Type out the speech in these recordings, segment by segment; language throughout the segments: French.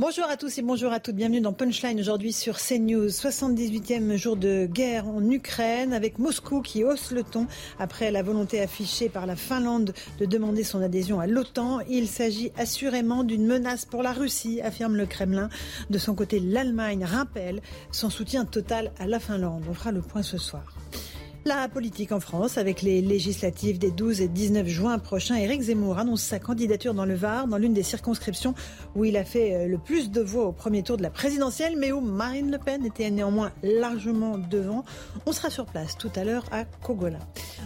Bonjour à tous et bonjour à toutes. Bienvenue dans Punchline aujourd'hui sur CNews. 78e jour de guerre en Ukraine avec Moscou qui hausse le ton après la volonté affichée par la Finlande de demander son adhésion à l'OTAN. Il s'agit assurément d'une menace pour la Russie, affirme le Kremlin. De son côté, l'Allemagne rappelle son soutien total à la Finlande. On fera le point ce soir. La politique en France, avec les législatives des 12 et 19 juin prochains, Éric Zemmour annonce sa candidature dans le Var, dans l'une des circonscriptions où il a fait euh, le plus de voix au premier tour de la présidentielle, mais où Marine Le Pen était néanmoins largement devant. On sera sur place tout à l'heure à Kogola.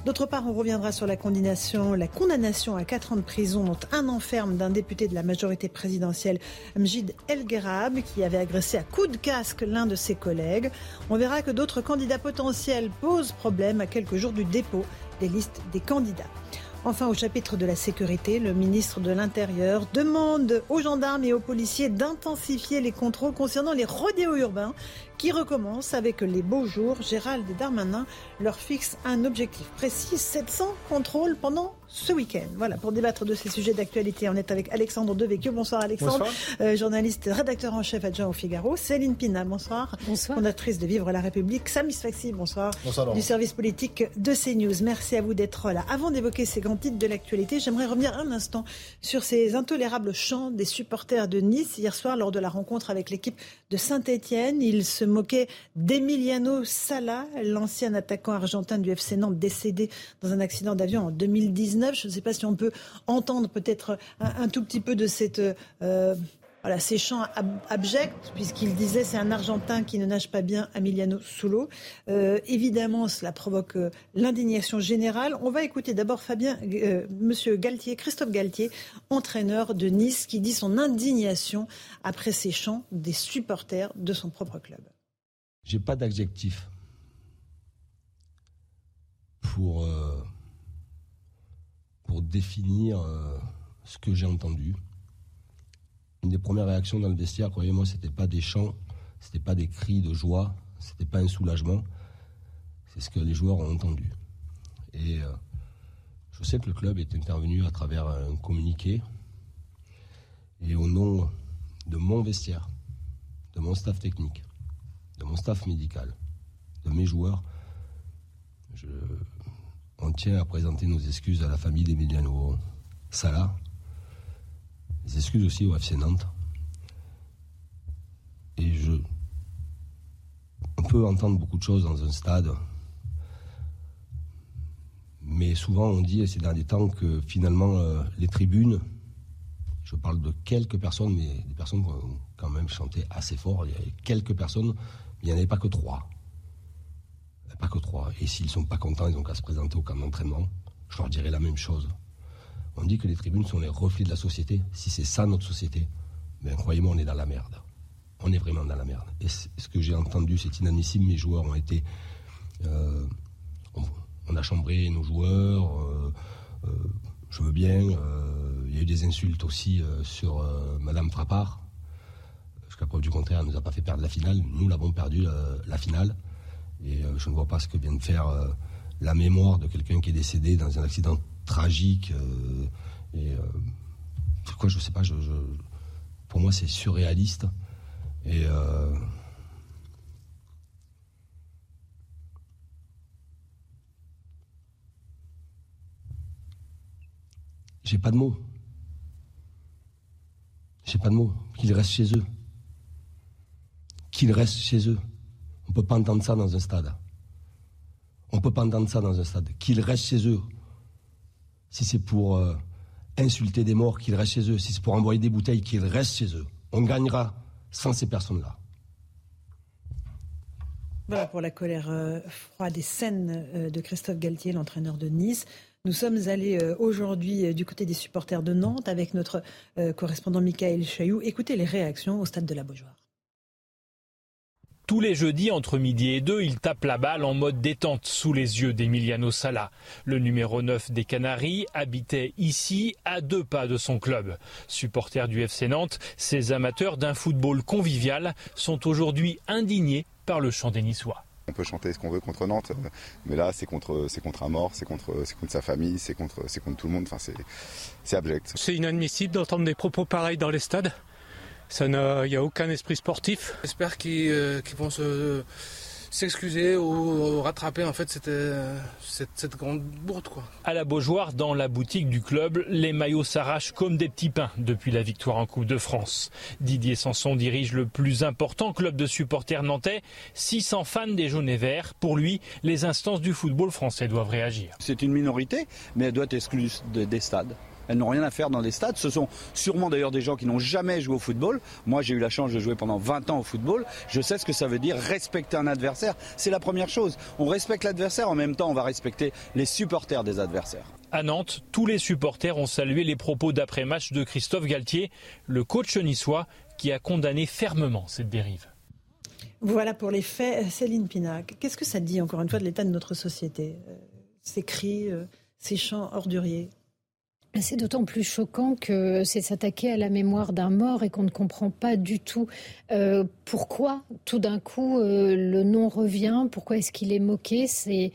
D'autre part, on reviendra sur la condamnation, la condamnation à 4 ans de prison, dont un enferme d'un député de la majorité présidentielle, Mjid El Gherab, qui avait agressé à coups de casque l'un de ses collègues. On verra que d'autres candidats potentiels posent problème à quelques jours du dépôt des listes des candidats. Enfin, au chapitre de la sécurité, le ministre de l'Intérieur demande aux gendarmes et aux policiers d'intensifier les contrôles concernant les rodéos urbains qui recommencent avec les beaux jours. Gérald Darmanin leur fixe un objectif précis, 700 contrôles pendant ce week-end. Voilà, pour débattre de ces sujets d'actualité, on est avec Alexandre Devecchio. Bonsoir Alexandre, euh, journaliste, rédacteur en chef adjoint au Figaro. Céline Pina, bonsoir. Bonsoir. Fondatrice de Vivre la République. Samis Faxi, bonsoir. Bonsoir. Du service politique de CNews. Merci à vous d'être là. Avant d'évoquer ces grands titres de l'actualité, j'aimerais revenir un instant sur ces intolérables chants des supporters de Nice hier soir lors de la rencontre avec l'équipe de Saint-Etienne. Ils se moquaient d'Emiliano Sala, l'ancien attaquant argentin du FC Nantes décédé dans un accident d'avion en 2019. Je ne sais pas si on peut entendre peut-être un, tout petit peu de cette... Euh, voilà, ces chants abjects, puisqu'il disait c'est un Argentin qui ne nage pas bien, Emiliano Sulo. Euh, évidemment, cela provoque euh, l'indignation générale. On va écouter d'abord Fabien, Monsieur Galtier, Christophe Galtier, entraîneur de Nice, qui dit son indignation après ces chants des supporters de son propre club. J'ai pas d'adjectif pour pour définir euh, ce que j'ai entendu. Une des premières réactions dans le vestiaire, croyez-moi, c'était pas des chants, c'était pas des cris de joie, c'était pas un soulagement, c'est ce que les joueurs ont entendu. Et euh, je sais que le club est intervenu à travers un communiqué et au nom de mon vestiaire, de mon staff technique, de mon staff médical, de mes joueurs, je on tient à présenter nos excuses à la famille d'Emiliano Sala, des excuses aussi au FC Nantes. Et je. On peut entendre beaucoup de choses dans un stade, mais souvent on dit ces derniers temps que finalement euh, les tribunes, je parle de quelques personnes, mais des personnes qui ont quand même chanté assez fort, il y avait quelques personnes, il n'y en avait pas que trois pas que trois. Et s'ils sont pas contents, ils ont qu'à se présenter au camp d'entraînement. Je leur dirais la même chose. On dit que les tribunes sont les reflets de la société. Si c'est ça notre société, ben croyez-moi, on est dans la merde. On est vraiment dans la merde. Et ce que j'ai entendu, c'est inadmissible. Mes joueurs ont été. Euh, on, a chambré nos joueurs. Euh, euh, je veux bien. il y a eu des insultes aussi sur Madame Frappard. Preuve du contraire, elle nous a pas fait perdre la finale. Nous l'avons perdu la finale. Et euh, je ne vois pas ce que vient de faire euh, la mémoire de quelqu'un qui est décédé dans un accident tragique. Euh, et quoi, je sais pas. Pour moi, c'est surréaliste. Et j'ai pas de mots. J'ai pas de mots. Qu'ils restent chez eux. Qu'ils restent chez eux. ne peut pas entendre ça dans un stade. On ne peut pas entendre ça dans un stade. Qu'ils restent chez eux. Si c'est pour euh, insulter des morts, qu'ils restent chez eux. Si c'est pour envoyer des bouteilles, qu'ils restent chez eux. On gagnera sans ces personnes-là. Voilà pour la colère euh, froide et saine euh, de Christophe Galtier, l'entraîneur de Nice. Nous sommes allés aujourd'hui du côté des supporters de Nantes avec notre correspondant Michael Chailloux. Écoutez les réactions au stade de la Beaujoire. Tous les jeudis entre midi et deux, il tape la balle en mode détente sous les yeux d'Emiliano Sala. Le numéro 9 des Canaries habitait ici à deux pas de son club. Supporter du FC Nantes, ces amateurs d'un football convivial sont aujourd'hui indignés par le chant des Niçois. On peut chanter ce qu'on veut contre Nantes, mais là c'est contre, c'est contre un mort, c'est contre, c'est contre sa famille, c'est contre, c'est contre tout le monde. Enfin, c'est, c'est abject. C'est inadmissible d'entendre des propos pareils dans les stades. Il n'y a aucun esprit sportif. J'espère qu'ils euh, vont se s'excuser ou rattraper en fait cette, euh, cette, cette, grande bourde quoi. À la Beaujoire, dans la boutique du club, les maillots s'arrachent comme des petits pains depuis la victoire en Coupe de France. Didier Sanson dirige le plus important club de supporters nantais, 600 fans des jaunes et verts. Pour lui, les instances du football français doivent réagir. C'est une minorité, mais elle doit être exclue des stades. Elles n'ont rien à faire dans les stades. Ce sont sûrement d'ailleurs des gens qui n'ont jamais joué au football. Moi, j'ai eu la chance de jouer pendant 20 ans au football. Je sais ce que ça veut dire respecter un adversaire. C'est la première chose. On respecte l'adversaire, en même temps, on va respecter les supporters des adversaires. À Nantes, tous les supporters ont salué les propos d'après-match de Christophe Galtier, le coach niçois, qui a condamné fermement cette dérive. Voilà pour les faits. Céline Pinac, qu'est-ce que ça dit encore une fois de l'état de notre société euh, Ces cris, euh, ces chants orduriers? C'est d'autant plus choquant que c'est s'attaquer à la mémoire d'un mort et qu'on ne comprend pas du tout euh, pourquoi tout d'un coup euh, le nom revient, pourquoi est-ce qu'il est moqué. C'est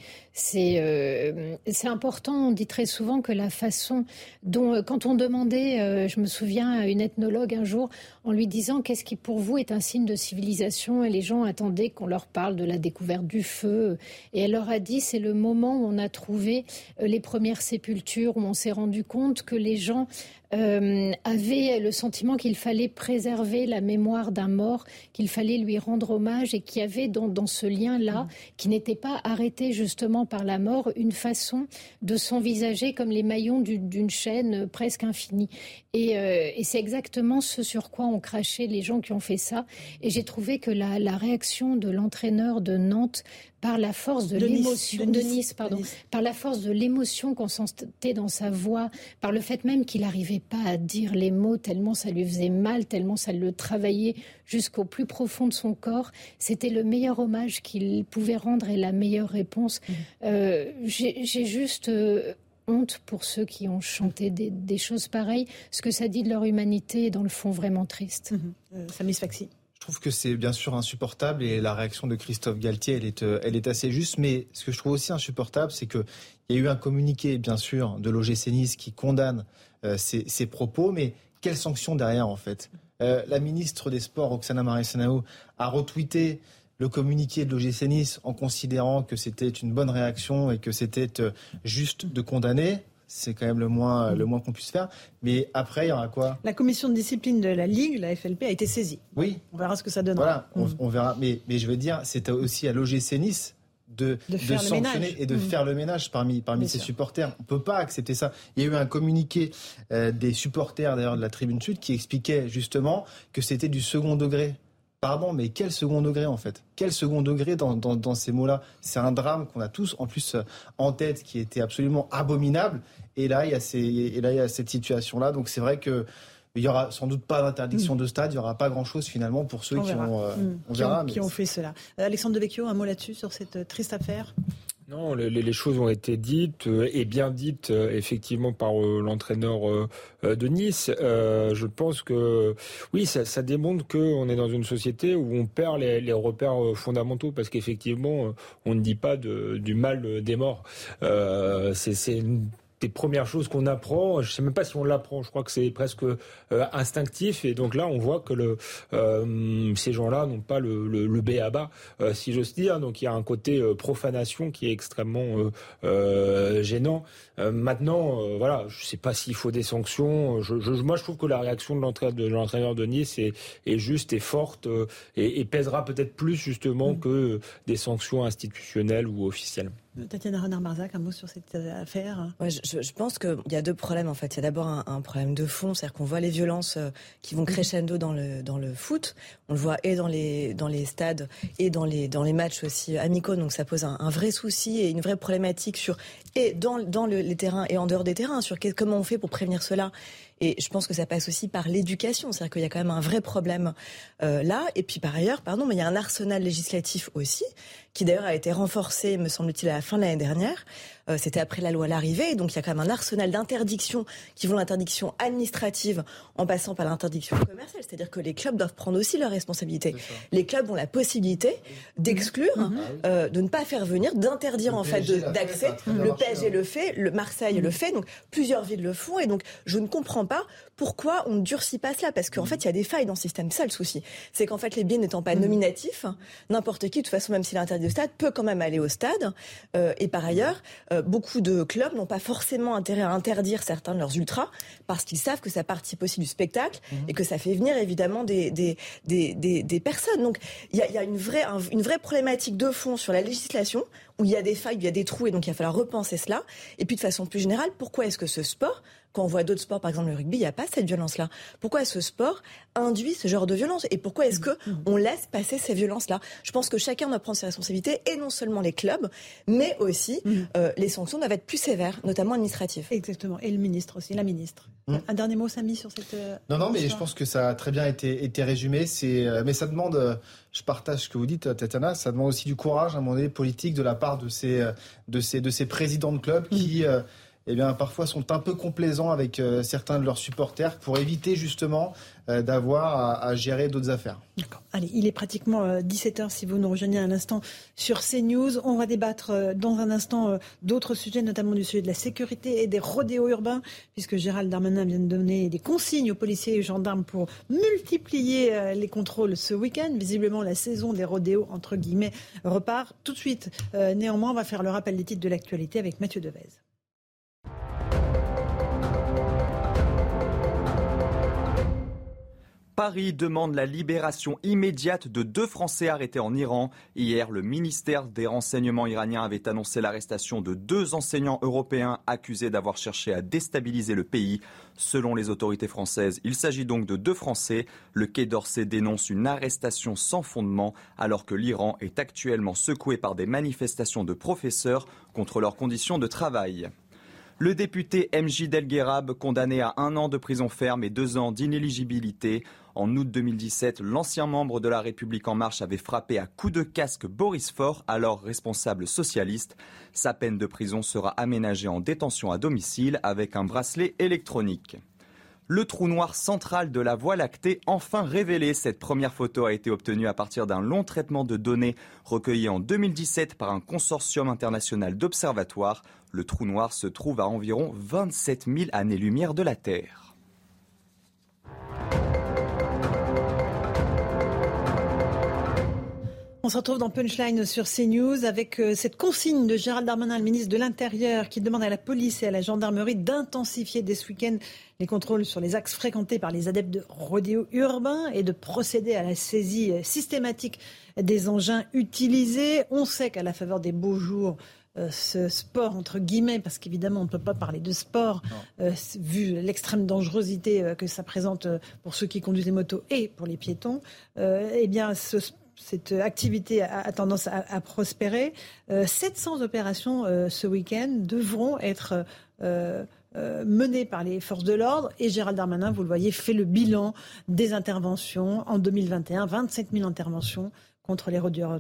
euh, important. On dit très souvent que la façon dont, quand on demandait, je me souviens à une ethnologue un jour, en lui disant qu'est-ce qui pour vous est un signe de civilisation, et les gens attendaient qu'on leur parle de la découverte du feu, et elle leur a dit c'est le moment où on a trouvé les premières sépultures, où on s'est rendu compte que les gens euh, avait le sentiment qu'il fallait préserver la mémoire d'un mort, qu'il fallait lui rendre hommage et qu'il y avait dans, ce lien-là, qui n'était pas arrêté justement par la mort, une façon de s'envisager comme les maillons d'une chaîne presque infinie. Euh, et, c'est exactement ce sur quoi ont craché les gens qui ont fait ça. Et j'ai trouvé que la, réaction de l'entraîneur de Nantes par la force de, l'émotion de, Nice, pardon, par la force de l'émotion qu'on sentait dans sa voix, par le fait même qu'il arrivait pas à dire les mots tellement ça lui faisait mal, tellement ça le travaillait jusqu'au plus profond de son corps. C'était le meilleur hommage qu'il pouvait rendre et la meilleure réponse. Mmh. Euh, j'ai juste euh, honte pour ceux qui ont chanté des, choses pareilles. Ce que ça dit de leur humanité est dans le fond vraiment triste. Mmh. Euh, Sfaxi. Je trouve que c'est bien sûr insupportable et la réaction de Christophe Galtier, elle est, elle est assez juste. Mais ce que je trouve aussi insupportable, c'est qu'il y a eu un communiqué, bien sûr, de l'OGC Nice qui condamne ces, euh, propos, mais quelles sanctions derrière en fait? Euh, La ministre des Sports, Oksana Marisanaou, a retweeté le communiqué de l'OGC Nice en considérant que c'était une bonne réaction et que c'était euh, juste de condamner. C'est quand même le moins, le moins qu'on puisse faire. Mais après, il y aura quoi? La commission de discipline de la Ligue, la FLP, a été saisie. Oui. On verra ce que ça donnera. Voilà, on, mm. verra. Mais, mais je veux dire, c'est aussi à l'OGC Nice de, sanctionner et de mmh. faire le ménage parmi, parmi ses supporters. On ne peut pas accepter ça. Il y a eu un communiqué euh, des supporters d'ailleurs de la Tribune Sud qui expliquait justement que c'était du second degré. Pardon, mais quel second degré en fait? Quel second degré dans, dans, ces mots-là? C'est un drame qu'on a tous en plus euh, en tête qui était absolument abominable. Et là, il y a, ces, et là, il y a cette situation-là. Donc c'est vrai que il y aura sans doute pas d'interdiction mm. de stade, il y aura pas grand-chose finalement pour ceux qui, ont, euh, mm. qui, ont, fait cela. Alexandre Devecchio, un mot là-dessus sur cette euh, triste affaire? Non, les, choses ont été dites et bien dites effectivement par l'entraîneur de Nice. je pense que oui, ça, démontre qu'on est dans une société où on perd les, repères fondamentaux parce qu'effectivement, on ne dit pas du mal des morts. c'est des premières choses qu'on apprend. Je sais même pas si on l'apprend. Je crois que c'est presque euh, instinctif. Et donc là, on voit que le, euh, ces gens-là n'ont pas le, le, le B à bas, euh, si j'ose dire. Donc il y a un côté profanation qui est extrêmement gênant. maintenant, voilà, je sais pas s'il faut des sanctions. Je, je, moi, je trouve que la réaction de l'entraîneur de, de, Nice est, est, juste et forte et, et pèsera peut-être plus justement mm. que des sanctions institutionnelles ou officielles. Tatiana Renard-Barzac, un mot sur cette affaire ouais, je, je, pense qu'il y a deux problèmes en fait. Il y a d'abord un, un, problème de fond, c'est-à-dire qu'on voit les violences euh, qui vont crescendo dans le, dans le foot. On le voit et dans les, dans les stades et dans les, dans les matchs aussi amicaux. Donc ça pose un, un vrai souci et une vraie problématique sur, et dans, dans le, les terrains et en dehors des terrains, sur comment on fait pour prévenir cela. Et je pense que ça passe aussi par l'éducation, c'est-à-dire qu'il y a quand même un vrai problème euh, là. Et puis par ailleurs, pardon, mais il y a un arsenal législatif aussi qui d'ailleurs a été renforcé, me semble-t-il, à la fin de l'année dernière. Euh, c'était après la loi l'arrivée, donc il y a quand même un arsenal d'interdictions qui vont l'interdiction administrative en passant par l'interdiction commerciale. C'est-à-dire que les clubs doivent prendre aussi leurs responsabilités. Les clubs ont la possibilité d'exclure, mhm. euh, de ne pas faire venir, d'interdire en fait d'accès. Le PSG le fait, le Marseille le mhm. fait, donc plusieurs villes le font, et donc je ne comprends pas pourquoi on ne durcit pas cela Parce qu'en mm. fait, il y a des failles dans le système. Ça, le souci. C'est qu'en fait, les biens n'étant pas nominatifs, n'importe qui, de toute façon, même s'il est interdit au stade, peut quand même aller au stade. Euh, et par ailleurs, euh, beaucoup de clubs n'ont pas forcément intérêt à interdire certains de leurs ultras parce qu'ils savent que ça participe aussi du spectacle mm. et que ça fait venir évidemment des, des, des, des, personnes. Donc, il y a, y a une, vraie, une vraie problématique de fond sur la législation où il y a des failles, où il y a des trous, et donc il va falloir repenser cela. Et puis de façon plus générale, pourquoi est-ce que ce sport quand on voit d'autres sports, par exemple le rugby, il n'y a pas cette violence-là. Pourquoi ce sport induit ce genre de violence Et pourquoi est-ce que on laisse passer ces violences-là? Je pense que chacun doit prendre ses responsabilités, et non seulement les clubs, mais aussi mm. euh, les sanctions doivent être plus sévères, notamment administratives. Exactement. Et le ministre aussi, la ministre. Mm. Un dernier mot, Samy, sur cette. Euh, non, non, mais je pense que ça a très bien été, été résumé. C'est, euh, mais ça demande. je partage ce que vous dites, Tatiana. Ça demande aussi du courage, à un moment donné, politique de la part de ces, de ces, de ces présidents de clubs qui. Mm eh bien, parfois sont un peu complaisants avec euh, certains de leurs supporters pour éviter justement euh, d'avoir à, gérer d'autres affaires. D'accord. Allez, il est pratiquement 17h euh, si vous nous rejoignez à l'instant sur CNews. On va débattre dans un instant d'autres sujets, notamment du sujet de la sécurité et des rodéos urbains, puisque Gérald Darmanin vient de donner des consignes aux policiers et aux gendarmes pour multiplier les contrôles ce week-end. Visiblement, la saison des rodéos, entre guillemets, repart tout de suite. Néanmoins, on va faire le rappel des titres de l'actualité avec Mathieu Devez. Paris demande la libération immédiate de deux Français arrêtés en Iran. Hier, le ministère des Renseignements iranien avait annoncé l'arrestation de deux enseignants européens accusés d'avoir cherché à déstabiliser le pays. Selon les autorités françaises, il s'agit donc de deux Français. Le Quai d'Orsay dénonce une arrestation sans fondement alors que l'Iran est actuellement secoué par des manifestations de professeurs contre leurs conditions de travail. Le député MJ Delguerab, condamné à un an de prison ferme et deux ans d'inéligibilité. En août 2017, l'ancien membre de la République en marche avait frappé à coups de casque Boris Faure, alors responsable socialiste. Sa peine de prison sera aménagée en détention à domicile avec un bracelet électronique. Le trou noir central de la Voie lactée enfin révélé. Cette première photo a été obtenue à partir d'un long traitement de données recueillies en 2017 par un consortium international d'observatoires. Le trou noir se trouve à environ 27 000 années-lumière de la Terre. On se retrouve dans Punchline sur CNews avec euh, cette consigne de Gérald Darmanin, le ministre de l'Intérieur, qui demande à la police et à la gendarmerie d'intensifier dès ce week-end les contrôles sur les axes fréquentés par les adeptes de rodéo urbain et de procéder à la saisie systématique des engins utilisés. On sait qu'à la faveur des beaux jours, euh, ce sport, entre guillemets, parce qu'évidemment, on ne peut pas parler de sport, euh, vu l'extrême dangerosité que ça présente pour ceux qui conduisent les motos et pour les piétons, eh bien, ce sport cette activité a, tendance à, prospérer. 700 euh, opérations euh, ce week-end devront être euh, menées par les forces de l'ordre. Et Gérald Darmanin, vous le voyez, fait le bilan des interventions en 2021. 27 000 interventions contre les rodéos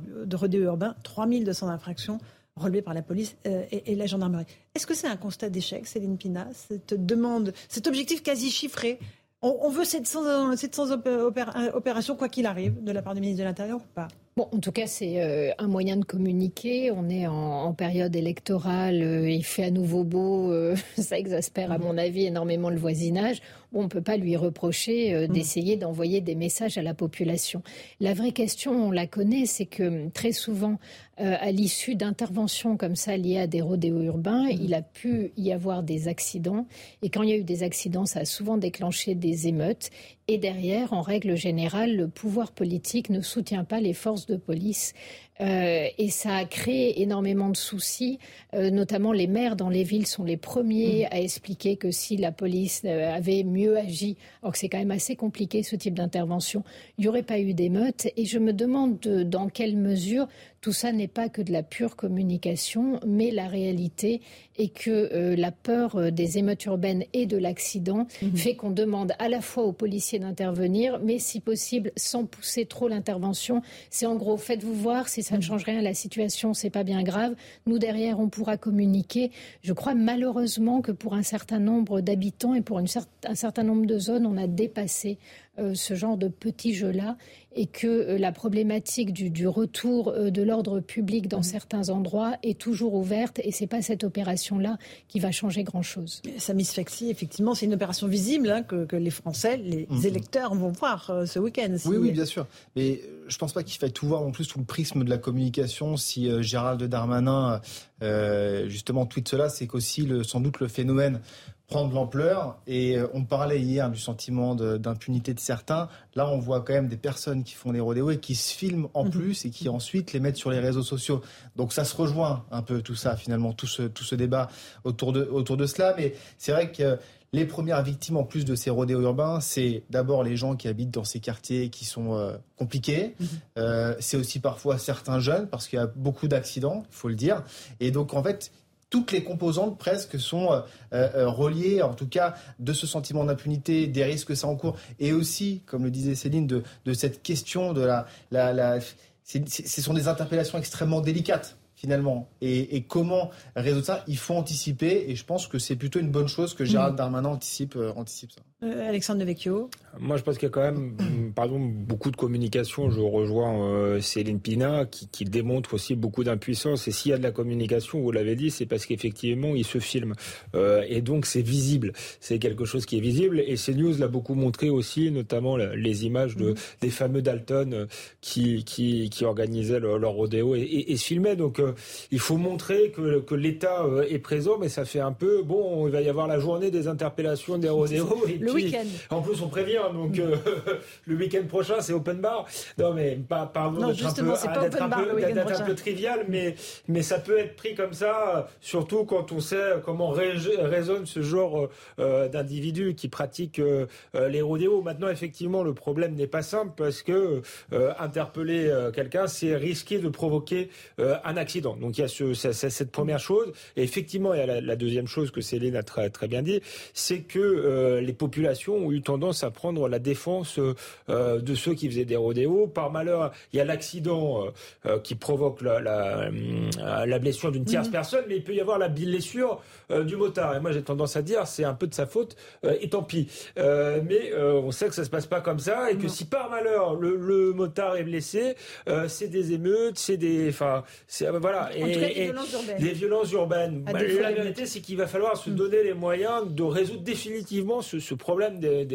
urbains, 3 200 infractions relevées par la police et, la gendarmerie. Est-ce que c'est un constat d'échec, Céline Pina, cette demande, cet objectif quasi chiffré on, veut 700, 700 opérations, quoi qu'il arrive, de la part du ministre de l'Intérieur ou pas? Bon, en tout cas, c'est euh, un moyen de communiquer. On est en, période électorale, euh, il fait à nouveau beau, euh, ça exaspère à mm. mon avis énormément le voisinage. Bon, on ne peut pas lui reprocher mm. d'essayer d'envoyer des messages à la population. La vraie question, on la connaît, c'est que très souvent, à l'issue d'interventions comme ça liées à des rodéos urbains, mm. il a pu y avoir des accidents. Et quand il y a eu des accidents, ça a souvent déclenché des émeutes. Et derrière, en règle générale, le pouvoir politique ne soutient pas les forces de police. Euh, et ça a créé énormément de soucis. Euh, notamment, les maires dans les villes sont les premiers mmh. à expliquer que si la police euh, avait mieux agi, alors que c'est quand même assez compliqué ce type d'intervention, il n'y aurait pas eu d'émeutes. Et je me demande dans quelle mesure tout ça n'est pas que de la pure communication, mais la réalité est que euh, la peur des émeutes urbaines et de l'accident mhm. fait qu'on demande à la fois aux policiers d'intervenir, mais si possible sans pousser trop l'intervention. C'est en gros, faites-vous voir, si ça ne mhm. change rien à la situation, c'est pas bien grave. Nous derrière, on pourra communiquer. Je crois malheureusement que pour un certain nombre d'habitants et pour un certain nombre de zones, on a dépassé euh, ce genre de petits jeux-là et que euh, la problématique du, retour euh, de l'ordre public dans mmh. certains endroits est toujours ouverte et c'est pas cette opération-là qui va changer grand-chose. Samy Sfaxi, effectivement, c'est une opération visible hein, que, les Français, les mmh. électeurs vont voir ce week-end. Oui, oui, bien sûr. Mais je pense pas qu'il faille tout voir en plus sous le prisme de la communication. Si Gérald Darmanin, justement, tweet cela, c'est qu'aussi sans doute le phénomène prendre l'ampleur. Et euh, on parlait hier du sentiment d'impunité de, certains. Là, on voit quand même des personnes qui font des rodéos et qui se filment en mhm. plus et qui ensuite les mettent sur les réseaux sociaux. Donc ça se rejoint un peu tout ça, finalement, tout ce, tout ce débat autour de, autour de cela. Mais c'est vrai que les premières victimes en plus de ces rodéos urbains, c'est d'abord les gens qui habitent dans ces quartiers qui sont euh, compliqués. Mhm. Euh, c'est aussi parfois certains jeunes parce qu'il y a beaucoup d'accidents, il faut le dire. Et donc en fait, toutes les composantes presque sont euh, euh, reliées, en tout cas, de ce sentiment d'impunité, des risques que ça encourt, et aussi, comme le disait Céline, de, cette question de la... la, ce sont des interpellations extrêmement délicates finalement. Et, comment résoudre ça? Il faut anticiper, et je pense que c'est plutôt une bonne chose que Gérald mm. Darmanin anticipe, euh, anticipe ça. Euh, Alexandre Devecchio Moi, je pense qu'il y a quand même, pardon, beaucoup de communication. Je rejoins euh, Céline Pina, qui, qui, démontre aussi beaucoup d'impuissance. Et s'il y a de la communication, vous l'avez dit, c'est parce qu'effectivement, il se filme. et donc, c'est visible. C'est quelque chose qui est visible. Et CNews l'a beaucoup montré aussi, notamment les images de, mm. des fameux Dalton qui, qui, qui organisaient leur, rodéo et, et, et, se filmaient. Donc, il faut montrer que, que l'État euh, est présent, mais ça fait un peu, bon, il va y avoir la journée des interpellations des rodéos. Et le week-end. En plus, on prévient, donc euh, le week-end prochain, c'est open bar. Non, mais pas, pardon d'être un peu, un peu, trivial, mais, mais ça peut être pris comme ça, surtout quand on sait comment résonne ce genre euh, d'individus qui pratiquent les rodéos. Maintenant, effectivement, le problème n'est pas simple parce que interpeller quelqu'un, c'est risquer de provoquer un accident. Donc il y a ce, cette première chose. Et effectivement, il y a la, deuxième chose que Céline a très, très bien dit, c'est que euh, les populations ont eu tendance à prendre la défense euh, de ceux qui faisaient des rodéos. Par malheur, il y a l'accident euh, qui provoque la, la, blessure d'une tierce mhm. personne, mais il peut y avoir la blessure du motard. Et moi, j'ai tendance à dire, c'est un peu de sa faute, et tant pis. mais on sait que ça se passe pas comme ça, et que si par malheur le, le motard est blessé, c'est des émeutes, c'est des, enfin, voilà, et, des violences urbaines. Bah, la vérité, c'est qu'il va falloir se donner les moyens de résoudre définitivement ce, problème des,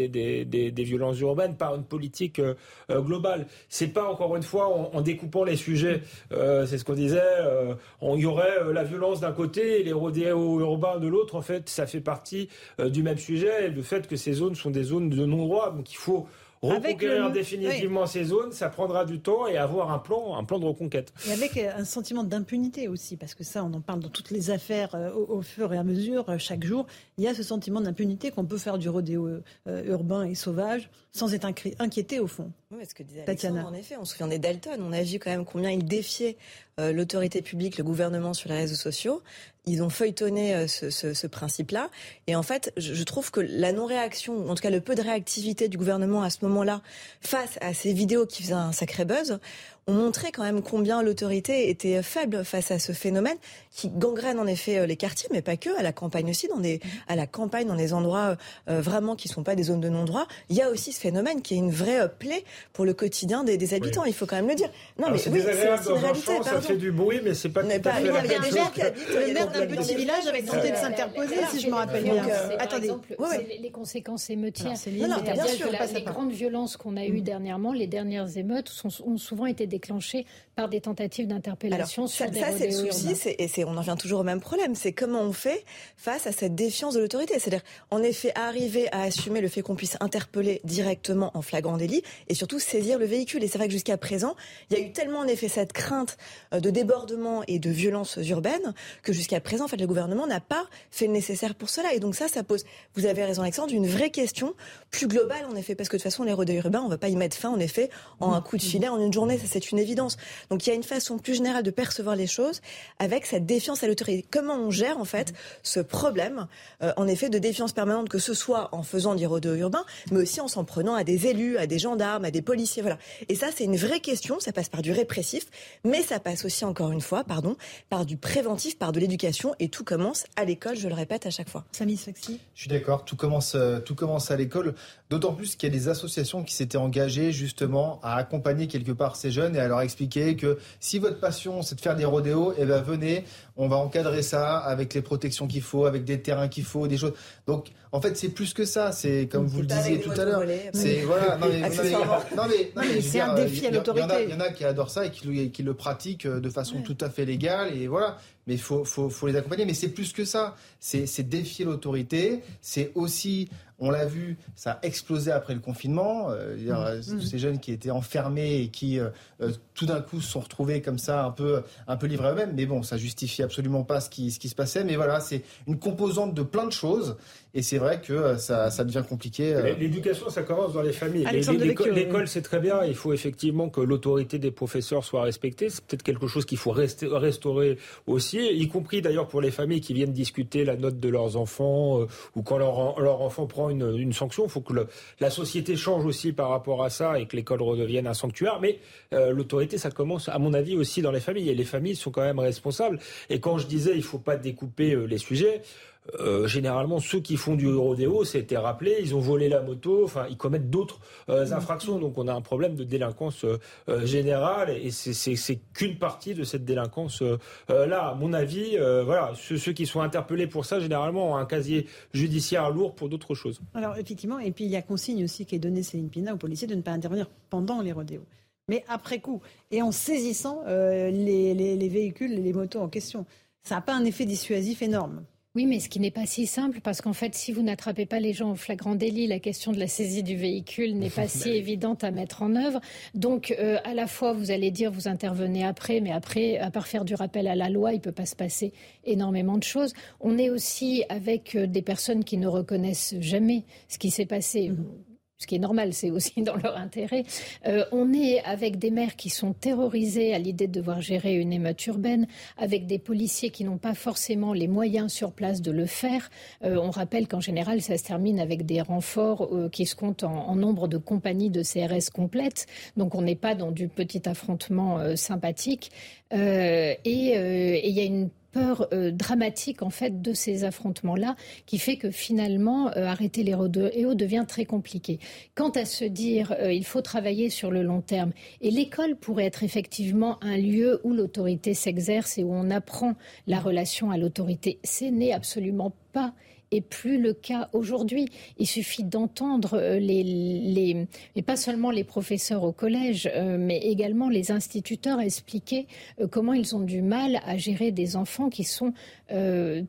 des, violences urbaines par une politique euh, euh, globale. C'est pas encore une fois en, découpant les sujets. Euh, c'est ce qu'on disait. il y aurait la violence d'un côté et les rodéos urbains de l'autre. En fait, ça fait partie du même sujet. Et le fait que ces zones sont des zones de non-droit, donc il faut reconquérir définitivement ces zones, ça prendra du temps et avoir un plan, un plan de reconquête. Et avec euh, un sentiment d'impunité aussi, parce que ça, on en parle dans toutes les affaires euh, au, fur et à mesure, euh, chaque jour. Il y a ce sentiment d'impunité qu'on peut faire du rodéo urbain et sauvage sans être inquiété au fond. Oui, ce que disait Tatiana. en effet, on se souvient des Dalton. On a vu quand même combien ils défiaient l'autorité publique, le gouvernement sur les réseaux sociaux ils ont feuilletonné euh, ce, ce, ce principe-là. Et en fait, je, je trouve que la non-réaction, en tout cas le peu de réactivité du gouvernement à ce moment-là, face à ces vidéos qui faisaient un sacré buzz, ont montré quand même combien l'autorité était faible face à ce phénomène qui gangrène en effet euh, les quartiers, mais pas que, à la campagne aussi, dans des, à la campagne, dans des endroits euh, vraiment qui ne sont pas des zones de non-droit. Il y a aussi ce phénomène qui est une vraie euh, plaie pour le quotidien des, des habitants, il faut quand même le dire. Non, mais c'est oui, désagréable dans un champ, ça fait du bruit, mais c'est pas tout à fait Il y a des gens qui habitent... Le maire d'un petit village avait tenté de s'interposer, si je me rappelle bien. Attendez. Les conséquences émeutières. C'est-à-dire que les grandes violences qu'on a eues mm. dernièrement, les dernières émeutes, ont souvent été déclenchées par des tentatives d'interpellation sur des Ça, c'est le souci, et on en vient toujours au même problème, c'est comment on fait face à cette défiance de l'autorité. C'est-à-dire, en effet, arriver à assumer le fait qu'on puisse interpeller directement en flagrant délit et surtout saisir le véhicule. Et c'est vrai que jusqu'à présent, il y a eu tellement en effet cette crainte euh, de débordement et de violence urbaine que jusqu'à présent, en fait, le gouvernement n'a pas fait le nécessaire pour cela. Et donc ça, ça pose, vous avez raison Alexandre, une vraie question plus globale en effet, parce que de toute façon, les rodeurs urbains, on ne va pas y mettre fin en effet en un coup de filet, en une journée, ça c'est une évidence. Donc il y a une façon plus générale de percevoir les choses avec cette défiance à l'autorité. Comment on gère en fait ce problème, euh, en effet, de défiance permanente, que ce soit en faisant des rodéos urbains, mais aussi en s'en prenant à des élus, à des gendarmes, à des policiers, voilà. Et ça, c'est une vraie question. Ça passe par du répressif, mais ça passe aussi, encore une fois, pardon, par du préventif, par de l'éducation, et tout commence à l'école. Je le répète à chaque fois. Samy Sexy. Je suis d'accord. Tout commence, euh, tout commence à l'école. D'autant plus qu'il y a des associations qui s'étaient engagées justement à accompagner quelque part ces jeunes et à leur expliquer que si votre passion c'est de faire des rodéos, eh ben venez, on va encadrer ça avec les protections qu'il faut, avec des terrains qu'il faut, des choses. Donc en fait c'est plus que ça. C'est comme vous le disiez tout à l'heure. C'est voilà. Non mais, c'est un défi à l'autorité. Il y, en a qui adorent ça et qui, qui le pratiquent de façon tout à fait légale et voilà mais il faut, faut, faut, les accompagner. Mais c'est plus que ça. C'est défier l'autorité. C'est aussi, on l'a vu, ça a explosé après le confinement. Euh, mmh. Ces jeunes qui étaient enfermés et qui, euh, euh, tout d'un coup, se sont retrouvés comme ça, un peu, un peu livrés à eux-mêmes. Mais bon, ça justifie absolument pas ce qui, ce qui se passait. Mais voilà, c'est une composante de plein de choses. Et c'est vrai que ça, ça, devient compliqué. L'éducation, ça commence dans les familles. L'école, c'est très bien. Il faut effectivement que l'autorité des professeurs soit respectée. C'est peut-être quelque chose qu'il faut restaurer aussi y compris d'ailleurs pour les familles qui viennent discuter la note de leurs enfants euh, ou quand leur, leur enfant prend une, une sanction. Il faut que la société change aussi par rapport à ça et que l'école redevienne un sanctuaire. Mais euh, l'autorité, ça commence, à mon avis, aussi dans les familles. Et les familles sont quand même responsables. Et quand je disais il faut pas découper euh, les sujets, euh, généralement, ceux qui font du rodéo, c'était rappelé, ils ont volé la moto, enfin, ils commettent d'autres euh, infractions. Donc, on a un problème de délinquance euh, générale et c'est qu'une partie de cette délinquance là. À mon avis, voilà, ceux, qui sont interpellés pour ça, généralement, ont un casier judiciaire lourd pour d'autres choses. Alors, effectivement, et puis il y a consigne aussi qui est donnée, Céline Pina, aux policiers de ne pas intervenir pendant les rodéos mais après coup, et en saisissant les, les, véhicules, les motos en question. Ça n'a pas un effet dissuasif énorme. Oui, mais ce qui n'est pas si simple, parce qu'en fait, si vous n'attrapez pas les gens au flagrant délit, la question de la saisie du véhicule n'est pas si évidente à mettre en œuvre. Donc, euh, à la fois, vous allez dire, vous intervenez après, mais après, à part faire du rappel à la loi, il ne peut pas se passer énormément de choses. On est aussi avec euh, des personnes qui ne reconnaissent jamais ce qui s'est passé. Mmh ce qui est normal, c'est aussi dans leur intérêt. Euh, on est avec des maires qui sont terrorisés à l'idée de devoir gérer une émeute urbaine, avec des policiers qui n'ont pas forcément les moyens sur place de le faire. Euh, on rappelle qu'en général, ça se termine avec des renforts euh, qui se comptent en, nombre de compagnies de CRS complètes. Donc on n'est pas dans du petit affrontement sympathique. et il y a une peur euh, dramatique en fait de ces affrontements-là qui fait que finalement euh, arrêter les rodéos devient très compliqué. Quant à se dire euh, il faut travailler sur le long terme et l'école pourrait être effectivement un lieu où l'autorité s'exerce et où on apprend la relation à l'autorité, ce n'est absolument pas plus le cas aujourd'hui. Il suffit d'entendre euh, les, les, et pas seulement les professeurs au collège, euh, mais également les instituteurs expliquer euh, comment ils ont du mal à gérer des enfants qui sont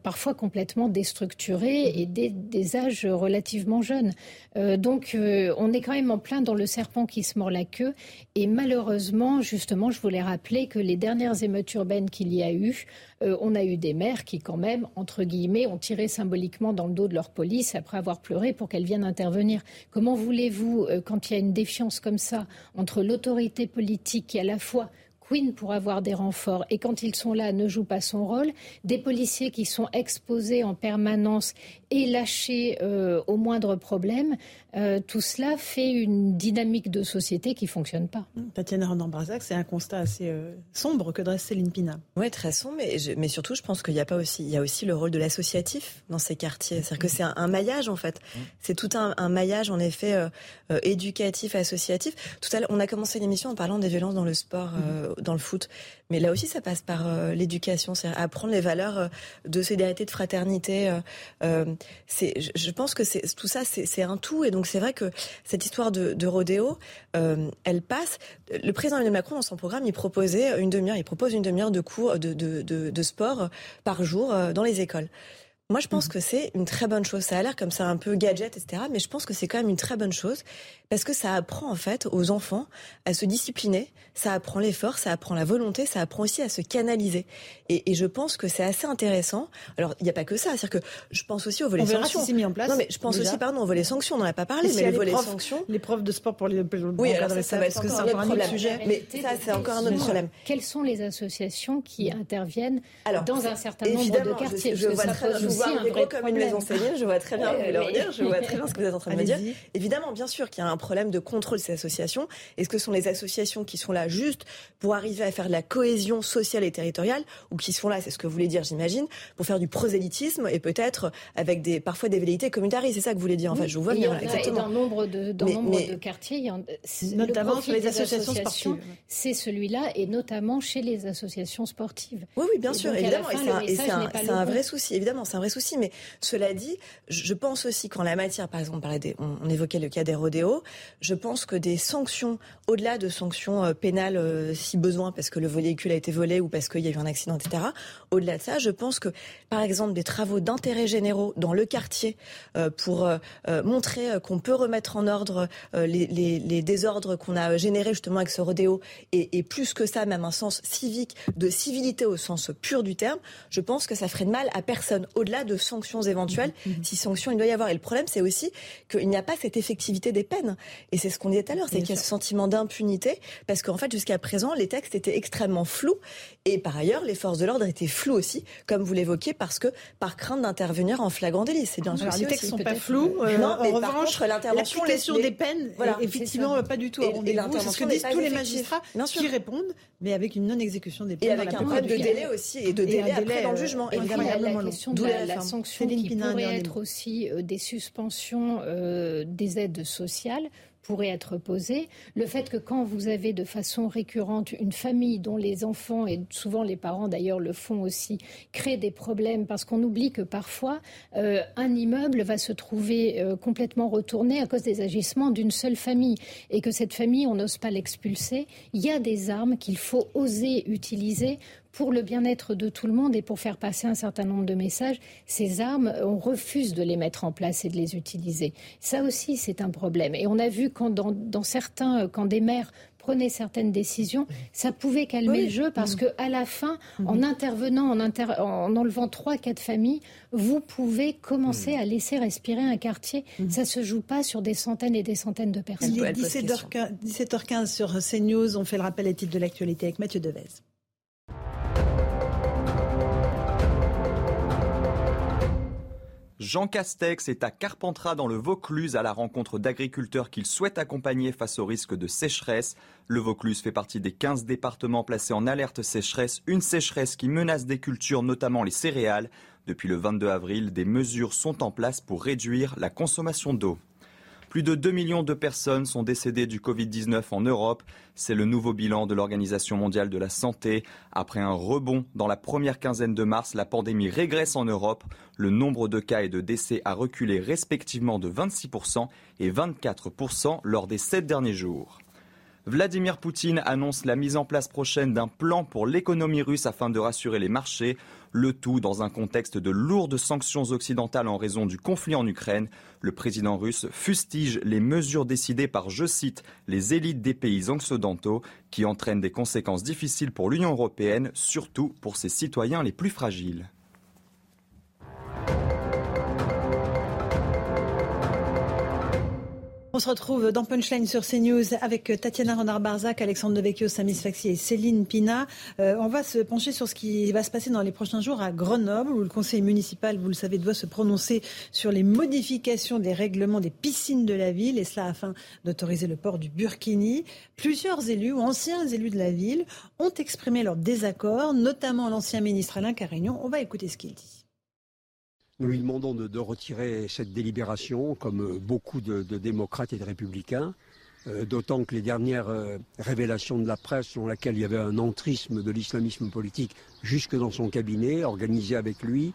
parfois complètement déstructurés et des, des âges relativement jeunes. donc on est quand même en plein dans le serpent qui se mord la queue. Et malheureusement, justement, je voulais rappeler que les dernières émeutes urbaines qu'il y a eu, on a eu des maires qui, quand même, entre guillemets, ont tiré symboliquement dans le dos de leur police après avoir pleuré pour qu'elle vienne intervenir. Comment voulez-vous, euh, quand il y a une défiance comme ça entre l'autorité politique qui à la fois queen pour avoir des renforts. Et quand ils sont là ne jouent pas son rôle, des policiers qui sont exposés en permanence et lâchés euh, au moindre problème, euh, tout cela fait une dynamique de société qui fonctionne pas. Tatiana Renan-Barzac, c'est un constat assez euh, sombre que dresse Céline Pina. Oui, très sombre, mais, mais surtout, je pense qu'il y a pas aussi, il y a aussi le rôle de l'associatif dans ces quartiers. C'est-à-dire que c'est un, maillage en fait. Mmh. C'est tout un, un, maillage en effet éducatif, associatif. Tout à l'heure, on a commencé l'émission en parlant des violences dans le sport, dans le foot. Mais là aussi, ça passe par euh, l'éducation, c'est apprendre les valeurs euh, de solidarité, de fraternité. Euh, c'est, je pense que c'est tout ça, c'est un tout. Et donc, c'est vrai que cette histoire de, de rodéo, elle passe. Le président Emmanuel Macron, dans son programme, il proposait une demi-heure. Il propose une demi-heure de cours de, de, de sport par jour dans les écoles. Moi, je pense mmh. que c'est une très bonne chose. Ça a l'air comme ça un peu gadget, etc. Mais je pense que c'est quand même une très bonne chose parce que ça apprend en fait aux enfants à se discipliner, ça apprend l'effort, ça apprend la volonté, ça apprend aussi à se canaliser. Et, et je pense que c'est assez intéressant. Alors, il n'y a pas que ça. C'est-à-dire que je pense aussi au volet sanctions. Si mis en place. Non, mais je pense aussi, pardon, au volet sanctions. On n'en a pas parlé, mais le volet sanctions. Les profs de sport pour les. oui, alors ça, ça, va être que c'est encore un autre sujet. Mais ça, c'est encore un autre problème. Quelles sont les associations qui interviennent dans un certain nombre de quartiers? Je, vois très bien gros comme une maison Céline, je vois très bien je vois très bien ce que vous êtes en train de me dire. Évidemment, bien sûr qu'il y a un problème de contrôle de ces associations. Est-ce que ce sont les associations qui sont là juste pour arriver à faire de la cohésion sociale et territoriale ou qui sont là, c'est ce que vous voulez dire, j'imagine, pour faire du prosélytisme et peut-être avec des, parfois des velléités communautaristes. C'est ça que vous voulez dire, en fait. Je vous vois bien, exactement. dans nombre de, dans nombre de quartiers, il y a, notamment sur les associations, sportives. C'est celui-là et notamment chez les associations sportives. Oui, oui, bien sûr, évidemment. Et c'est un, un vrai souci, évidemment, c'est un souci. Mais cela dit, je pense aussi qu'en la matière, par exemple, on, évoquait le cas des rodéos, je pense que des sanctions, au-delà de sanctions euh, pénales euh, si besoin, parce que le véhicule a été volé ou parce qu'il y a eu un accident, etc., au-delà de ça, je pense que, par exemple, des travaux d'intérêt généraux dans le quartier euh, pour montrer qu'on peut remettre en ordre les, désordres qu'on a générés justement avec ce rodéo, et, et plus que ça, même un sens civique, de civilité au sens pur du terme, je pense que ça ferait de mal à personne, au-delà de sanctions éventuelles, mhm. si sanctions il doit y avoir. Et le problème, c'est aussi qu'il n'y a pas cette effectivité des peines. Et c'est ce qu'on disait tout à l'heure, c'est qu'il y a ce sentiment d'impunité, parce qu'en fait, jusqu'à présent, les textes étaient extrêmement flous. Et par ailleurs, les forces de l'ordre étaient floues aussi, comme vous l'évoquiez, parce que par crainte d'intervenir en flagrant délit. C'est bien Les textes ne sont pas flous. Euh, non, mais en revanche, l'intervention l'application des peines, voilà, effectivement, pas du tout. Et, et c'est ce que disent tous les magistrats qui répondent, mais avec une non-exécution des peines. Et avec un problème de délai aussi, et de délai après dans le jugement. Évidemment, la la sanction qui pourrait être aussi euh, des suspensions euh, des aides sociales pourrait être posée. Le fait que quand vous avez de façon récurrente une famille dont les enfants, et souvent les parents d'ailleurs le font aussi, créent des problèmes parce qu'on oublie que parfois euh, un immeuble va se trouver euh, complètement retourné à cause des agissements d'une seule famille et que cette famille, on n'ose pas l'expulser. Il y a des armes qu'il faut oser utiliser pour le bien-être de tout le monde et pour faire passer un certain nombre de messages, ces armes, on refuse de les mettre en place et de les utiliser. Ça aussi, c'est un problème. Et on a vu quand dans, certains, quand des maires prenaient certaines décisions, ça pouvait calmer le jeu parce qu'à mm. que à la fin, mm-hmm. en intervenant, en, enlevant trois, quatre familles, vous pouvez commencer mm. à laisser respirer un quartier. Ça mm-hmm. Ça se joue pas sur des centaines et des centaines de personnes. Il est 17h15 sur CNews. On fait le rappel des titres de l'actualité avec Mathieu Devez. Jean Castex est à Carpentras dans le Vaucluse à la rencontre d'agriculteurs qu'il souhaite accompagner face au risque de sécheresse. Le Vaucluse fait partie des 15 départements placés en alerte sécheresse, une sécheresse qui menace des cultures, notamment les céréales. Depuis le 22 avril, des mesures sont en place pour réduire la consommation d'eau. Plus de 2 millions de personnes sont décédées du Covid-19 en Europe. C'est le nouveau bilan de l'Organisation mondiale de la santé. Après un rebond dans la première quinzaine de mars, la pandémie régresse en Europe. Le nombre de cas et de décès a reculé respectivement de 26% et 24% lors des sept derniers jours. Vladimir Poutine annonce la mise en place prochaine d'un plan pour l'économie russe afin de rassurer les marchés, le tout dans un contexte de lourdes sanctions occidentales en raison du conflit en Ukraine. Le président russe fustige les mesures décidées par, je cite, les élites des pays occidentaux qui entraînent des conséquences difficiles pour l'Union européenne, surtout pour ses citoyens les plus fragiles. On se retrouve dans Punchline sur CNews avec Tatiana Renard-Barzac, Alexandre Devecchio, Samis Faxi et Céline Pina. Euh, on va se pencher sur ce qui va se passer dans les prochains jours à Grenoble, où le conseil municipal, vous le savez, doit se prononcer sur les modifications des règlements des piscines de la ville, et cela afin d'autoriser le port du burkini. Plusieurs élus ou anciens élus de la ville ont exprimé leur désaccord, notamment l'ancien ministre Alain Carignon. On va écouter ce qu'il dit. Nous lui demandons de, retirer cette délibération, comme beaucoup de, démocrates et de républicains, euh, d'autant que les dernières euh, révélations de la presse, selon laquelle il y avait un entrisme de l'islamisme politique jusque dans son cabinet, organisé avec lui,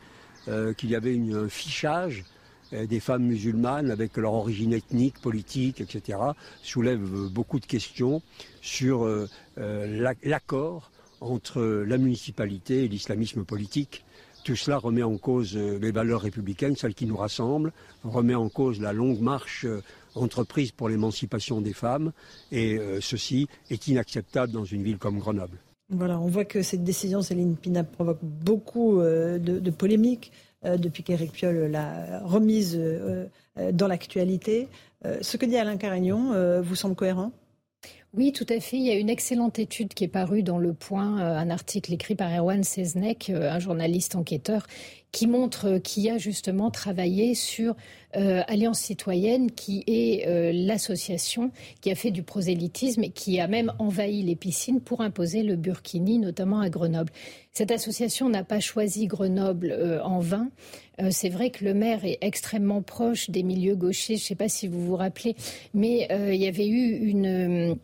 euh, qu'il y avait un fichage des femmes musulmanes avec leur origine ethnique, politique, etc., soulèvent beaucoup de questions sur l'accord entre la municipalité et l'islamisme politique tout cela remet en cause euh, les valeurs républicaines, celles qui nous rassemblent, remet en cause la longue marche euh, entreprise pour l'émancipation des femmes, et euh, ceci est inacceptable dans une ville comme Grenoble. Voilà, on voit que cette décision, Céline Pina, provoque beaucoup de, polémiques depuis qu'Éric Piolle l'a remise dans l'actualité. ce que dit Alain Carignon vous semble cohérent? Oui, tout à fait. Il y a une excellente étude qui est parue dans Le Point, euh, un article écrit par Erwan Seznek, euh, un journaliste enquêteur, qui montre euh, qu'il a justement travaillé sur Alliance citoyenne, qui est l'association qui a fait du prosélytisme et qui a même envahi les piscines pour imposer le burkini, notamment à Grenoble. Cette association n'a pas choisi Grenoble en vain. C'est vrai que le maire est extrêmement proche des milieux gauchers. Je ne sais pas si vous vous rappelez, mais il y avait eu une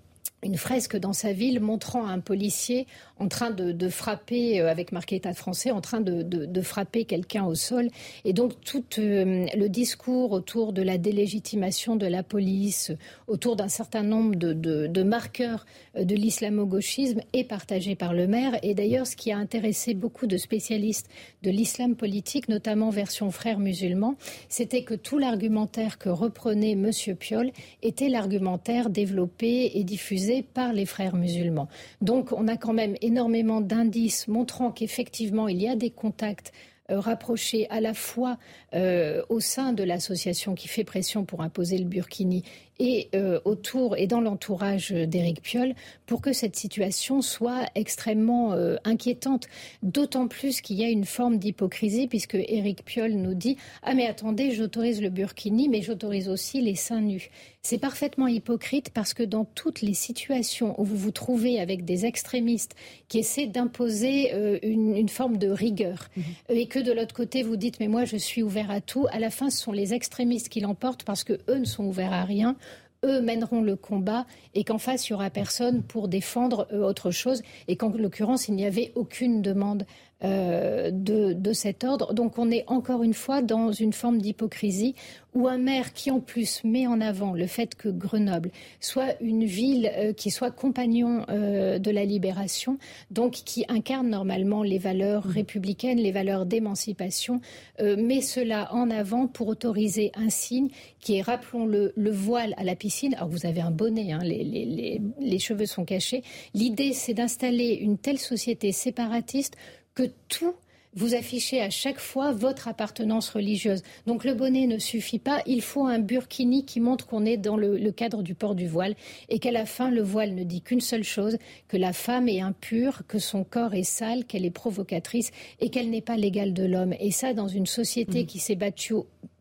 une fresque dans sa ville montrant un policier en train de, frapper, euh, avec marqué État français, en train de, frapper quelqu'un au sol. Et donc tout euh, le discours autour de la délégitimation de la police, autour d'un certain nombre de, marqueurs euh, de l'islamo-gauchisme est partagé par le maire. Et d'ailleurs, ce qui a intéressé beaucoup de spécialistes de l'islam politique, notamment version frères musulmans, c'était que tout l'argumentaire que reprenait M. Piolle était l'argumentaire développé et diffusé par les frères musulmans. Donc on a quand même énormément d'indices montrant qu'effectivement il y a des contacts euh, rapprochés à la fois euh, au sein de l'association qui fait pression pour imposer le burkini et euh, autour et dans l'entourage d'Éric Piolle pour que cette situation soit extrêmement euh, inquiétante. D'autant plus qu'il y a une forme d'hypocrisie puisque Éric Piolle nous dit ah mais attendez j'autorise le burkini mais j'autorise aussi les seins nus. C'est parfaitement hypocrite parce que dans toutes les situations où vous vous trouvez avec des extrémistes qui essaient d'imposer euh, une, forme de rigueur mmh. et que de l'autre côté vous dites mais moi je suis ouvert à tout, à la fin ce sont les extrémistes qui l'emportent parce que eux ne sont ouverts à rien eux mèneront le combat et qu'en face, il n'y aura personne pour défendre euh, autre chose. Et qu'en l'occurrence, il n'y avait aucune demande euh, de, de, cet ordre. Donc on est encore une fois dans une forme d'hypocrisie où un maire qui en plus met en avant le fait que Grenoble soit une ville euh, qui soit compagnon euh, de la libération, donc qui incarne normalement les valeurs mmh. républicaines, les valeurs d'émancipation, met cela en avant pour autoriser un signe qui est, rappelons-le, le voile à la piscine. Alors vous avez un bonnet, hein, les, les, les cheveux sont cachés. L'idée, c'est d'installer une telle société séparatiste que tout vous affichez à chaque fois votre appartenance religieuse. Donc le bonnet ne suffit pas, il faut un burkini qui montre qu'on est dans le, cadre du port du voile et qu'à la fin, le voile ne dit qu'une seule chose, que la femme est impure, que son corps est sale, qu'elle est provocatrice et qu'elle n'est pas l'égale de l'homme. Et ça, dans une société mmh. qui s'est battue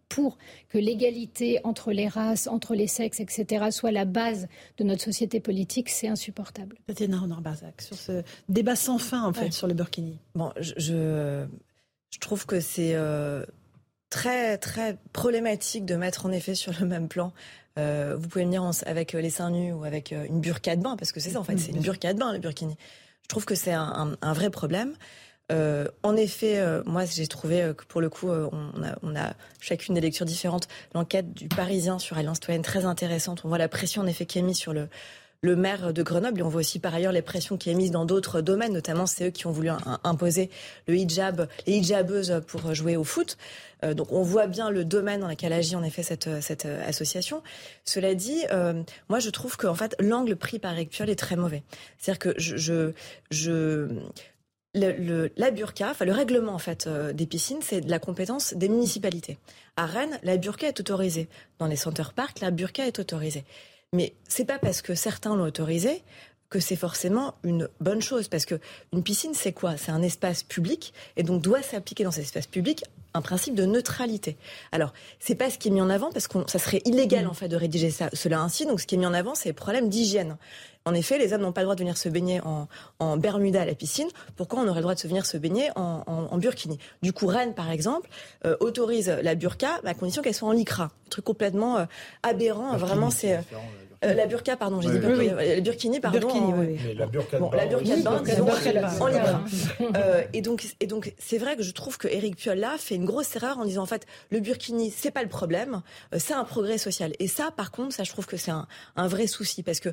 pour que l'égalité entre les races, entre les sexes, etc., soit la base de notre société politique, c'est insupportable. Tatiana Renard-Barzac, sur ce débat sans fin, en fait, sur le burkini. Bon, je, je, trouve que c'est euh, très, très problématique de mettre en effet sur le même plan euh, vous pouvez venir avec les seins nus ou avec euh, une burqa de bain, parce que c'est ça en fait, c'est une burqa de bain le burkini. Je trouve que c'est un, un, vrai problème. Euh, en effet, euh, moi j'ai trouvé euh, que pour le coup, on a, on, a, chacune des lectures différentes. L'enquête du Parisien sur Alliance Citoyenne très intéressante. On voit la pression en effet qui est mise sur le, le maire de Grenoble. Et on voit aussi par ailleurs les pressions qui est mise dans d'autres domaines, notamment c'est eux qui ont voulu imposer le hijab, les hijabeuses pour jouer au foot. donc on voit bien le domaine dans lequel agit en effet cette, cette association. Cela dit, moi je trouve que en fait l'angle pris par Eric Piolle est très mauvais. C'est-à-dire que je, je, je le, la burqa, enfin le règlement en fait euh, des piscines, c'est de la compétence des municipalités. À Rennes, la burqa est autorisée. Dans les center parks, la burqa est autorisée. Mais c'est pas parce que certains l'ont autorisée que c'est forcément une bonne chose. Parce que une piscine, c'est quoi? C'est un espace public et donc doit s'appliquer dans cet espace public un principe de neutralité. Alors, c'est pas ce qui est mis en avant parce que ça serait illégal mm. en fait de rédiger ça, cela ainsi. Donc, ce qui est mis en avant, c'est le problème d'hygiène. En effet, les hommes n'ont pas le droit de venir se baigner en, en, Bermuda à la piscine. Pourquoi on aurait le droit de se venir se baigner en, en, burkini? Du coup, Rennes, par exemple, euh, autorise la burqa à condition qu'elle soit en lycra. Un truc complètement euh, aberrant. Vraiment, c'est euh, la burqa, pardon, j'ai dit oui, oui. burkini, pardon. Burkini, oui, Mais la burqa bon, la burqa de en lycra. euh, et donc, et donc, c'est vrai que je trouve que Eric Piolle là fait une grosse erreur en disant en fait, le burkini, c'est pas le problème, c'est un progrès social. Et ça, par contre, ça, je trouve que c'est un, un vrai souci parce que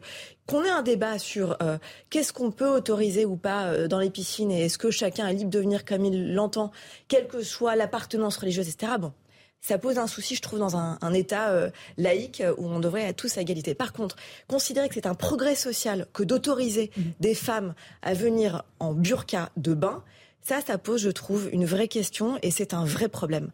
qu'on ait un débat sur euh, qu'est-ce qu'on peut autoriser ou pas euh, dans les piscines et est-ce que chacun est libre de venir comme il l'entend, quelle que soit l'appartenance religieuse, etc. Bon, ça pose un souci, je trouve, dans un, un État euh, laïque où on devrait être tous à égalité. Par contre, considérer que c'est un progrès social que d'autoriser mmh. des femmes à venir en burqa de bain, ça, ça pose, je trouve, une vraie question et c'est un vrai problème.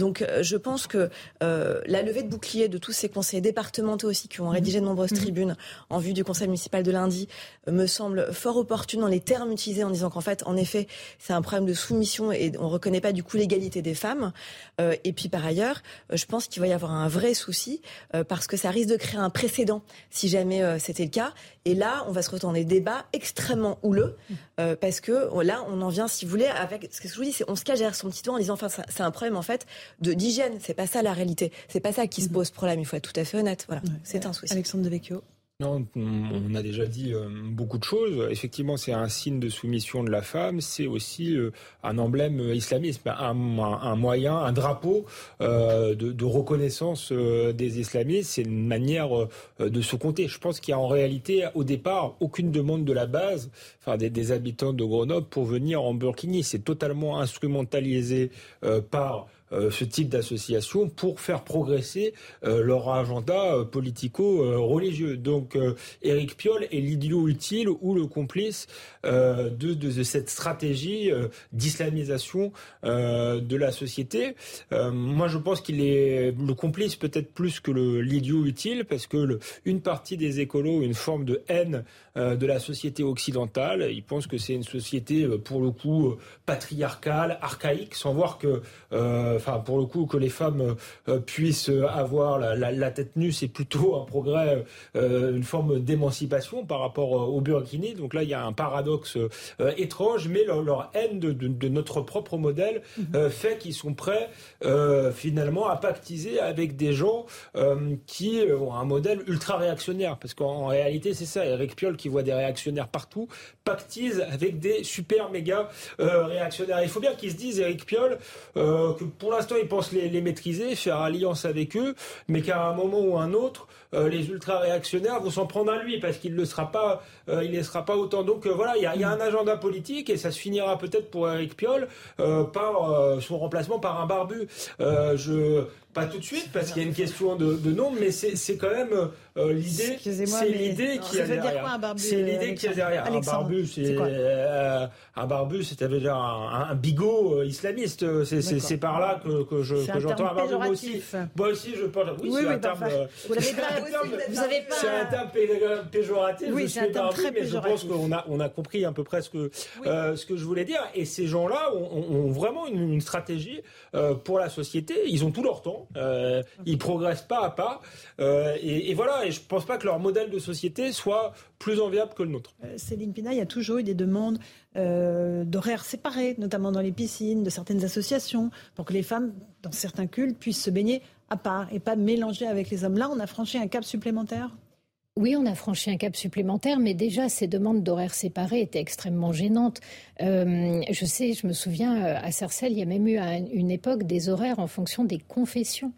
Donc euh, je pense que euh, la levée de bouclier de tous ces conseillers départementaux aussi qui ont rédigé de nombreuses mhm. tribunes en vue du conseil municipal de lundi euh, me semble fort opportune dans les termes utilisés en disant qu'en fait, en effet, c'est un problème de soumission et on ne reconnaît pas du coup l'égalité des femmes. et puis par ailleurs, je pense qu'il va y avoir un vrai souci parce que ça risque de créer un précédent si jamais c'était le cas. Et là, on va se retrouver dans des débats extrêmement houleux parce que là, on en vient, si vous voulez, avec ce que je vous dis, c'est on se cache derrière son petit toit en disant, enfin, c'est un problème en fait de d'hygiène. C'est pas ça la réalité. C'est pas ça qui se mhm. pose problème. Il faut être tout à fait honnête. Voilà, c'est un souci. Alexandre Devecchio. On a déjà dit euh, beaucoup de choses. Effectivement, c'est un signe de soumission de la femme. C'est aussi euh, un emblème islamiste, un, moyen, un drapeau euh, de, reconnaissance des islamistes. C'est une manière de se compter. Je pense qu'il y a en réalité, au départ, aucune demande de la base, enfin des, des habitants de Grenoble, pour venir en Burkini. C'est totalement instrumentalisé par euh, ce type d'association pour faire progresser euh, leur agenda euh, politico-religieux. Donc Éric Piolle est l'idiot utile ou le complice de, cette stratégie d'islamisation de la société. moi, je pense qu'il est le complice peut-être plus que l'idiot utile parce que une partie des écolos, une forme de haine de la société occidentale, ils pensent que c'est une société pour le coup patriarcale, archaïque, sans voir que enfin pour le coup, que les femmes euh, puissent avoir la, tête nue, c'est plutôt un progrès, euh, une forme d'émancipation par rapport euh, au burkini. Donc là, il y a un paradoxe étrange, mais leur, haine de, notre propre modèle mhm. fait qu'ils sont prêts finalement à pactiser avec des gens qui ont un modèle ultra réactionnaire. Parce qu'en réalité, c'est ça, Eric Piolle qui voit des réactionnaires partout, pactise avec des super méga réactionnaires. Il faut bien qu'ils se disent, Eric Piolle, que pour l'instant, il pense les, maîtriser, faire alliance avec eux, mais qu'à un moment ou un autre, euh, les ultra-réactionnaires vont s'en prendre à lui parce qu'il ne sera pas, euh, il ne sera pas autant. Donc euh, voilà, il y a, un agenda politique et ça se finira peut-être pour Eric Piolle par son remplacement par un barbu. je pas tout de suite parce qu'il y a une question de, de nombre, mais c'est quand même euh, l'idée. C'est l'idée qui a derrière. C'est l'idée qui a derrière. Un barbu, c'est euh, un barbu, c'est-à-dire un, un, bigot euh, islamiste. C'est par là que, que je que j'entends un barbu moi aussi. Moi aussi, je pense. Oui, c'est un terme. Vous avez pas. C'est un terme péjoratif. Oui, c'est un terme très péjoratif. Je pense qu'on a on a compris à peu près ce que ce que je voulais dire. Et ces gens-là ont vraiment une stratégie pour la société. Ils ont tout leur temps. Euh, ils progressent pas à pas. Euh, et, voilà, et je pense pas que leur modèle de société soit plus enviable que le nôtre. Euh, Céline Pina, il y a toujours eu des demandes euh, d'horaires séparés, notamment dans les piscines, de certaines associations, pour que les femmes, dans certains cultes, puissent se baigner à part et pas mélanger avec les hommes. Là, on a franchi un cap supplémentaire? Oui, on a franchi un cap supplémentaire, mais déjà ces demandes d'horaires séparés étaient extrêmement gênantes. Euh, je sais, je me souviens, à Sarcelles, il y a même eu à une époque des horaires en fonction des confessions.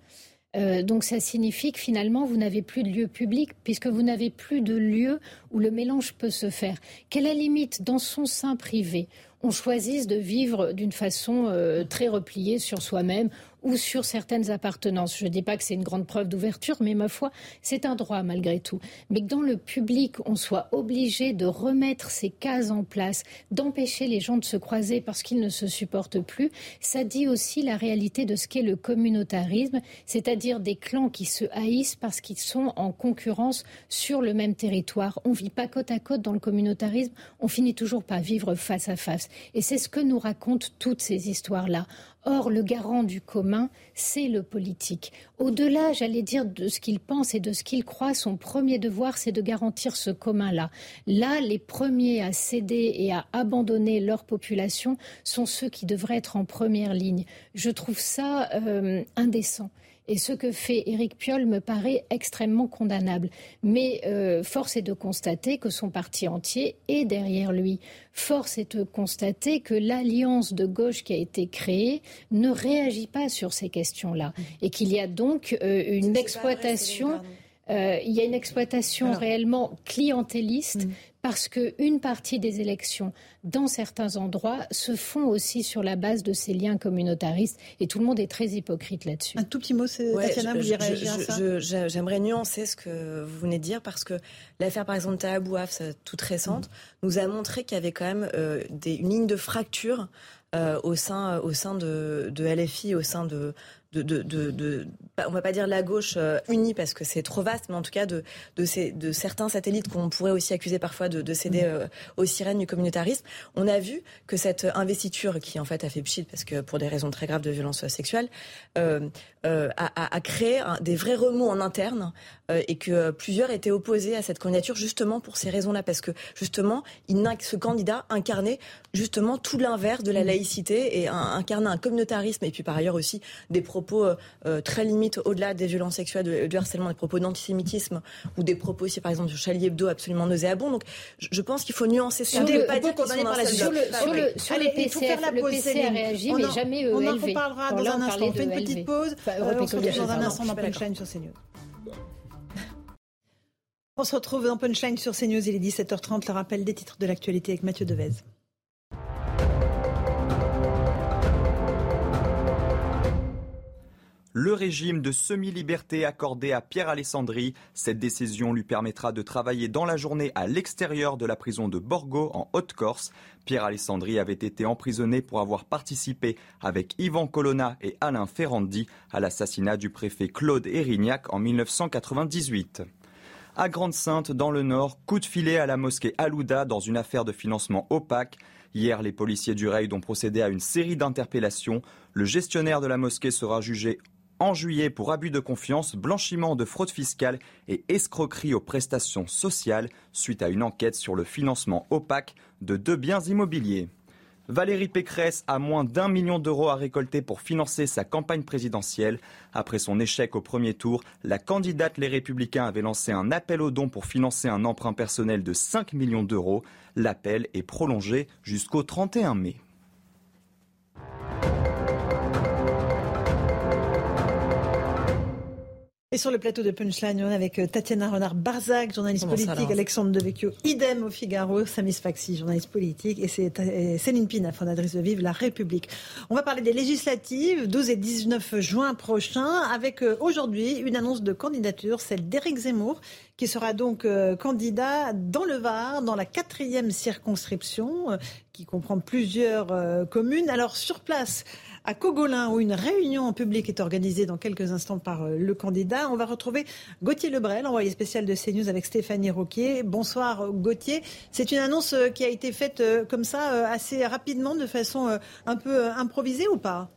Euh, donc ça signifie que finalement, vous n'avez plus de lieu public puisque vous n'avez plus de lieu où le mélange peut se faire. Quelle la limite, dans son sein privé, on choisisse de vivre d'une façon très repliée sur soi-même, ou sur certaines appartenances. Je ne dis pas que c'est une grande preuve d'ouverture, mais ma foi, c'est un droit malgré tout. Mais que dans le public, on soit obligé de remettre ces cases en place, d'empêcher les gens de se croiser parce qu'ils ne se supportent plus, ça dit aussi la réalité de ce qu'est le communautarisme, c'est-à-dire des clans qui se haïssent parce qu'ils sont en concurrence sur le même territoire. On vit pas côte à côte dans le communautarisme, on finit toujours par vivre face à face. Et c'est ce que nous racontent toutes ces histoires-là. Or, le garant du commun, c'est le politique. Au-delà, j'allais dire, de ce qu'il pense et de ce qu'il croit, son premier devoir, c'est de garantir ce commun-là. Là, les premiers à céder et à abandonner leur population sont ceux qui devraient être en première ligne. Je trouve ça euh, indécent. Et ce que fait Éric Piolle me paraît extrêmement condamnable. Mais euh, force est de constater que son parti entier est derrière lui. Force est de constater que l'alliance de gauche qui a été créée ne réagit pas sur ces questions-là. Et qu'il y a donc euh, une exploitation. Euh, il y a une exploitation réellement clientéliste mm. parce qu'une partie des élections dans certains endroits se font aussi sur la base de ces liens communautaristes et tout le monde est très hypocrite là-dessus. Un tout petit mot, c'est Tatiana, vous réagir à ça? J'aimerais nuancer ce que vous venez de dire parce que l'affaire par exemple Tahabouaf, toute récente, nous a montré qu'il y avait quand même euh, des, une ligne de fracture euh, au sein, au sein de, de LFI, au sein de, de, de, de, on va pas dire la gauche euh, unie parce que c'est trop vaste, mais en tout cas de, de, ces, de certains satellites qu'on pourrait aussi accuser parfois de, de céder mm. euh, aux sirènes du communautarisme. On a vu que cette investiture, qui en fait a fait pchit parce que pour des raisons très graves de violence sexuelle, euh, euh a, a, créé des vrais remous en interne et que plusieurs étaient opposés à cette candidature justement pour ces raisons-là, parce que justement, il, ce candidat incarnait justement tout l'inverse de la mm. laïcité et incarnait un communautarisme et puis par ailleurs aussi des propos propos euh, euh, très limites au-delà des violences sexuelles, de, harcèlement, des propos d'antisémitisme ou des propos aussi, par exemple, sur Charlie Hebdo absolument nauséabonds. Donc, je, pense qu'il faut nuancer ça. Sur le, pas dire par la Sur le, sur le, sur Allez, le PCF, la le PC a réagi, mais jamais ELV. On en reparlera dans un instant. On fait une petite pause. Euh, on se retrouve dans un instant dans Punchline sur CNews. On se retrouve dans Punchline sur CNews. Il est 17h30. Le rappel des titres de l'actualité avec Mathieu Devez. Le régime de semi-liberté accordé à Pierre Alessandri, cette décision lui permettra de travailler dans la journée à l'extérieur de la prison de Borgo en Haute-Corse. Pierre Alessandri avait été emprisonné pour avoir participé avec Yvan Colonna et Alain Ferrandi à l'assassinat du préfet Claude Erignac en 1998. À Grande-Sainte, dans le Nord, coup de filet à la mosquée Alouda dans une affaire de financement opaque. Hier, les policiers du raid ont procédé à une série d'interpellations. Le gestionnaire de la mosquée sera jugé en juillet pour abus de confiance, blanchiment de fraude fiscale et escroquerie aux prestations sociales suite à une enquête sur le financement opaque de deux biens immobiliers. Valérie Pécresse a moins d'un million d'euros à récolter pour financer sa campagne présidentielle. Après son échec au premier tour, la candidate Les Républicains avait lancé un appel aux dons pour financer un emprunt personnel de 5 millions d'euros. L'appel est prolongé jusqu'au 31 mai. Et sur le plateau de Punchline, on est avec euh, Tatiana Renard-Barzac, journaliste politique, Alexandre Devecchio, idem au Figaro, Samis Faxi, journaliste politique, et c'est euh, Céline Pina, fondatrice de Vive la République. On va parler des législatives, 12 et 19 juin prochains, avec euh, aujourd'hui une annonce de candidature, celle d'Éric Zemmour, qui sera donc candidat dans le Var, dans la quatrième circonscription, qui comprend plusieurs communes. Alors sur place, à Cogolin, où une réunion en public est organisée dans quelques instants par euh, le candidat. On va retrouver Gauthier Lebrel, envoyé spécial de CNews avec Stéphanie Roquier. Bonsoir Gauthier. C'est une annonce euh, qui a été faite euh, comme ça assez rapidement, de façon un peu improvisée ou pas?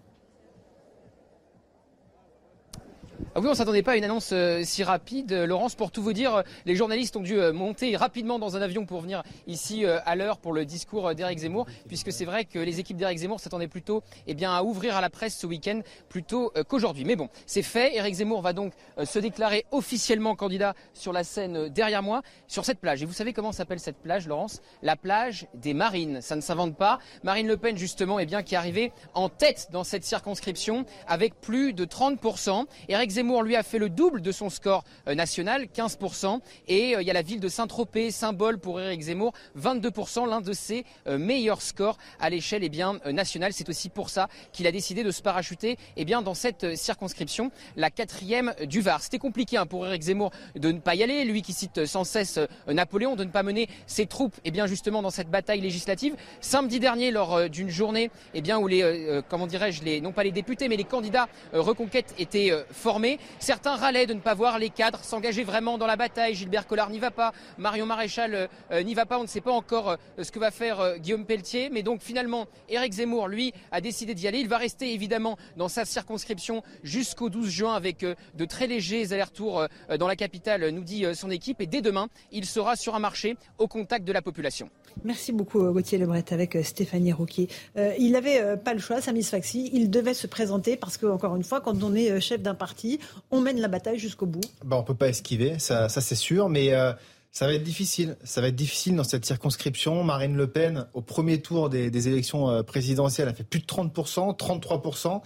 Ah oui, on s'attendait pas à une annonce euh, si rapide. Euh, Laurence, pour tout vous dire, euh, les journalistes ont dû monter rapidement dans un avion pour venir ici à l'heure pour le discours d'Éric Zemmour, puisque c'est vrai que les équipes d'Éric Zemmour s'attendaient plutôt eh bien, à ouvrir à la presse ce week-end plutôt qu'aujourd'hui. Mais bon, c'est fait. Éric Zemmour va donc se déclarer officiellement candidat sur la scène derrière moi, sur cette plage. Et vous savez comment s'appelle cette plage, Laurence? La plage des Marines. Ça ne s'invente pas. Marine Le Pen, justement, eh bien, qui est arrivée en tête dans cette circonscription avec plus de 30%. Éric Zemmour Zemmour, lui, a fait le double de son score national, 15%. Et il y a la ville de Saint-Tropez, symbole pour Éric Zemmour, 22%, l'un de ses meilleurs scores à l'échelle eh nationale. C'est aussi pour ça qu'il a décidé de se parachuter eh bien, dans cette circonscription, la quatrième du Var. C'était compliqué hein, pour Éric Zemmour de ne pas y aller, lui qui cite sans cesse Napoléon, de ne pas mener ses troupes eh bien, justement dans cette bataille législative. Samedi dernier, lors d'une journée bien, où les, comment dirais-je, non pas les députés, mais les candidats reconquête étaient formés, certains râlaient de ne pas voir les cadres s'engager vraiment dans la bataille. Gilbert Collard n'y va pas, Marion Maréchal n'y va pas, on ne sait pas encore ce que va faire Guillaume Pelletier. Mais donc finalement, Éric Zemmour, lui, a décidé d'y aller. Il va rester évidemment dans sa circonscription jusqu'au 12 juin avec de très légers allers-retours dans la capitale, nous dit son équipe. Et dès demain, il sera sur un marché au contact de la population. Merci beaucoup Gauthier Lebret avec Stéphanie Rouquier. il n'avait pas le choix, Samis Faxi. Il devait se présenter parce que, encore une fois, quand on est chef d'un parti, on mène la bataille jusqu'au bout. Bah, on ne peut pas esquiver, ça, c'est sûr. Mais ça va être difficile. Ça va être difficile dans cette circonscription. Marine Le Pen, au premier tour des, élections euh, présidentielles, a fait plus de 30%, 33%.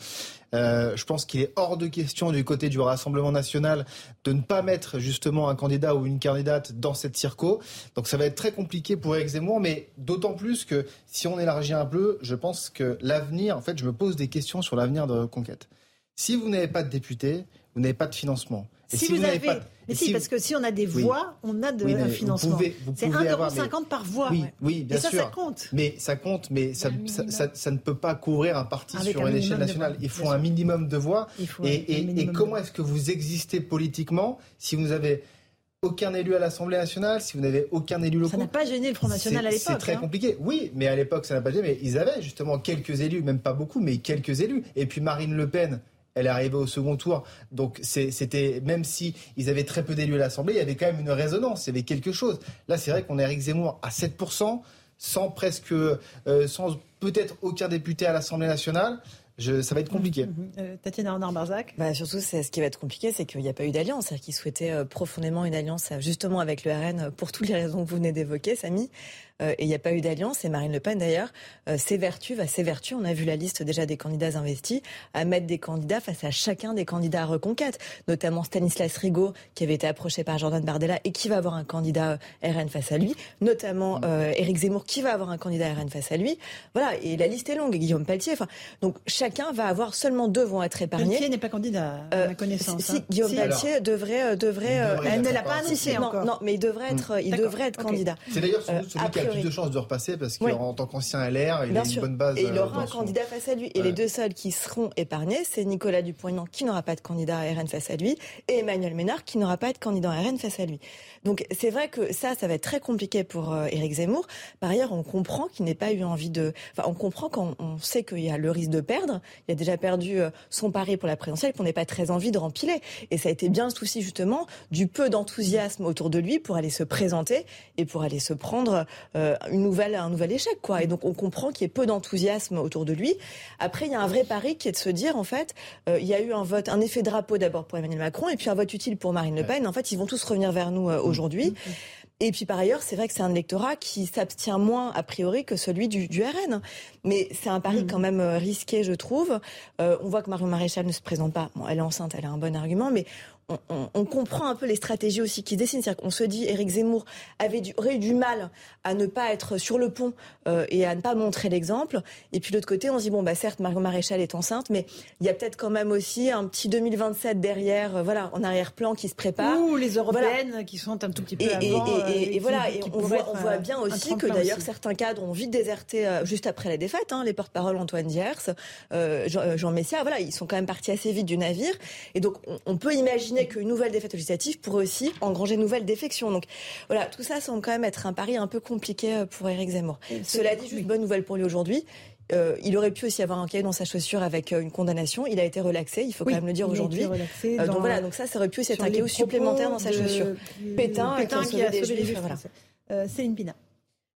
Euh, je pense qu'il est hors de question du côté du Rassemblement national de ne pas mettre justement un candidat ou une candidate dans cette circo. Donc ça va être très compliqué pour Éric Zemmour, mais d'autant plus que si on élargit un peu, je pense que l'avenir, en fait, je me pose des questions sur l'avenir de Reconquête. Si vous n'avez pas de député, vous n'avez pas de financement. si, vous, avez... Pas... Mais si, parce que si on a des voix, on a de un financement. C'est 1,50€ par voix. Oui, oui bien Et ça, sûr. ça compte. Mais ça compte, mais ça, ça, ne peut pas couvrir un parti sur une échelle nationale. Il faut un minimum de voix. Et, et comment est-ce que vous existez politiquement si vous avez aucun élu à l'Assemblée nationale, si vous n'avez aucun élu local. Ça n'a pas gêné le Front National à l'époque. C'est très hein. compliqué. Oui, mais à l'époque, ça n'a pas gêné. Mais ils avaient justement quelques élus, même pas beaucoup, mais quelques élus. Et puis Marine Le Pen, elle est arrivée au second tour. Donc c'était même si ils avaient très peu d'élus à l'Assemblée, il y avait quand même une résonance, il y avait quelque chose. Là, c'est vrai qu'on a Eric Zemmour à 7%, sans presque, euh, sans peut-être aucun député à l'Assemblée nationale. Je, ça va être compliqué. Mmh, mmh. Euh, Tatiana Renard-Barzac bah, Surtout, ce qui va être compliqué, c'est qu'il n'y a pas eu d'alliance. C'est-à-dire qu'ils souhaitaient euh, profondément une alliance justement avec le RN pour toutes les raisons que vous venez d'évoquer, Samy. Euh, et il n'y a pas eu d'alliance. Et Marine Le Pen, d'ailleurs, euh, s'évertue, va s'évertuer, on a vu la liste déjà des candidats investis, à mettre des candidats face à chacun des candidats à reconquête, notamment Stanislas Rigaud, qui avait été approché par Jordan Bardella et qui va avoir un candidat euh, RN face à lui, notamment euh, Éric Zemmour, qui va avoir un candidat RN face à lui. Voilà, et la liste est longue, Guillaume Pelletier. Enfin, donc chacun va avoir, seulement deux vont être épargnés. Pelletier n'est pas candidat, à ma connaissance. Si, hein. Guillaume Pelletier devrait... devrait, elle ne l'a pas annoncé encore. Non, mais il devrait être, il devrait être candidat. C'est d'ailleurs celui, celui qui a plus de chances de repasser parce qu'en tant qu'ancien LR, il a une bonne base. Et il aura un candidat face à lui. Et les deux seuls qui seront épargnés, c'est Nicolas Dupont-Aignan qui n'aura pas de candidat RN face à lui et Emmanuel Ménard qui n'aura pas de candidat RN face à lui. Donc c'est vrai que ça, ça va être très compliqué pour euh, Éric Zemmour. Par ailleurs, on comprend qu'il n'ait pas eu envie de. Enfin, on comprend quand on sait qu'il y a le risque de perdre. Il a déjà perdu euh, son pari pour la présidentielle, qu'on n'ait pas très envie de rempiler. Et ça a été bien le souci justement du peu d'enthousiasme autour de lui pour aller se présenter et pour aller se prendre euh, une nouvelle, un nouvel échec, quoi. Et donc on comprend qu'il y ait peu d'enthousiasme autour de lui. Après, il y a un vrai pari qui est de se dire, en fait, il y a eu un vote, un effet drapeau d'abord pour Emmanuel Macron et puis un vote utile pour Marine Le Pen. En fait, ils vont tous revenir vers nous aujourd'hui. Et puis par ailleurs, c'est vrai que c'est un électorat qui s'abstient moins a priori que celui du, du RN. Mais c'est un pari quand même risqué, je trouve. Euh, on voit que Marion Maréchal ne se présente pas. Bon, elle est enceinte, elle a un bon argument, mais on, on, on, comprend un peu les stratégies aussi qui se dessinent. C'est-à-dire qu'on se dit, Éric Zemmour avait du, aurait eu du mal à ne pas être sur le pont euh, et à ne pas montrer l'exemple. Et puis de l'autre côté, on se dit, bon, bah certes, Marion Maréchal est enceinte, mais il y a peut-être quand même aussi un petit 2027 derrière, euh, voilà, en arrière-plan qui se prépare. Ou les européennes voilà. qui sont un tout petit peu et, avant. Et, et, et voilà, on voit, on voit bien aussi que d'ailleurs certains cadres ont vite déserté euh, juste après la défaite. Hein, les porte-parole Antoine Diers, euh, Jean, Jean Messia, voilà, ils sont quand même partis assez vite du navire. Et donc on, on peut imaginer qu'une nouvelle défaite législative pourrait aussi engranger une nouvelle défection. Donc voilà, tout ça semble quand même être un pari un peu compliqué pour Éric Zemmour. Cela dit, juste bonne nouvelle pour lui aujourd'hui. Euh, il aurait pu aussi avoir un cahier dans sa chaussure avec euh, une condamnation. Il a été relaxé, il faut oui, quand même le dire aujourd'hui. Euh, donc voilà, donc ça, ça aurait pu aussi être un cahier supplémentaire dans sa chaussure. Pétain, Pétain qui a qui a sauvé les, les voilà. Euh, Céline Pina.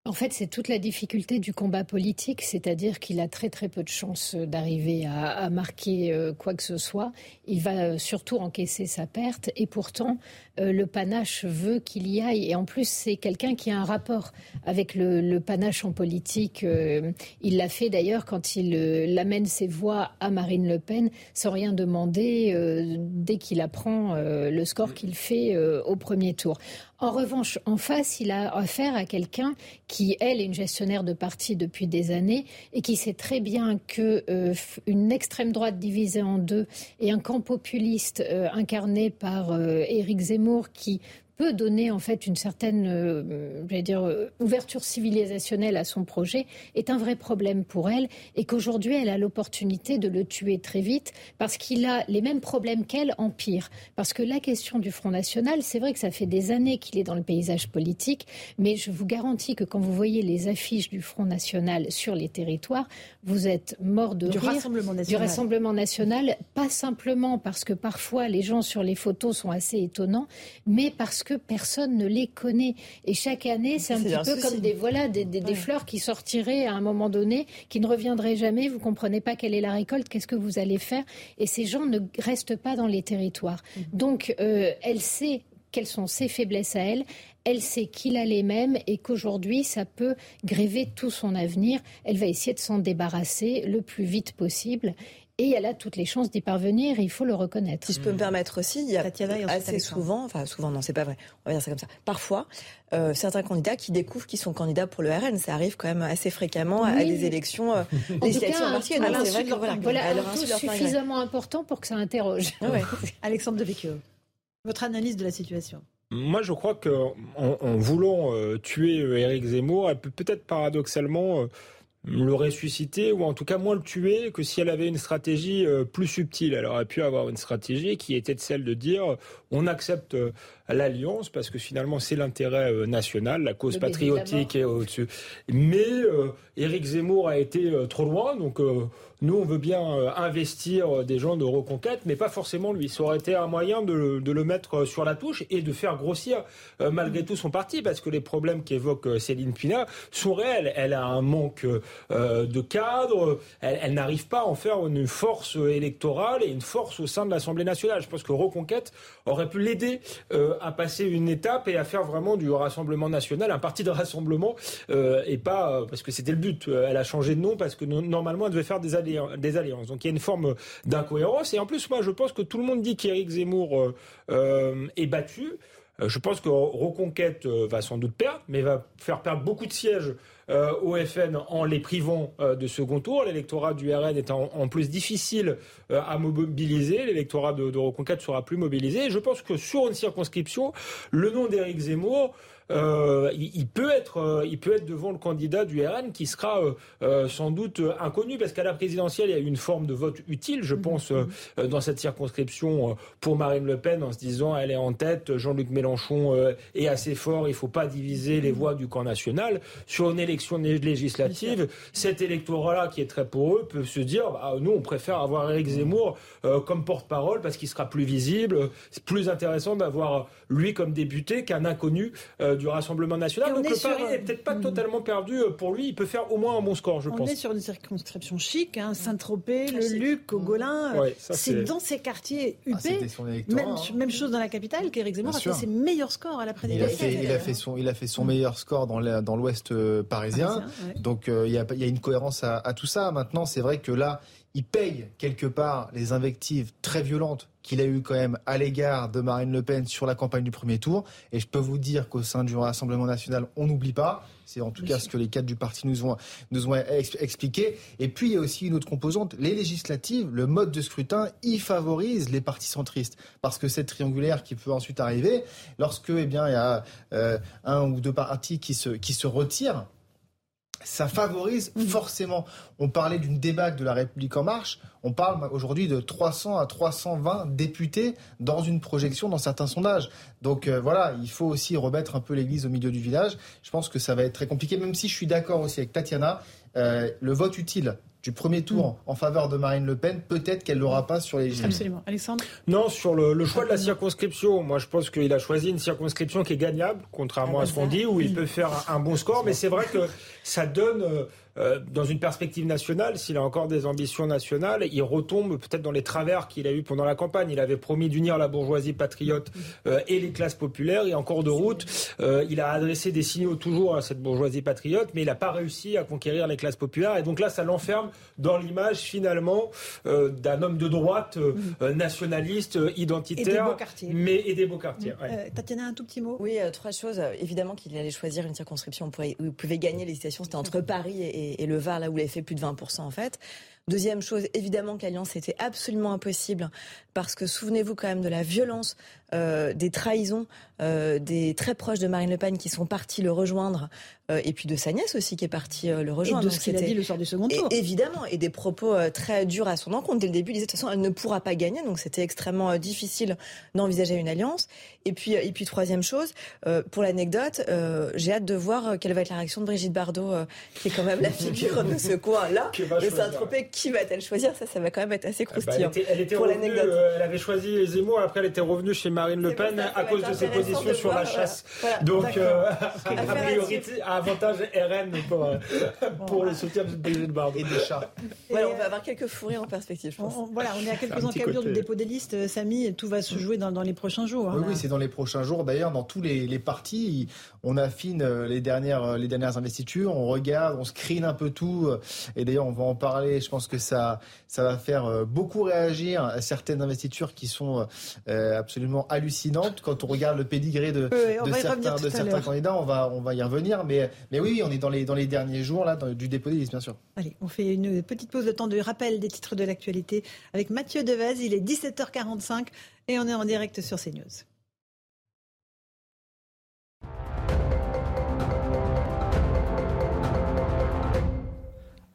En fait, c'est toute la difficulté du combat politique, c'est-à-dire qu'il a très très peu de chances d'arriver à, marquer euh, quoi que ce soit. Il va euh, surtout encaisser sa perte, et pourtant euh, le panache veut qu'il y aille. Et en plus, c'est quelqu'un qui a un rapport avec le, panache en politique. il l'a fait d'ailleurs quand il amène ses voix à Marine Le Pen sans rien demander dès qu'il apprend le score qu'il fait au premier tour. En revanche, en face, il a affaire à quelqu'un qui, elle, est une gestionnaire de parti depuis des années et qui sait très bien que euh, une extrême droite divisée en deux et un camp populiste euh, incarné par euh, Éric Zemmour qui peut donner en fait une certaine euh, dire, euh, ouverture civilisationnelle à son projet est un vrai problème pour elle et qu'aujourd'hui elle a l'opportunité de le tuer très vite parce qu'il a les mêmes problèmes qu'elle en pire. Parce que la question du Front National, c'est vrai que ça fait des années qu'il est dans le paysage politique, mais je vous garantis que quand vous voyez les affiches du Front National sur les territoires, vous êtes mort de du rire. Rassemblement national. Du Rassemblement national, pas simplement parce que parfois les gens sur les photos sont assez étonnants, mais parce que personne ne les connaît. Et chaque année, c'est un petit peu comme des, voilà, des, des, fleurs qui sortiraient à un moment donné, qui ne reviendraient jamais. Vous comprenez pas quelle est la récolte, qu'est-ce que vous allez faire. Et ces gens ne restent pas dans les territoires. Mhm. Donc, euh, elle sait quelles sont ses faiblesses à elle. Elle sait qu'il a les mêmes et qu'aujourd'hui, ça peut gréver tout son avenir. Elle va essayer de s'en débarrasser le plus vite possible. Et elle a toutes les chances d'y parvenir, il faut le reconnaître. Si je peux me permettre aussi, il y a assez souvent, enfin souvent, non, c'est pas vrai, on va dire ça comme ça. Parfois, euh, certains candidats qui découvrent qu'ils sont candidats pour le RN, ça arrive quand même assez fréquemment à des élections euh, législatives en particulier. c'est vrai que voilà, voilà un suffisamment important pour que ça interroge. Ah Alexandre Devecchio, votre analyse de la situation. Moi, je crois qu'en en, voulant euh, tuer Éric Zemmour, elle peut peut-être paradoxalement le ressusciter ou en tout cas moins le tuer que si elle avait une stratégie euh, plus subtile. Elle aurait pu avoir une stratégie qui était celle de dire on accepte euh, l'alliance parce que finalement c'est l'intérêt euh, national, la cause patriotique est au-dessus. Mais Éric Zemmour a été trop loin, donc nous on veut bien investir des gens de reconquête, mais pas forcément lui. Ça aurait été un moyen de, le mettre sur la touche et de faire grossir malgré tout son parti parce que les problèmes qu'évoque Céline Pina sont réels. Elle a un manque euh, de cadre. Elle, n'arrive pas à en faire une force électorale et une force au sein de l'Assemblée nationale. Je pense que Reconquête aurait pu l'aider euh, à passer une étape et à faire vraiment du Rassemblement national un parti de rassemblement euh, et pas parce que c'était le but. Elle a changé de nom parce que normalement elle devait faire des, alliances. Donc il y a une forme d'incohérence. Et en plus, moi, je pense que tout le monde dit qu'Éric Zemmour est battu. Je pense que Reconquête va sans doute perdre, mais va faire perdre beaucoup de sièges euh, au FN en les privant euh, de second tour. L'électorat du RN est en, plus difficile euh, à mobiliser. L'électorat de, Reconquête sera plus mobilisé. Je pense que sur une circonscription, le nom d'Éric Zemmour euh, il, peut être, euh, il peut être devant le candidat du RN qui sera euh, sans doute inconnu parce qu'à la présidentielle, il y a eu une forme de vote utile, je pense, mm-hmm. dans cette circonscription pour Marine Le Pen en se disant elle est en tête, Jean-Luc Mélenchon est assez fort, il ne faut pas diviser les voix du camp national. Sur une élection législative, cet électorat-là qui est très pour eux peut se dire bah, nous, on préfère avoir Éric mm-hmm. Zemmour comme porte-parole parce qu'il sera plus visible. C'est plus intéressant d'avoir lui comme député qu'un inconnu du Rassemblement national. Donc le pari n'est peut-être pas hmm. totalement perdu euh, pour lui. Il peut faire au moins un bon score, je pense. On est sur une circonscription chic, hein, Saint-Tropez, le Luc, Cogolin. c'est dans ces quartiers UP. Ah, même, hein. même, chose dans la capitale qu'Éric Zemmour a fait ses meilleurs scores à la présidentielle. Il a fait, son, il a fait son meilleur score dans l'ouest euh, parisien. Donc euh, il y, a, y, a, une cohérence à, à tout ça. Maintenant, c'est vrai que là, il paye quelque part les invectives très violentes qu'il a eues quand même à l'égard de Marine Le Pen sur la campagne du premier tour. Et je peux vous dire qu'au sein du Rassemblement national, on n'oublie pas. C'est en tout cas ce que les cadres du parti nous ont, nous ont expliqué. Et puis, il y a aussi une autre composante. Les législatives, le mode de scrutin, y favorise les partis centristes. Parce que cette triangulaire qui peut ensuite arriver, lorsque, eh bien, il y a euh, un ou deux partis qui se, qui se retirent, ça favorise forcément. On parlait d'une débâcle de la République en marche. On parle aujourd'hui de 300 à 320 députés dans une projection dans certains sondages. Donc euh, voilà, il faut aussi remettre un peu l'église au milieu du village. Je pense que ça va être très compliqué, même si je suis d'accord aussi avec Tatiana. Euh, le vote utile du premier tour mm. en faveur de Marine Le Pen, peut-être qu'elle l'aura pas sur les législatives. Absolument. Alexandre Non, sur le, choix de la circonscription, moi je pense qu'il a choisi une circonscription qui est gagnable, contrairement ah, à ce qu'on dit, où il peut faire un, bon score, mais c'est vrai que ça donne... Euh, dans une perspective nationale, s'il a encore des ambitions nationales, il retombe peut-être dans les travers qu'il a eu pendant la campagne. Il avait promis d'unir la bourgeoisie patriote euh, et les classes populaires. Et en cours de route, euh, il a adressé des signaux toujours à cette bourgeoisie patriote, mais il n'a pas réussi à conquérir les classes populaires. Et donc là, ça l'enferme dans l'image finalement d'un homme de droite nationaliste, identitaire, et mais et des beaux quartiers. Ouais. Tatiana, un tout petit mot. Oui, trois choses. Évidemment qu'il allait choisir une circonscription où il pouvait gagner les citations. C'était entre Paris et et, le Var, là où il fait plus de 20% en fait. Deuxième chose, évidemment que l'alliance était absolument impossible parce que souvenez-vous quand même de la violence des trahisons euh, des très proches de Marine Le Pen qui sont partis le rejoindre euh, et puis de sa nièce aussi qui est partie le rejoindre. Et de ce qu'il a dit le soir du second tour. évidemment, et des propos très durs à son encontre. Dès le début, il disait de toute façon, elle ne pourra pas gagner, donc c'était extrêmement difficile d'envisager une alliance. Et puis, et puis troisième chose, pour l'anecdote, j'ai hâte de voir quelle va être la réaction de Brigitte Bardot, qui est quand même la figure de ce coin-là. De Saint-Tropez, qui va-t-elle choisir? Ça, ça va quand même être assez bah, croustillant. elle, était, pour l'anecdote. elle avait choisi Zemmour, après elle était revenue chez Marine Le Pen à cause de ses positions sur la chasse. Donc, euh, a priori, avantage RN pour, euh, pour le soutien de Brigitte Bardot. Et des chats. on va avoir quelques fourrés en perspective, je pense. voilà, on est à quelques encablures du dépôt des listes. Euh, Samy, tout va se jouer dans, dans les prochains jours. Hein, oui, c'est dans les prochains jours. D'ailleurs, dans tous les, les partis, on affine les dernières, les dernières investitures, on regarde, on screen un peu tout. Et d'ailleurs, on va en parler. Je pense que ça, ça va faire beaucoup réagir à certaines investitures qui sont absolument hallucinantes quand on regarde le pédigré de, certains, de certains candidats, on va, on va y revenir. Mais, mais oui, on est dans les, dans les derniers jours là, du dépôt des listes, bien sûr. Allez, on fait une petite pause de temps de rappel des titres de l'actualité avec Mathieu Devez. Il est 17h45 et on est en direct sur CNews.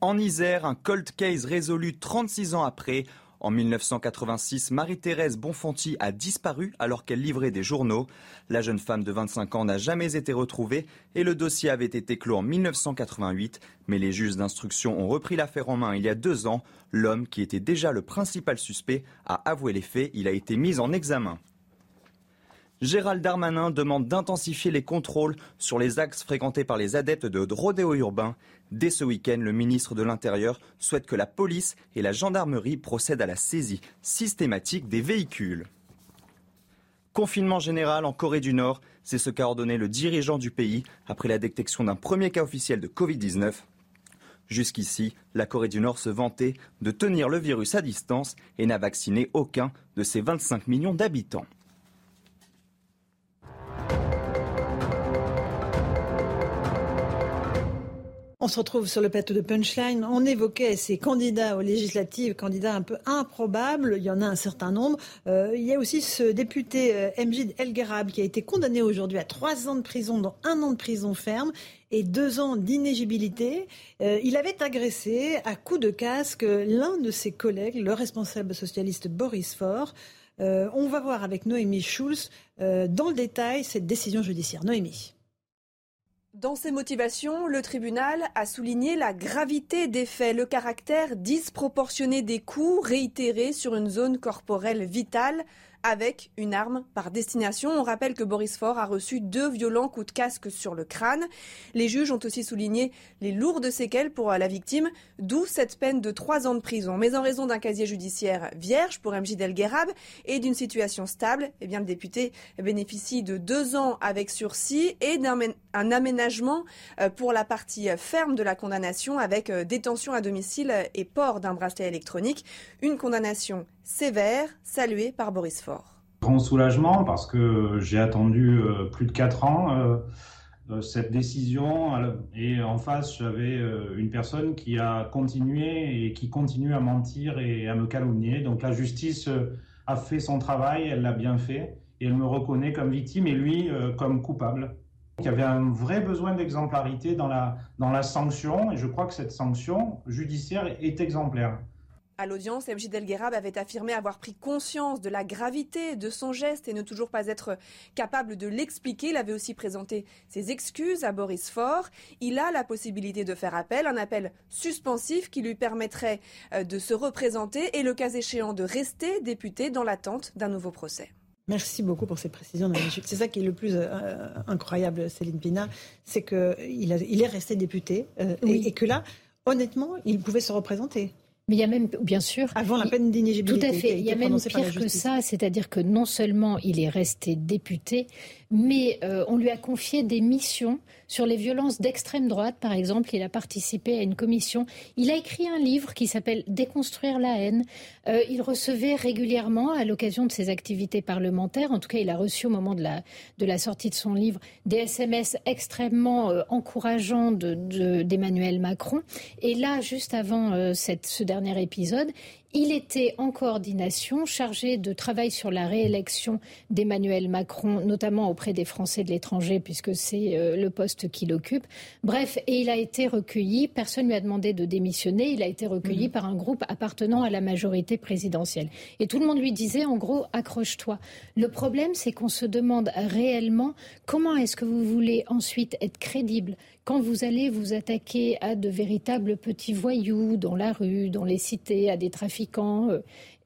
En Isère, un cold case résolu 36 ans après. En 1986, Marie-Thérèse Bonfanti a disparu alors qu'elle livrait des journaux. La jeune femme de 25 ans n'a jamais été retrouvée et le dossier avait été clos en 1988. Mais les juges d'instruction ont repris l'affaire en main il y a deux ans. L'homme, qui était déjà le principal suspect, a avoué les faits. Il a été mis en examen. Gérald Darmanin demande d'intensifier les contrôles sur les axes fréquentés par les adeptes de rodéo urbain. Dès ce week-end, le ministre de l'Intérieur souhaite que la police et la gendarmerie procèdent à la saisie systématique des véhicules. Confinement général en Corée du Nord, c'est ce qu'a ordonné le dirigeant du pays après la détection d'un premier cas officiel de Covid-19. Jusqu'ici, la Corée du Nord se vantait de tenir le virus à distance et n'a vacciné aucun de ses 25 millions d'habitants. On se retrouve sur le plateau de Punchline. On évoquait ces candidats aux législatives, candidats un peu improbables. Il y en a un certain nombre. Euh, il y a aussi ce député euh, Mjid El Gharab qui a été condamné aujourd'hui à trois ans de prison, dont un an de prison ferme et deux ans d'inégibilité. Euh, il avait agressé à coups de casque l'un de ses collègues, le responsable socialiste Boris Faure. on va voir avec Noémie Schulz dans le détail cette décision judiciaire. Noémie. Dans ses motivations, le tribunal a souligné la gravité des faits, le caractère disproportionné des coups réitérés sur une zone corporelle vitale avec une arme par destination. On rappelle que Boris Faure a reçu deux violents coups de casque sur le crâne. Les juges ont aussi souligné les lourdes séquelles pour la victime, d'où cette peine de trois ans de prison. Mais en raison d'un casier judiciaire vierge pour MJ Delguerab et d'une situation stable, eh bien, le député bénéficie de deux ans avec sursis et d'un aménagement euh, pour la partie ferme de la condamnation avec euh, détention à domicile et port d'un bracelet électronique. Une condamnation sévère, salué par Boris Faure. Grand soulagement parce que j'ai attendu euh, plus de 4 ans euh, euh, cette décision et en face j'avais une personne qui a continué et qui continue à mentir et à me calomnier. Donc la justice a fait son travail, elle l'a bien fait et elle me reconnaît comme victime et lui comme coupable. Il y avait un vrai besoin d'exemplarité dans la, dans la sanction et je crois que cette sanction judiciaire est exemplaire. À l'audience, MJ Delguerab avait affirmé avoir pris conscience de la gravité de son geste et ne toujours pas être capable de l'expliquer. Il avait aussi présenté ses excuses à Boris Faure. Il a la possibilité de faire appel, un appel suspensif qui lui permettrait euh, de se représenter et le cas échéant de rester député dans l'attente d'un nouveau procès. Merci beaucoup pour ces précisions. C'est ça qui est le plus euh, incroyable, Céline Pina, c'est qu'il il est resté député euh, et que là, honnêtement, il pouvait se représenter. Mais il y a même, bien sûr. Avant la peine d'inéligibilité. Tout à fait. Il y a même pire que ça, c'est-à-dire que non seulement il est resté député, mais euh, on lui a confié des missions sur les violences d'extrême droite, par exemple. Il a participé à une commission. Il a écrit un livre qui s'appelle Déconstruire la haine. Euh, il recevait régulièrement, à l'occasion de ses activités parlementaires, en tout cas, il a reçu au moment de la, sortie de son livre, des SMS extrêmement euh, encourageants d'Emmanuel de, Macron. Et là, juste avant cette, ce dernier épisode, il était en coordination, chargé de travail sur la réélection d'Emmanuel Macron, notamment auprès des Français de l'étranger, puisque c'est euh, le poste qu'il occupe. Bref, et il a été recueilli, personne ne lui a demandé de démissionner, il a été recueilli mhm. par un groupe appartenant à la majorité présidentielle. Et tout le monde lui disait, en gros, accroche-toi. Le problème, c'est qu'on se demande réellement comment est-ce que vous voulez ensuite être crédible quand vous allez vous attaquer à de véritables petits voyous dans la rue, dans les cités, à des trafiquants, euh,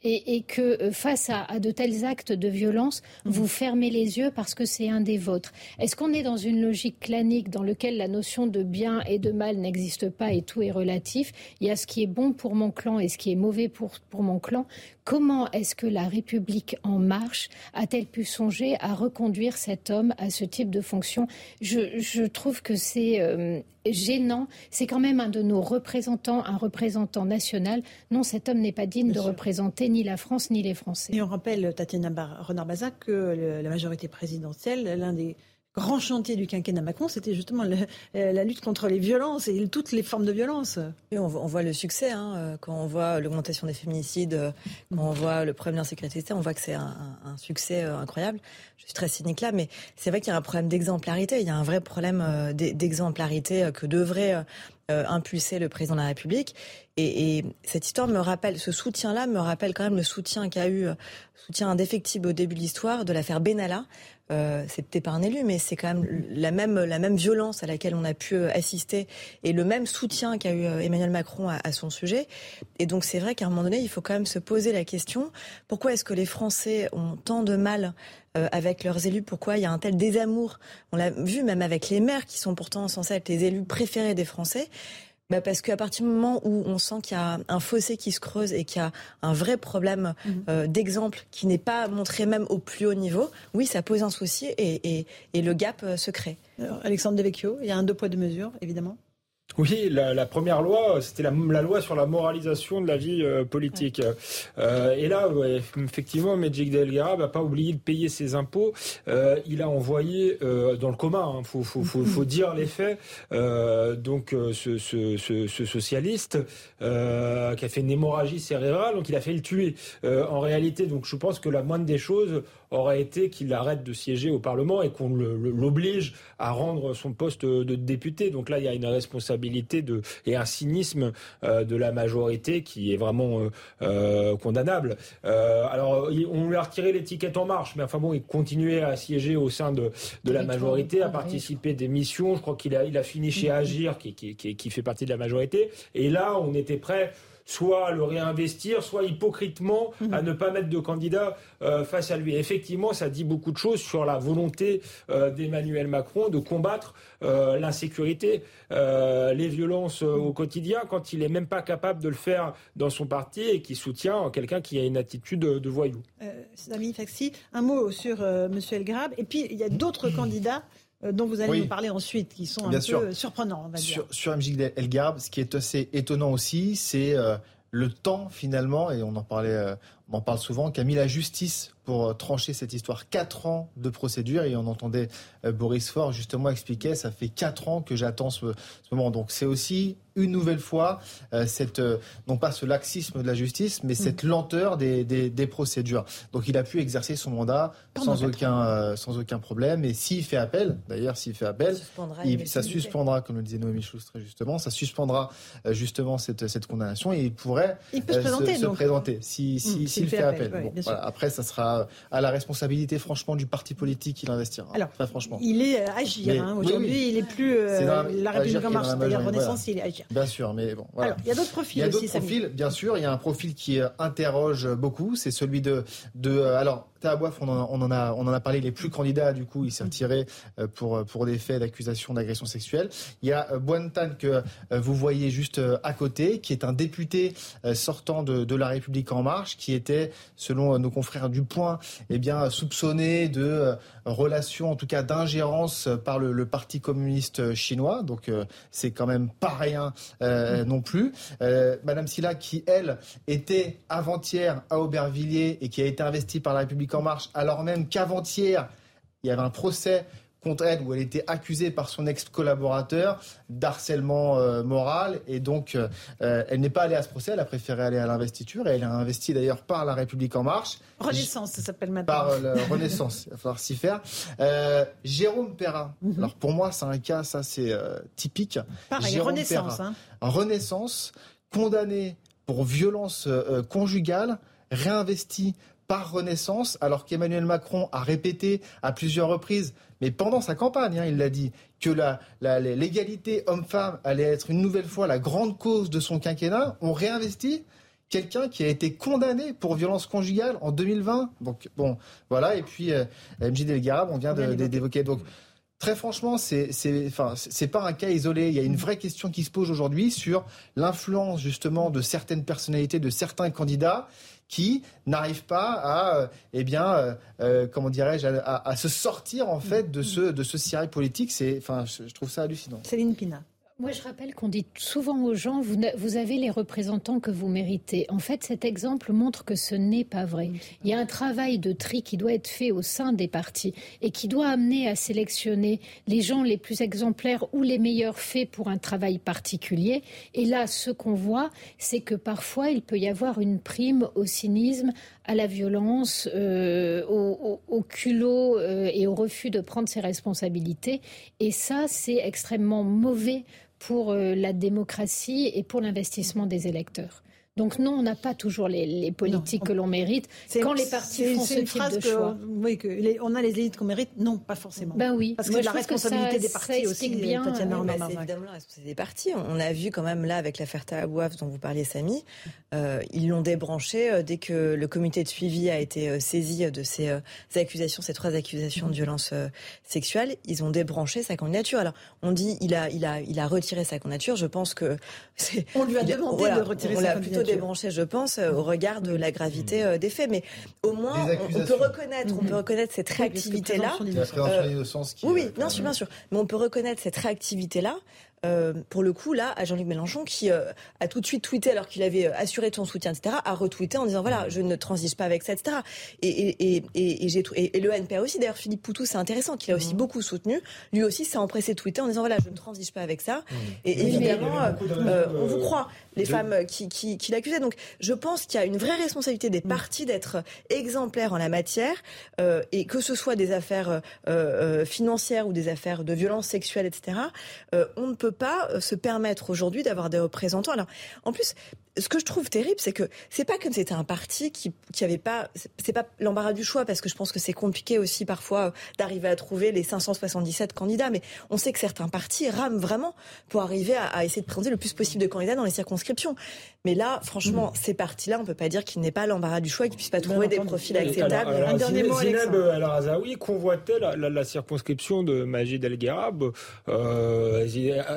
et, que euh, face à, de tels actes de violence, mhm. vous fermez les yeux parce que c'est un des vôtres. Est-ce qu'on est dans une logique clanique dans laquelle la notion de bien et de mal n'existe pas et tout est relatif? Il y a ce qui est bon pour mon clan et ce qui est mauvais pour, pour mon clan. Comment est-ce que la République en marche a-t-elle pu songer à reconduire cet homme à ce type de fonction? Je, je, trouve que c'est euh, gênant. C'est quand même un de nos représentants, un représentant national. Non, cet homme n'est pas digne de représenter ni la France ni les Français. Et on rappelle, Tatiana Renard-Bazac, que la majorité présidentielle, l'un des grand chantier du quinquennat Macron, c'était justement euh, la lutte contre les violences et toutes les formes de violence. on, voit le succès hein, euh, quand on voit l'augmentation des féminicides, euh, quand on voit le problème d'insécurité, on voit que c'est un, succès incroyable. Je suis très cynique là, mais c'est vrai qu'il y a un problème d'exemplarité. Il y a un vrai problème d'exemplarité que devrait impulser le président de la République. Et, cette histoire me rappelle, ce soutien-là me rappelle quand même le soutien qu'a eu, soutien indéfectible au début de l'histoire de l'affaire Benalla, euh, c'est peut-être pas un élu, mais c'est quand même la même, la même violence à laquelle on a pu euh, assister et le même soutien qu'a eu euh, Emmanuel Macron à, son sujet. Et donc c'est vrai qu'à un moment donné, il faut quand même se poser la question pourquoi est-ce que les Français ont tant de mal avec leurs élus? Pourquoi il y a un tel désamour? On l'a vu même avec les maires qui sont pourtant censés être les élus préférés des Français. Bah Parce qu'à partir du moment où on sent qu'il y a un fossé qui se creuse et qu'il y a un vrai problème mhm. euh, d'exemple qui n'est pas montré même au plus haut niveau, oui, ça pose un souci et, et, et le gap euh, se crée. Alexandre Devecchio, il y a un deux poids deux mesures, évidemment. Oui, la, première loi, c'était la, loi sur la moralisation de la vie euh, politique. Euh, et là, effectivement, Medjik Delgara n'a pas oublié de payer ses impôts. Euh, il a envoyé dans le commun, il hein, faut, faut, faut, faut, dire les faits, donc ce, ce, ce, ce, socialiste qui a fait une hémorragie cérébrale, donc il a fait le tuer. en réalité, donc je pense que la moindre des choses aurait été qu'il arrête de siéger au Parlement et qu'on l'oblige à rendre son poste de député. Donc là, il y a une responsabilité de, et un cynisme euh, de la majorité qui est vraiment euh, euh, condamnable. alors, on lui a retiré l'étiquette en marche, mais enfin bon, il continuait à siéger au sein de, de la majorité, à participer à des missions. Je crois qu'il a, il a fini chez Agir, qui, qui, qui, qui fait partie de la majorité. Et là, on était prêt soit le réinvestir, soit hypocritement à mhm. ne pas mettre de candidat euh, face à lui. effectivement, ça dit beaucoup de choses sur la volonté euh, d'Emmanuel Macron de combattre euh, l'insécurité, les violences au quotidien, quand il n'est même pas capable de le faire dans son parti et qui soutient quelqu'un qui a une attitude de voyou. Samy Faxi, un mot sur M. Elgrab. Et puis, il y a d'autres candidats dont vous allez nous parler ensuite, qui sont un peu surprenants. On va sur, dire. sur MJ Elgarb, ce qui est assez étonnant aussi, c'est le temps finalement, et on en parlait, on en parle souvent, qui a mis la justice pour euh, trancher cette histoire. Quatre ans de procédure et on entendait euh, Boris Faure justement expliquer, ça fait quatre ans que j'attends ce, moment. Donc c'est aussi une nouvelle fois euh, cette non pas ce laxisme de la justice, mais cette mm. lenteur des, des, procédures. Donc il a pu exercer son mandat sans aucun sans aucun problème. Et s'il fait appel, d'ailleurs s'il fait appel, ça suspendra, comme le disait Noémie Schulz très justement, ça suspendra justement cette, cette condamnation et il pourrait il peut se présenter, se, présenter si mm, s'il fait, appel. après ça sera à, la responsabilité, franchement, du parti politique qu'il investira. Alors, Très franchement. Il est euh, agir. Hein. Aujourd'hui, il est plus euh, la République en marche, c'est-à-dire Renaissance, il est agir. Bien sûr, mais bon. Alors, il y a d'autres profils. Il y a d'autres profils, bien sûr. Il y a un profil qui euh, interroge beaucoup. C'est celui de, de alors à on on, en a, on en a parlé, les plus candidats, du coup, il s'est retiré euh, pour, pour des faits d'accusation d'agression sexuelle. Il y a euh, Bointan que euh, vous voyez juste à côté, qui est un député sortant de, de La République En Marche, qui était, selon nos confrères du Point, eh bien, soupçonné de relations, en tout cas d'ingérence par le, le, Parti communiste chinois. Donc, c'est quand même pas rien non plus. Madame Silla, qui, elle, était avant-hier à Aubervilliers et qui a été investie par La République en marche, alors même qu'avant-hier, il y avait un procès contre elle où elle était accusée par son ex-collaborateur d'harcèlement euh, moral et donc euh, elle n'est pas allée à ce procès, elle a préféré aller à l'investiture et elle a investi d'ailleurs par la République en marche. Renaissance, ça s'appelle maintenant. Par euh, Renaissance, il va falloir s'y faire. Jérôme Perrin, mhm. alors pour moi c'est un cas, ça c'est typique. Pareil, Renaissance. Hein. Renaissance, condamné pour violence conjugale, réinvesti par Renaissance, alors qu'Emmanuel Macron a répété à plusieurs reprises, mais pendant sa campagne, hein, il l'a dit, que l'égalité homme-femme allait être une nouvelle fois la grande cause de son quinquennat, on réinvestit quelqu'un qui a été condamné pour violence conjugale en 2020. Donc bon, voilà. Et puis euh, MJ Delgarab, on vient d'évoquer. Donc très franchement, c'est enfin c'est pas un cas isolé. Il y a une vraie question qui se pose aujourd'hui sur l'influence justement de certaines personnalités, de certains candidats qui n'arrivent pas à, euh, eh bien, euh, euh, comment dirais-je, à, se sortir en fait de ce de ce ciré politique. C'est, enfin, je trouve ça hallucinant. Céline Pina. Moi, je rappelle qu'on dit souvent aux gens, vous, avez les représentants que vous méritez. En fait, cet exemple montre que ce n'est pas vrai. Il y a un travail de tri qui doit être fait au sein des partis et qui doit amener à sélectionner les gens les plus exemplaires ou les meilleurs faits pour un travail particulier. Et là, ce qu'on voit, c'est que parfois, il peut y avoir une prime au cynisme, à la violence, euh, au, culot euh, et au refus de prendre ses responsabilités. Et ça, c'est extrêmement mauvais pour euh, la démocratie et pour l'investissement des électeurs. Donc non, on n'a pas toujours les, politiques que l'on mérite. Quand les partis font ce type de choix. oui, que on a les élites qu'on mérite Non, pas forcément. Ben oui. Parce que la responsabilité des partis aussi, bien, Tatiana bah, C'est évidemment la responsabilité des partis. On a vu quand même là avec l'affaire Tahabouaf dont vous parliez, Samy, euh, ils l'ont débranché euh, dès que le comité de suivi a été euh, saisi de ces accusations, ces trois accusations de violence sexuelle. Ils ont débranché sa candidature. Alors on dit il a, il a, il a retiré sa candidature. Je pense que on lui a demandé de retirer sa candidature débranché, je pense, euh, au regard de la gravité euh, des faits. Mais au moins, on, peut reconnaître, on peut reconnaître cette réactivité-là. Euh, oui, bien sûr, bien sûr. Mais on peut reconnaître cette réactivité-là euh, pour le coup, là, à Jean-Luc Mélenchon, qui euh, a tout de suite tweeté, alors qu'il avait euh, assuré son soutien, etc., a retweeté en disant voilà, je ne transige pas avec ça, etc. Et, et, et, et, j'ai, et, le NPA aussi, d'ailleurs, Philippe Poutou, c'est intéressant, qu'il a aussi mmh. beaucoup soutenu. Lui aussi s'est empressé de tweeter en disant voilà, je ne transige pas avec ça. Mmh. Et évidemment, on vous croit, les femmes qui, qui, qui l'accusaient. Donc, je pense qu'il y a une vraie responsabilité des mmh. partis d'être exemplaires en la matière, et que ce soit des affaires financières ou des affaires de violence sexuelle, etc. on ne peut pas euh, se permettre aujourd'hui d'avoir des représentants. Alors, en plus, ce que je trouve terrible, c'est que c'est pas comme c'était un parti qui qui avait pas c'est pas l'embarras du choix parce que je pense que c'est compliqué aussi parfois euh, d'arriver à trouver les 577 candidats, mais on sait que certains partis rament vraiment pour arriver à, essayer de présenter le plus possible de candidats dans les circonscriptions. Mais là, franchement, mm. ces partis-là, on peut pas dire qu'il n'ait pas l'embarras du choix et qu'ils puissent pas trouver des profils acceptables. Alors, un dernier mot, Zineb El Azaoui convoitait la, la, circonscription de Majid El Gharab. Euh,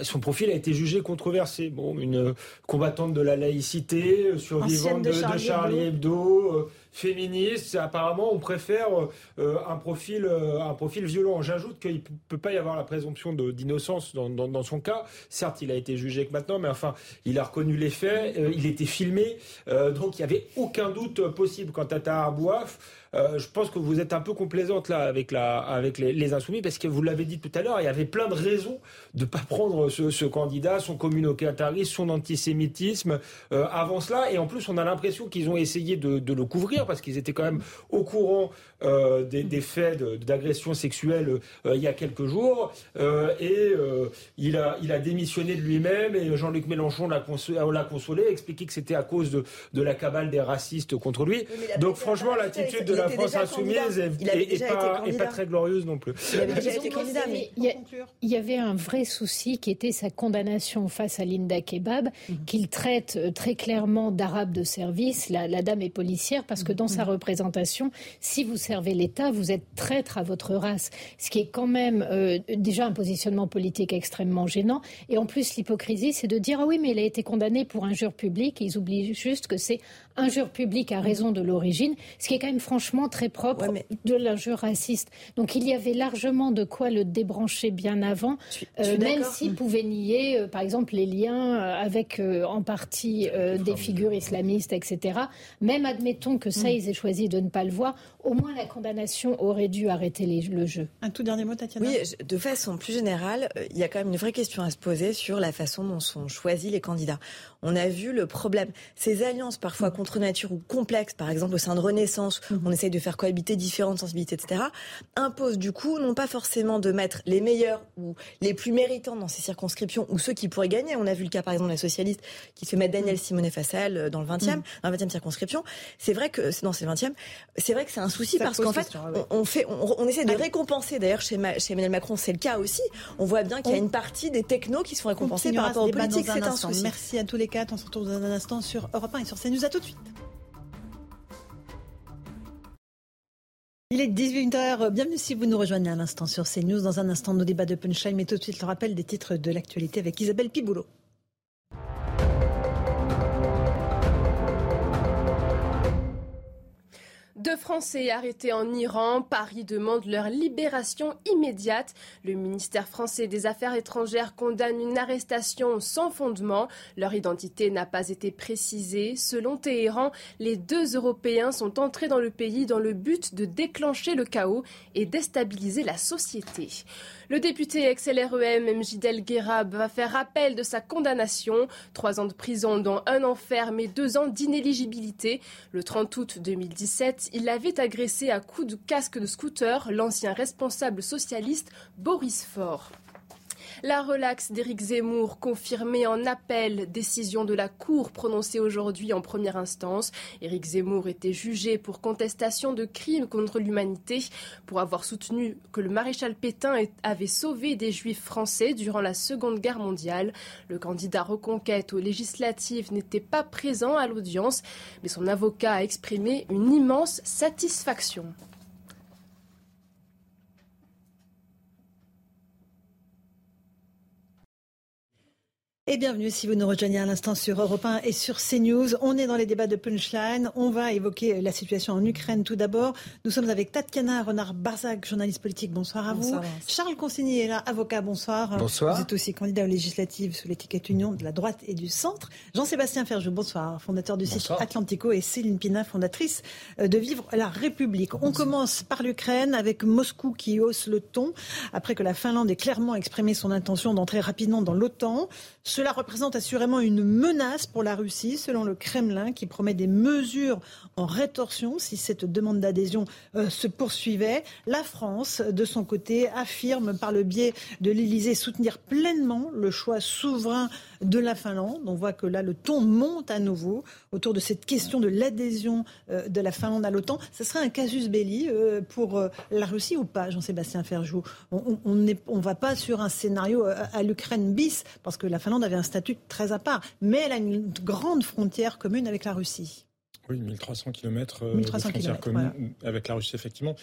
son profil a été jugé controversé. Bon, une combattante de la laïcité laïcité, survivante de, Charlie, Hebdo féministe. Apparemment, on préfère euh, un, profil, euh, un profil violent. J'ajoute qu'il ne peut pas y avoir la présomption d'innocence dans, dans, son cas. Certes, il a été jugé que maintenant, mais enfin, il a reconnu les faits, euh, il était filmé, donc il n'y avait aucun doute possible quant à Tahar Bouaf. Euh, je pense que vous êtes un peu complaisante là avec, la, avec les, insoumis parce que vous l'avez dit tout à l'heure, il y avait plein de raisons de ne pas prendre ce, candidat, son communautarisme, son antisémitisme euh, avant cela. Et en plus, on a l'impression qu'ils ont essayé de, le couvrir parce qu'ils étaient quand même au courant euh, des, faits d'agression sexuelle il y a quelques jours. et il, a, il a démissionné de lui-même et Jean-Luc Mélenchon l'a consolé, a expliqué que c'était à cause de, de la cabale des racistes contre lui. Donc franchement, l'attitude de la la France insoumise et, pas, très glorieuse non plus. Il avait déjà été candidat, mais il y, avait un vrai souci qui était sa condamnation face à Linda Kebab, mhm. qu'il traite euh, très clairement d'arabe de service. La, dame est policière parce que dans sa mhm. représentation, si vous servez l'État, vous êtes traître à votre race. Ce qui est quand même euh, déjà un positionnement politique extrêmement gênant. Et en plus, l'hypocrisie, c'est de dire ah oui, mais il a été condamné pour injure publique. ils oublient juste que c'est injure publique à raison de l'origine, ce qui est quand même franchement très propre de l'injure raciste. Donc il y avait largement de quoi le débrancher bien avant, euh, même s'il pouvait nier, euh, par exemple, les liens euh, avec en partie des figures islamistes, etc. Même admettons que ça, mm. ils aient choisi de ne pas le voir, au moins la condamnation aurait dû arrêter le jeu. Un tout dernier mot, Tatiana Oui, de façon plus générale, il y a quand même une vraie question à se poser sur la façon dont sont choisis les candidats. On a vu le problème. Ces alliances parfois contre nature ou complexes, par exemple au sein de Renaissance, où on essaye de faire cohabiter différentes sensibilités, etc., imposent du coup non pas forcément de mettre les meilleurs ou les plus méritants dans ces circonscriptions ou ceux qui pourraient gagner. On a vu le cas par exemple de la socialiste qui se met Daniel Simonet Fassel euh, dans le 20e, mm. dans la 20e circonscription. C'est vrai que non, c'est le 20e. C'est vrai que c'est un souci parce qu'en fait, on, fait, on, essaie de ah récompenser. D'ailleurs, chez, chez Emmanuel Macron, c'est le cas aussi. On voit bien qu'il y a une partie des technos qui sont récompensés par rapport aux politiques. C'est un souci. Merci à tous les on se retrouve dans un instant sur Europe 1 et sur CNews. À tout de suite. Il est 18h. Bienvenue si vous nous rejoignez à l'instant sur CNews. Dans un instant, nos débats de punchline, mais tout de suite le rappel des titres de l'actualité avec Isabelle Piboulot. Deux Français arrêtés en Iran. Paris demande leur libération immédiate. Le ministère français des Affaires étrangères condamne une arrestation sans fondement. Leur identité n'a pas été précisée. Selon Téhéran, les deux Européens sont entrés dans le pays dans le but de déclencher le chaos et déstabiliser la société. Le député ex-LREM Mjidel Guerab va faire appel de sa condamnation. Trois ans de prison, dont un an ferme et deux ans d'inéligibilité. Le 30 août 2017, il avait agressé à coups de casque de scooter l'ancien responsable socialiste Boris Faure. La relaxe d'Éric Zemmour confirmée en appel, décision de la Cour prononcée aujourd'hui en première instance. Éric Zemmour était jugé pour contestation de crimes contre l'humanité, pour avoir soutenu que le maréchal Pétain avait sauvé des juifs français durant la Seconde Guerre mondiale. Le candidat reconquête aux législatives n'était pas présent à l'audience, mais son avocat a exprimé une immense satisfaction. Et bienvenue si vous nous rejoignez à l'instant sur Europe 1 et sur CNews. On est dans les débats de Punchline. On va évoquer la situation en Ukraine tout d'abord. Nous sommes avec Tatiana Renard-Barzac, journaliste politique. Bonsoir à vous. Charles Consigny est là, avocat. Bonsoir. Bonsoir. Vous êtes aussi candidat aux législatives sous l'étiquette Union de la droite et du centre. Jean-Sébastien Ferjou, bonsoir. Fondateur du site Atlantico et Céline Pina, fondatrice euh, de Vivre la République. On commence par l'Ukraine avec Moscou qui hausse le ton après que la Finlande ait clairement exprimé son intention d'entrer rapidement dans l'OTAN. Cela représente assurément une menace pour la Russie, selon le Kremlin, qui promet des mesures en rétorsion si cette demande d'adhésion euh, se poursuivait. La France, de son côté, affirme par le biais de l'Élysée soutenir pleinement le choix souverain de la Finlande. On voit que là, le ton monte à nouveau autour de cette question de l'adhésion euh, de la Finlande à l'OTAN. Ce serait un casus belli euh, pour la Russie ou pas, Jean-Sébastien Ferjou? On ne on va pas sur un scénario à l'Ukraine bis, parce que la Finlande avait un statut très à part, mais elle a une grande frontière commune avec la Russie. Oui, 1300 km 1300 de frontière commune avec la Russie, effectivement.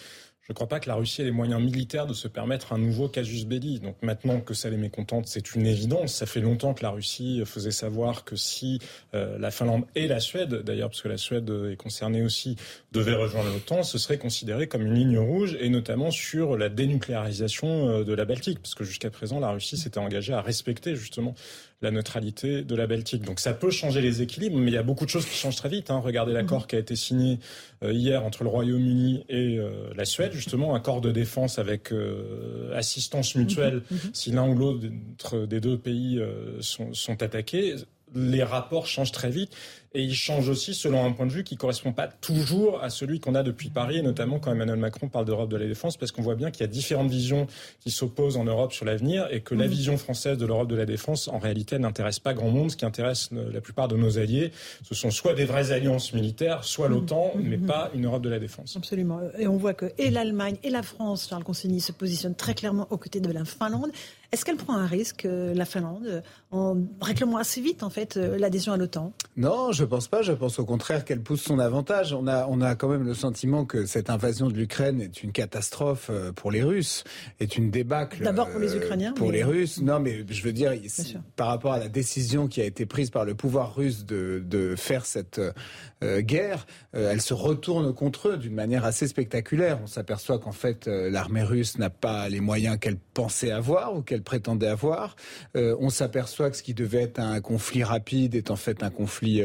Je ne crois pas que la Russie ait les moyens militaires de se permettre un nouveau casus belli. Donc maintenant que ça les mécontente, c'est une évidence. Ça fait longtemps que la Russie faisait savoir que si euh, la Finlande et la Suède, d'ailleurs, parce que la Suède est concernée aussi, devaient rejoindre l'OTAN, ce serait considéré comme une ligne rouge, et notamment sur la dénucléarisation euh, de la Baltique, parce que jusqu'à présent, la Russie s'était engagée à respecter justement la neutralité de la Baltique. Donc ça peut changer les équilibres, mais il y a beaucoup de choses qui changent très vite. Hein. Regardez l'accord mhm. qui a été signé euh, hier entre le Royaume-Uni et euh, la Suède, justement, un accord de défense avec euh, assistance mutuelle mhm. Mhm. si l'un ou l'autre des deux pays sont, sont attaqués. Les rapports changent très vite et il change aussi selon un point de vue qui correspond pas toujours à celui qu'on a depuis Paris, et notamment quand Emmanuel Macron parle d'Europe de la défense, parce qu'on voit bien qu'il y a différentes visions qui s'opposent en Europe sur l'avenir, et que la mhm. vision française de l'Europe de la défense, en réalité, n'intéresse pas grand monde. Ce qui intéresse la plupart de nos alliés, ce sont soit des vraies alliances militaires, soit mhm. l'OTAN, mhm. mais pas une Europe de la défense. Absolument. Et on voit que et l'Allemagne et la France, Charles Consigny, se positionnent très clairement aux côtés de la Finlande. Est-ce qu'elle prend un risque, euh, la Finlande, en réclamant assez vite, en fait, euh, l'adhésion à l'OTAN? Non, je pense pas. Je pense au contraire qu'elle pousse son avantage. On a, on a quand même le sentiment que cette invasion de l'Ukraine est une catastrophe euh, pour les Russes, est une débâcle. D'abord pour les euh, Ukrainiens. Pour les Russes. Non, mais je veux dire, par rapport à la décision qui a été prise par le pouvoir russe de, de faire cette euh, guerre, elle se retourne contre eux d'une manière assez spectaculaire. On s'aperçoit qu'en fait, l'armée russe n'a pas les moyens qu'elle pensait avoir ou qu'elle prétendait avoir. on s'aperçoit que ce qui devait être un conflit rapide est en fait un conflit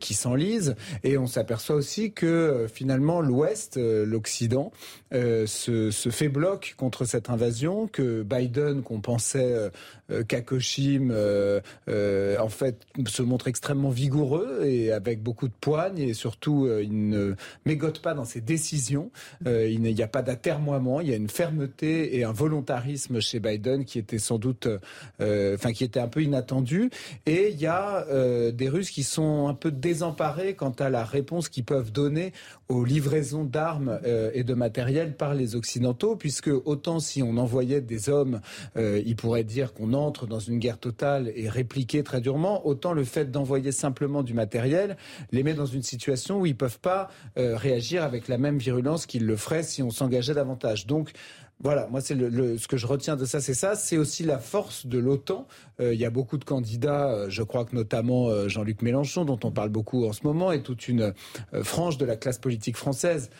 qui s'enlise. Et on s'aperçoit aussi que euh, finalement l'Ouest, euh, l'Occident, euh, se, se, fait bloc contre cette invasion, que Biden, qu'on pensait Kakoshim, en fait, se montre extrêmement vigoureux et avec beaucoup de poigne et surtout, il ne mégote pas dans ses décisions. il n'y a pas d'atermoiement, il y a une fermeté et un volontarisme chez Biden qui était sans doute, enfin, qui était un peu inattendu. Et il y a des Russes qui sont un peu désemparés quant à la réponse qu'ils peuvent donner aux livraisons d'armes euh, et de matériel par les Occidentaux, puisque autant si on envoyait des hommes, euh, ils pourraient dire qu'on entre dans une guerre totale et répliquer très durement, autant le fait d'envoyer simplement du matériel les met dans une situation où ils peuvent pas euh, réagir avec la même virulence qu'ils le feraient si on s'engageait davantage. Donc voilà, moi c'est le, ce que je retiens de ça, c'est ça. C'est aussi la force de l'OTAN. Euh, il y a beaucoup de candidats, euh, je crois que notamment euh, Jean-Luc Mélenchon, dont on parle beaucoup en ce moment, et toute une frange de la classe politique française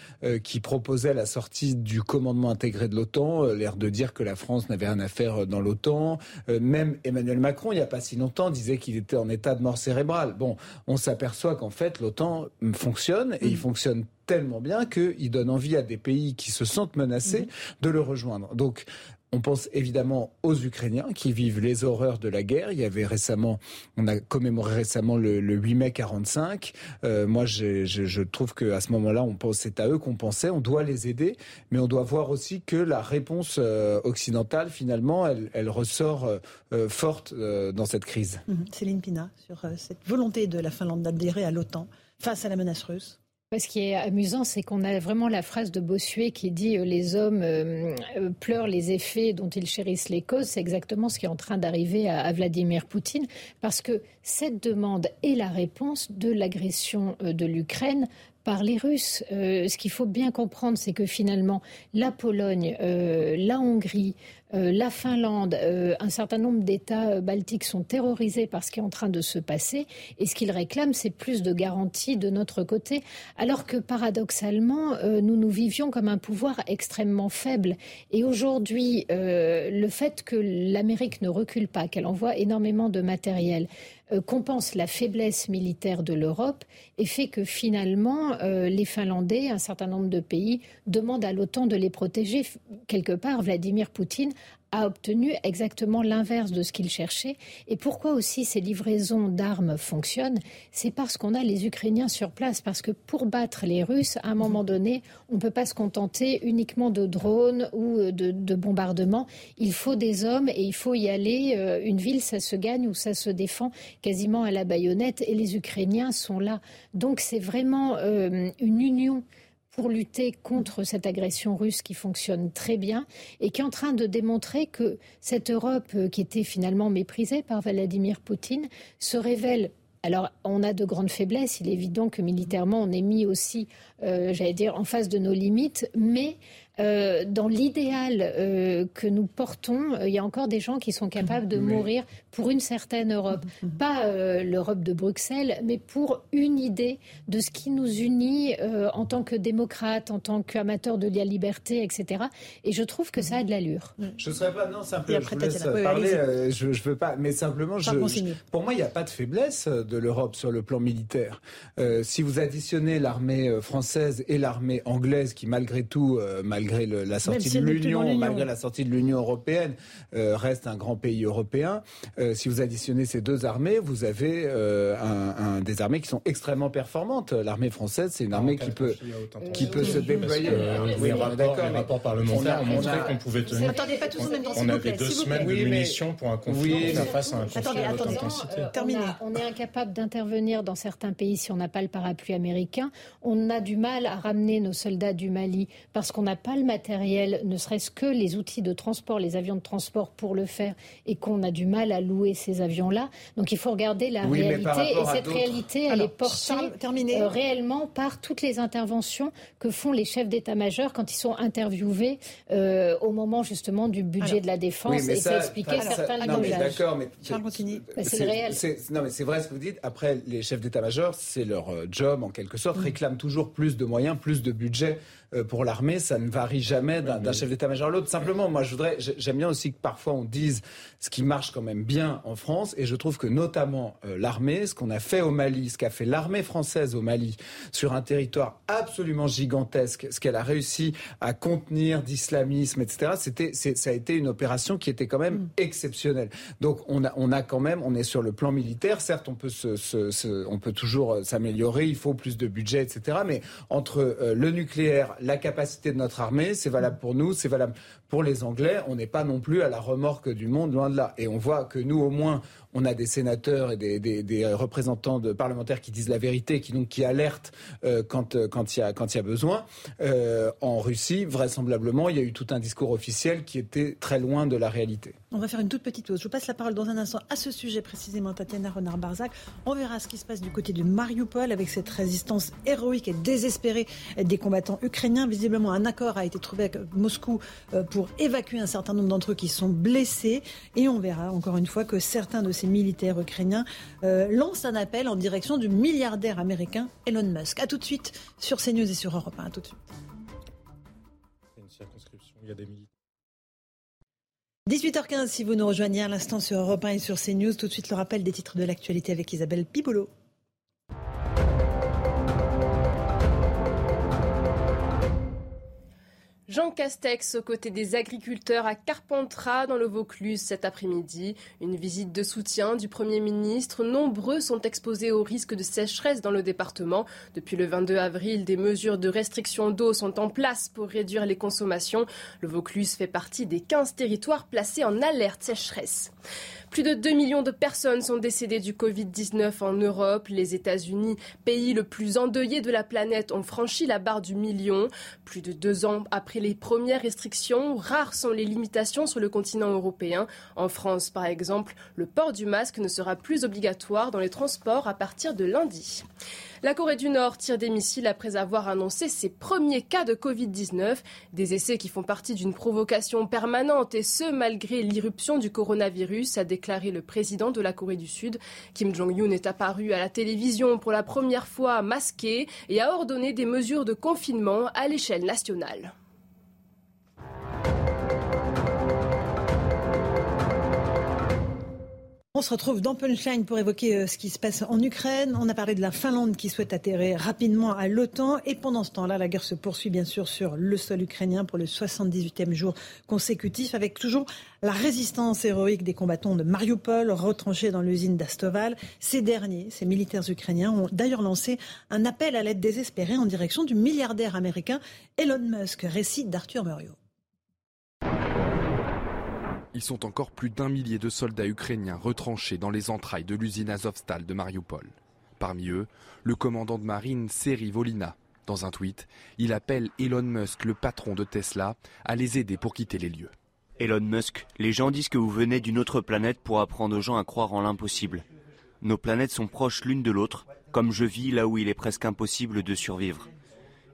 qui proposait la sortie du commandement intégré de l'OTAN, l'air de dire que la France n'avait rien à faire dans l'OTAN. même Emmanuel Macron, il n'y a pas si longtemps, disait qu'il était en état de mort cérébrale. Bon, on s'aperçoit qu'en fait l'OTAN fonctionne et il mmh. fonctionne tellement bien qu'il donne envie à des pays qui se sentent menacés mhm. de le rejoindre. Donc, on pense évidemment aux Ukrainiens qui vivent les horreurs de la guerre. Il y avait récemment, on a commémoré récemment le, 8 mai 45. Euh, moi, je, je, trouve qu'à ce moment-là, on pense, c'est à eux qu'on pensait. On doit les aider, mais on doit voir aussi que la réponse euh, occidentale, finalement, elle, elle ressort euh, forte dans cette crise. Mhm. Céline Pina, sur cette volonté de la Finlande d'adhérer à l'OTAN face à la menace russe. Ce qui est amusant, c'est qu'on a vraiment la phrase de Bossuet qui dit euh, les hommes euh, euh, pleurent les effets dont ils chérissent les causes. C'est exactement ce qui est en train d'arriver à, Vladimir Poutine, parce que cette demande est la réponse de l'agression de l'Ukraine par les Russes. ce qu'il faut bien comprendre, c'est que finalement, la Pologne, la Hongrie, euh, la Finlande, euh, un certain nombre d'États euh, baltiques sont terrorisés par ce qui est en train de se passer. Et ce qu'ils réclament, c'est plus de garanties de notre côté. Alors que paradoxalement, nous nous vivions comme un pouvoir extrêmement faible. Et aujourd'hui, le fait que l'Amérique ne recule pas, qu'elle envoie énormément de matériel, compense la faiblesse militaire de l'Europe et fait que finalement, les Finlandais, un certain nombre de pays, demandent à l'OTAN de les protéger. Quelque part, Vladimir Poutine a obtenu exactement l'inverse de ce qu'il cherchait. Et pourquoi aussi ces livraisons d'armes fonctionnent? C'est parce qu'on a les Ukrainiens sur place. Parce que pour battre les Russes, à un moment donné, on ne peut pas se contenter uniquement de drones ou de, de, bombardements. Il faut des hommes et il faut y aller. Euh, une ville, ça se gagne ou ça se défend quasiment à la baïonnette. Et les Ukrainiens sont là. Donc c'est vraiment euh, une union pour lutter contre cette agression russe qui fonctionne très bien et qui est en train de démontrer que cette Europe euh, qui était finalement méprisée par Vladimir Poutine se révèle alors, on a de grandes faiblesses. Il est évident que militairement, on est mis aussi, euh, j'allais dire, en face de nos limites. Mais dans l'idéal que nous portons, il y a encore des gens qui sont capables de mourir pour une certaine Europe. Pas l'Europe de Bruxelles, mais pour une idée de ce qui nous unit en tant que démocrates, en tant qu'amateurs de la liberté, etc. Et je trouve que ça a de l'allure. Je ne serais pas, non, simplement, je vous laisse parler, je, ne veux pas, mais simplement, je, pour moi, il n'y a pas de faiblesse de l'Europe sur le plan militaire. Euh, si vous additionnez l'armée euh, française et l'armée anglaise, qui malgré tout, euh, malgré la sortie de l'Union, malgré la sortie de l'Union européenne, reste un grand pays européen. si vous additionnez ces deux armées, vous avez un, des armées qui sont extrêmement performantes. L'armée française, c'est une armée qui peut, qui peut se déployer. oui, d'accord. Les rapports parlementaires ont montré qu'on pouvait tenir. Attendez, pas tous en même temps. On avait deux semaines de munitions pour un conflit face à un conflit. On est incapable d'intervenir dans certains pays si on n'a pas le parapluie américain. On a du mal à ramener nos soldats du Mali parce qu'on n'a pas le matériel, ne serait-ce que les outils de transport, les avions de transport pour le faire, et qu'on a du mal à louer ces avions-là. Donc il faut regarder la réalité, et cette réalité, elle est portée euh, réellement par toutes les interventions que font les chefs d'état-major quand ils sont interviewés euh, au moment justement du budget de la défense, et c'est expliquer certains non, D'accord, mais c'est réel. Non, mais c'est vrai ce que vous dites. Après, les chefs d'état-major, c'est leur euh, job en quelque sorte, mm. réclament toujours plus de moyens, plus de budget pour l'armée, ça ne varie jamais d'un chef d'état-major à l'autre. Simplement, moi, je voudrais, j'aime bien aussi que parfois on dise ce qui marche quand même bien en France, et je trouve que notamment euh, l'armée, ce qu'on a fait au Mali, ce qu'a fait l'armée française au Mali, sur un territoire absolument gigantesque, ce qu'elle a réussi à contenir d'islamisme, etc. C'était, ça a été une opération qui était quand même mm. exceptionnelle. Donc, on a, on a quand même, on est sur le plan militaire. Certes, on peut se, se, on peut toujours euh, s'améliorer. Il faut plus de budget, etc. Mais entre le nucléaire, la capacité de notre armée, c'est valable pour nous, c'est valable pour les Anglais. On n'est pas non plus à la remorque du monde, loin de là. Et on voit que nous, au moins, on a des sénateurs et des, représentants de parlementaires qui disent la vérité, qui donc qui alertent euh, quand euh, quand il y a quand il y a besoin. Euh, en Russie, vraisemblablement, il y a eu tout un discours officiel qui était très loin de la réalité. On va faire une toute petite pause. Je vous passe la parole dans un instant à ce sujet précisément, Tatiana Renard-Barzac. On verra ce qui se passe du côté du Mariupol avec cette résistance héroïque et désespérée des combattants ukrainiens. Visiblement, un accord a été trouvé avec Moscou pour évacuer un certain nombre d'entre eux qui sont blessés. Et on verra encore une fois que certains de ces militaires ukrainiens euh, lancent un appel en direction du milliardaire américain Elon Musk. A tout de suite sur CNews et sur Europe 1. À tout de suite. Une circonscription, il y a des 18h15, si vous nous rejoignez à l'instant sur Europe 1 et sur CNews, tout de suite le rappel des titres de l'actualité avec Isabelle Pibolo. Jean Castex aux côtés des agriculteurs à Carpentras dans le Vaucluse cet après-midi. Une visite de soutien du Premier ministre. Nombreux sont exposés au risque de sécheresse dans le département. Depuis le 22 avril, des mesures de restriction d'eau sont en place pour réduire les consommations. Le Vaucluse fait partie des 15 territoires placés en alerte sécheresse. Plus de 2 millions de personnes sont décédées du Covid-19 en Europe. Les États-Unis, pays le plus endeuillé de la planète, ont franchi la barre du million. Plus de deux ans après les premières restrictions, rares sont les limitations sur le continent européen. En France, par exemple, le port du masque ne sera plus obligatoire dans les transports à partir de lundi. La Corée du Nord tire des missiles après avoir annoncé ses premiers cas de Covid-19, des essais qui font partie d'une provocation permanente et ce malgré l'irruption du coronavirus, a déclaré le président de la Corée du Sud. Kim Jong-un est apparu à la télévision pour la première fois masqué et a ordonné des mesures de confinement à l'échelle nationale. On se retrouve dans Punchline pour évoquer euh, ce qui se passe en Ukraine. On a parlé de la Finlande qui souhaite atterrir rapidement à l'OTAN. Et pendant ce temps-là, la guerre se poursuit bien sûr sur le sol ukrainien pour le 78e jour consécutif, avec toujours la résistance héroïque des combattants de Mariupol, retranchés dans l'usine d'Astoval. Ces derniers, ces militaires ukrainiens, ont d'ailleurs lancé un appel à l'aide désespérée en direction du milliardaire américain Elon Musk. Récit d'Arthur Muriot. Ils sont encore plus d'un millier de soldats ukrainiens retranchés dans les entrailles de l'usine Azovstal de Mariupol. Parmi eux, le commandant de marine Seri Volina. Dans un tweet, il appelle Elon Musk, le patron de Tesla, à les aider pour quitter les lieux. Elon Musk, les gens disent que vous venez d'une autre planète pour apprendre aux gens à croire en l'impossible. Nos planètes sont proches l'une de l'autre, comme je vis là où il est presque impossible de survivre.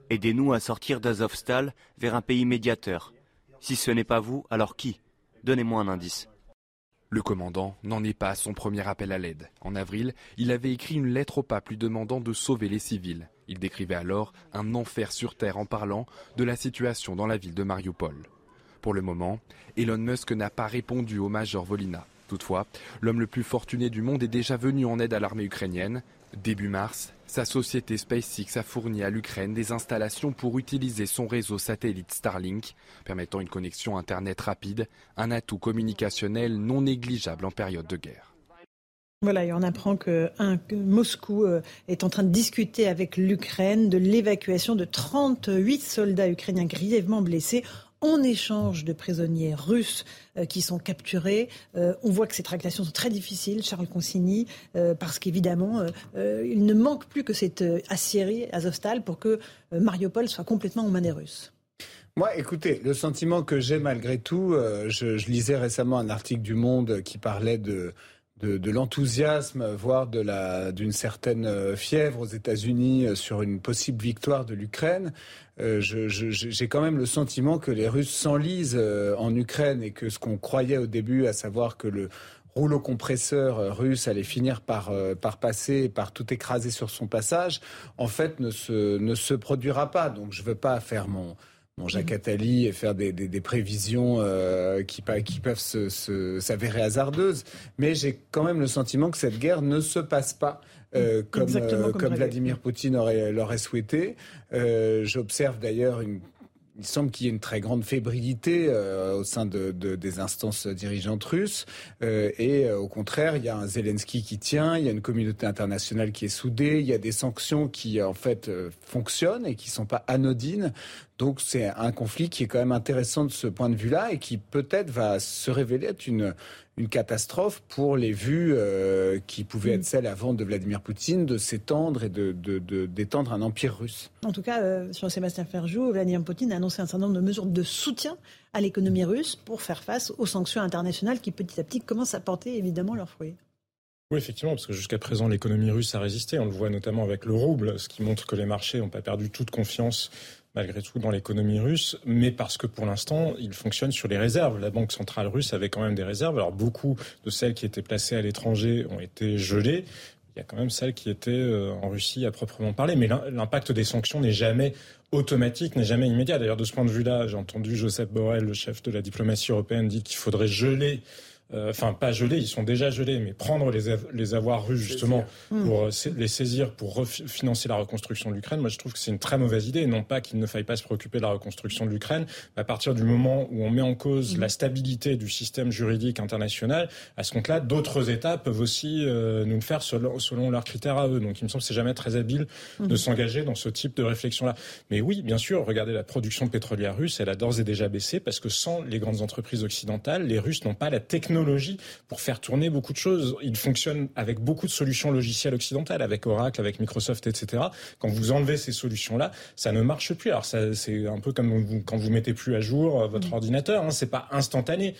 Aidez-nous à sortir d'Azovstal vers un pays médiateur. Si ce n'est pas vous, alors qui? Donnez-moi un indice. Le commandant n'en est pas à son premier appel à l'aide. En avril, il avait écrit une lettre au pape lui demandant de sauver les civils. Il décrivait alors un enfer sur terre en parlant de la situation dans la ville de Mariupol. Pour le moment, Elon Musk n'a pas répondu au major Volina. Toutefois, l'homme le plus fortuné du monde est déjà venu en aide à l'armée ukrainienne. Début mars, sa société SpaceX a fourni à l'Ukraine des installations pour utiliser son réseau satellite Starlink, permettant une connexion Internet rapide, un atout communicationnel non négligeable en période de guerre. Voilà, et on apprend que, Moscou euh, est en train de discuter avec l'Ukraine de l'évacuation de 38 soldats ukrainiens grièvement blessés en échange de prisonniers russes euh, qui sont capturés. Euh, on voit que ces tractations sont très difficiles, Charles Consigny, euh, parce qu'évidemment, il ne manque plus que cette Assyrie, Azovstal, pour que Mariupol soit complètement aux mains des Russes. Moi, écoutez, le sentiment que j'ai malgré tout, je, lisais récemment un article du Monde qui parlait de de, l'enthousiasme, voire de la d'une certaine euh, fièvre aux États-Unis euh, sur une possible victoire de l'Ukraine. Euh, j'ai quand même le sentiment que les Russes s'enlisent en Ukraine et que ce qu'on croyait au début, à savoir que le rouleau compresseur russe allait finir par, par passer, par tout écraser sur son passage, en fait ne se, ne se produira pas. Donc je ne veux pas faire mon, mon Jacques Attali et faire des, prévisions euh, qui, qui, peuvent s'avérer hasardeuses. Mais j'ai quand même le sentiment que cette guerre ne se passe pas. Euh, comme, euh, comme, Vladimir Poutine l'aurait souhaité. J'observe d'ailleurs une il semble qu'il y ait une très grande fébrilité euh, au sein de, de, des instances dirigeantes russes. Euh, et euh, au contraire, il y a un Zelensky qui tient, il y a une communauté internationale qui est soudée, il y a des sanctions qui en fait fonctionnent et qui sont pas anodines. Donc c'est un conflit qui est quand même intéressant de ce point de vue-là et qui peut-être va se révéler être une, une catastrophe pour les vues euh, qui pouvaient être mm. celles avant de Vladimir Poutine de s'étendre et de, d'étendre un empire russe. En tout cas, euh, sur Sébastien Ferjou, Vladimir Poutine a annoncé un certain nombre de mesures de soutien à l'économie russe pour faire face aux sanctions internationales qui petit à petit commencent à porter évidemment leurs fruits. Oui, effectivement, parce que jusqu'à présent, l'économie russe a résisté. On le voit notamment avec le rouble, ce qui montre que les marchés n'ont pas perdu toute confiance malgré tout dans l'économie russe, mais parce que pour l'instant, il fonctionne sur les réserves. La Banque centrale russe avait quand même des réserves. Alors beaucoup de celles qui étaient placées à l'étranger ont été gelées. Il y a quand même celles qui étaient euh, en Russie à proprement parler. Mais l'impact des sanctions n'est jamais automatique, n'est jamais immédiat. D'ailleurs, de ce point de vue-là, j'ai entendu Joseph Borrell, le chef de la diplomatie européenne, dire qu'il faudrait geler enfin pas gelés, ils sont déjà gelés, mais prendre les, les avoirs russes justement hmm. pour euh, les saisir pour financer la reconstruction de l'Ukraine, moi je trouve que c'est une très mauvaise idée. Non pas qu'il ne faille pas se préoccuper de la reconstruction de l'Ukraine, mais à partir du moment où on met en cause hmm. la stabilité du système juridique international, à ce compte-là, d'autres États peuvent aussi euh, nous le faire selon, selon, leurs critères à eux. Donc il me semble que c'est jamais très habile de hmm. s'engager dans ce type de réflexion-là. Mais oui, bien sûr, regardez la production pétrolière russe, elle a d'ores et déjà baissé parce que sans les grandes entreprises occidentales, les Russes n'ont pas la technologie pour faire tourner beaucoup de choses. Il fonctionne avec beaucoup de solutions logicielles occidentales, avec Oracle, avec Microsoft, etc. Quand vous enlevez ces solutions-là, ça ne marche plus. Alors c'est un peu comme quand vous mettez plus à jour euh, votre mm. ordinateur. Hein, c'est pas instantané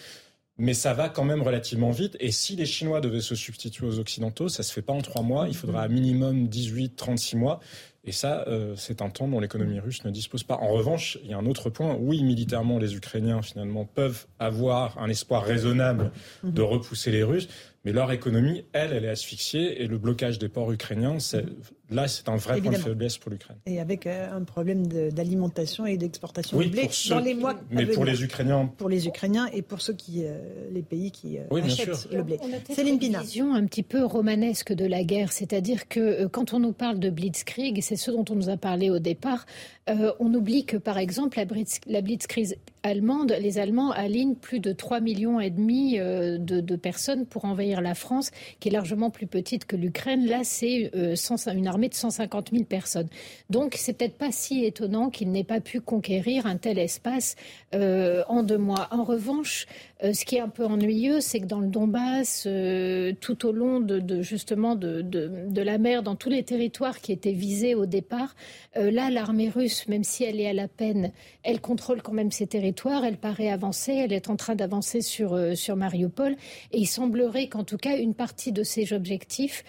mais ça va quand même relativement vite. Et si les Chinois devaient se substituer aux Occidentaux, ça se fait pas en trois mois. Il faudra un minimum 18, 36 mois. Et ça, euh, c'est un temps dont l'économie russe ne dispose pas. En revanche, il y a un autre point. Oui, militairement, les Ukrainiens, finalement, peuvent avoir un espoir raisonnable de repousser les Russes. Mais leur économie, elle, elle est asphyxiée. Et le blocage des ports ukrainiens, c'est Là, c'est un vrai point de faiblesse pour l'Ukraine. Et avec euh, un problème d'alimentation et d'exportation de blé dans les mois. Mais pour les Ukrainiens. Pour les Ukrainiens et pour ceux qui, euh, les pays qui euh, achètent le blé. C'est une vision un petit peu romanesque de la guerre, c'est-à-dire que quand on nous parle de blitzkrieg, c'est ce dont on nous a parlé au départ, on oublie que par exemple la, la blitzkrieg allemande, les Allemands alignent plus de 3 millions et demi de, de, personnes pour envahir la France, qui est largement plus petite que l'Ukraine. Là, c'est une armée de 150 000 personnes. Donc, c'est peut-être pas si étonnant qu'il n'ait pas pu conquérir un tel espace euh, en deux mois. En revanche, euh, ce qui est un peu ennuyeux, c'est que dans le Donbass, euh, tout au long de, justement de, de, la mer, dans tous les territoires qui étaient visés au départ, là, l'armée russe, même si elle est à la peine, elle contrôle quand même ces territoires. Elle paraît avancer. Elle est en train d'avancer sur sur Mariupol. Et il semblerait qu'en tout cas, une partie de ces objectifs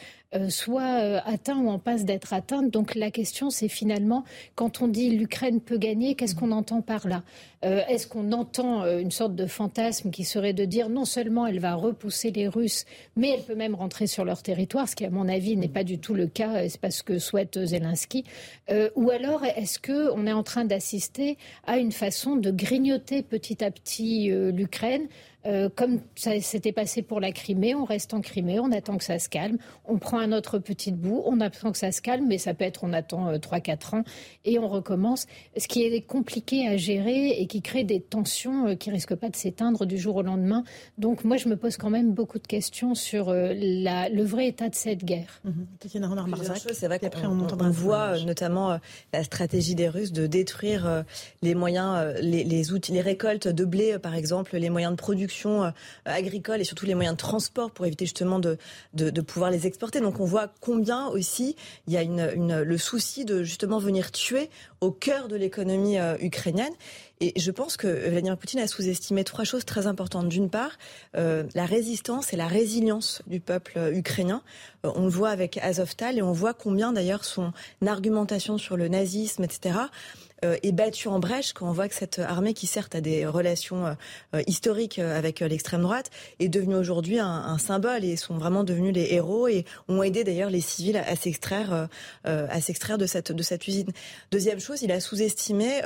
soit atteint ou en passe d'être atteinte. Donc la question, c'est finalement, quand on dit l'Ukraine peut gagner, qu'est-ce qu'on entend par là? Est-ce qu'on entend une sorte de fantasme qui serait de dire non seulement elle va repousser les Russes, mais elle peut même rentrer sur leur territoire, ce qui, à mon avis, n'est pas du tout le cas, c'est pas ce que souhaite Zelensky. ou alors, est-ce qu'on est en train d'assister à une façon de grignoter petit à petit l'Ukraine euh, comme ça s'était passé pour la Crimée, on reste en Crimée, on attend que ça se calme, on prend un autre petit bout, on attend que ça se calme, mais ça peut être on attend 3-4 euh, ans et on recommence. Ce qui est compliqué à gérer et qui crée des tensions euh, qui risquent pas de s'éteindre du jour au lendemain. Donc moi, je me pose quand même beaucoup de questions sur la, le vrai état de cette guerre. Mhm. C'est vrai qu'on on, voit notamment la stratégie des Russes de détruire les moyens, les, les outils, les récoltes de blé, par exemple, les moyens de production euh, agricole et surtout les moyens de transport pour éviter justement de, pouvoir les exporter. Donc on voit combien aussi il y a une, le souci de justement venir tuer au cœur de l'économie euh, ukrainienne. Et je pense que Vladimir Poutine a sous-estimé trois choses très importantes. D'une part, euh, la résistance et la résilience du peuple ukrainien. on le voit avec Azovtal et on voit combien d'ailleurs son argumentation sur le nazisme, etc., euh, est battue en brèche quand on voit que cette armée, qui certes a des relations euh, euh, historiques avec l'extrême droite, est devenue aujourd'hui un, symbole et sont vraiment devenus les héros et ont aidé d'ailleurs les civils à, s'extraire à s'extraire de cette de cette usine. Deuxième chose, il a sous-estimé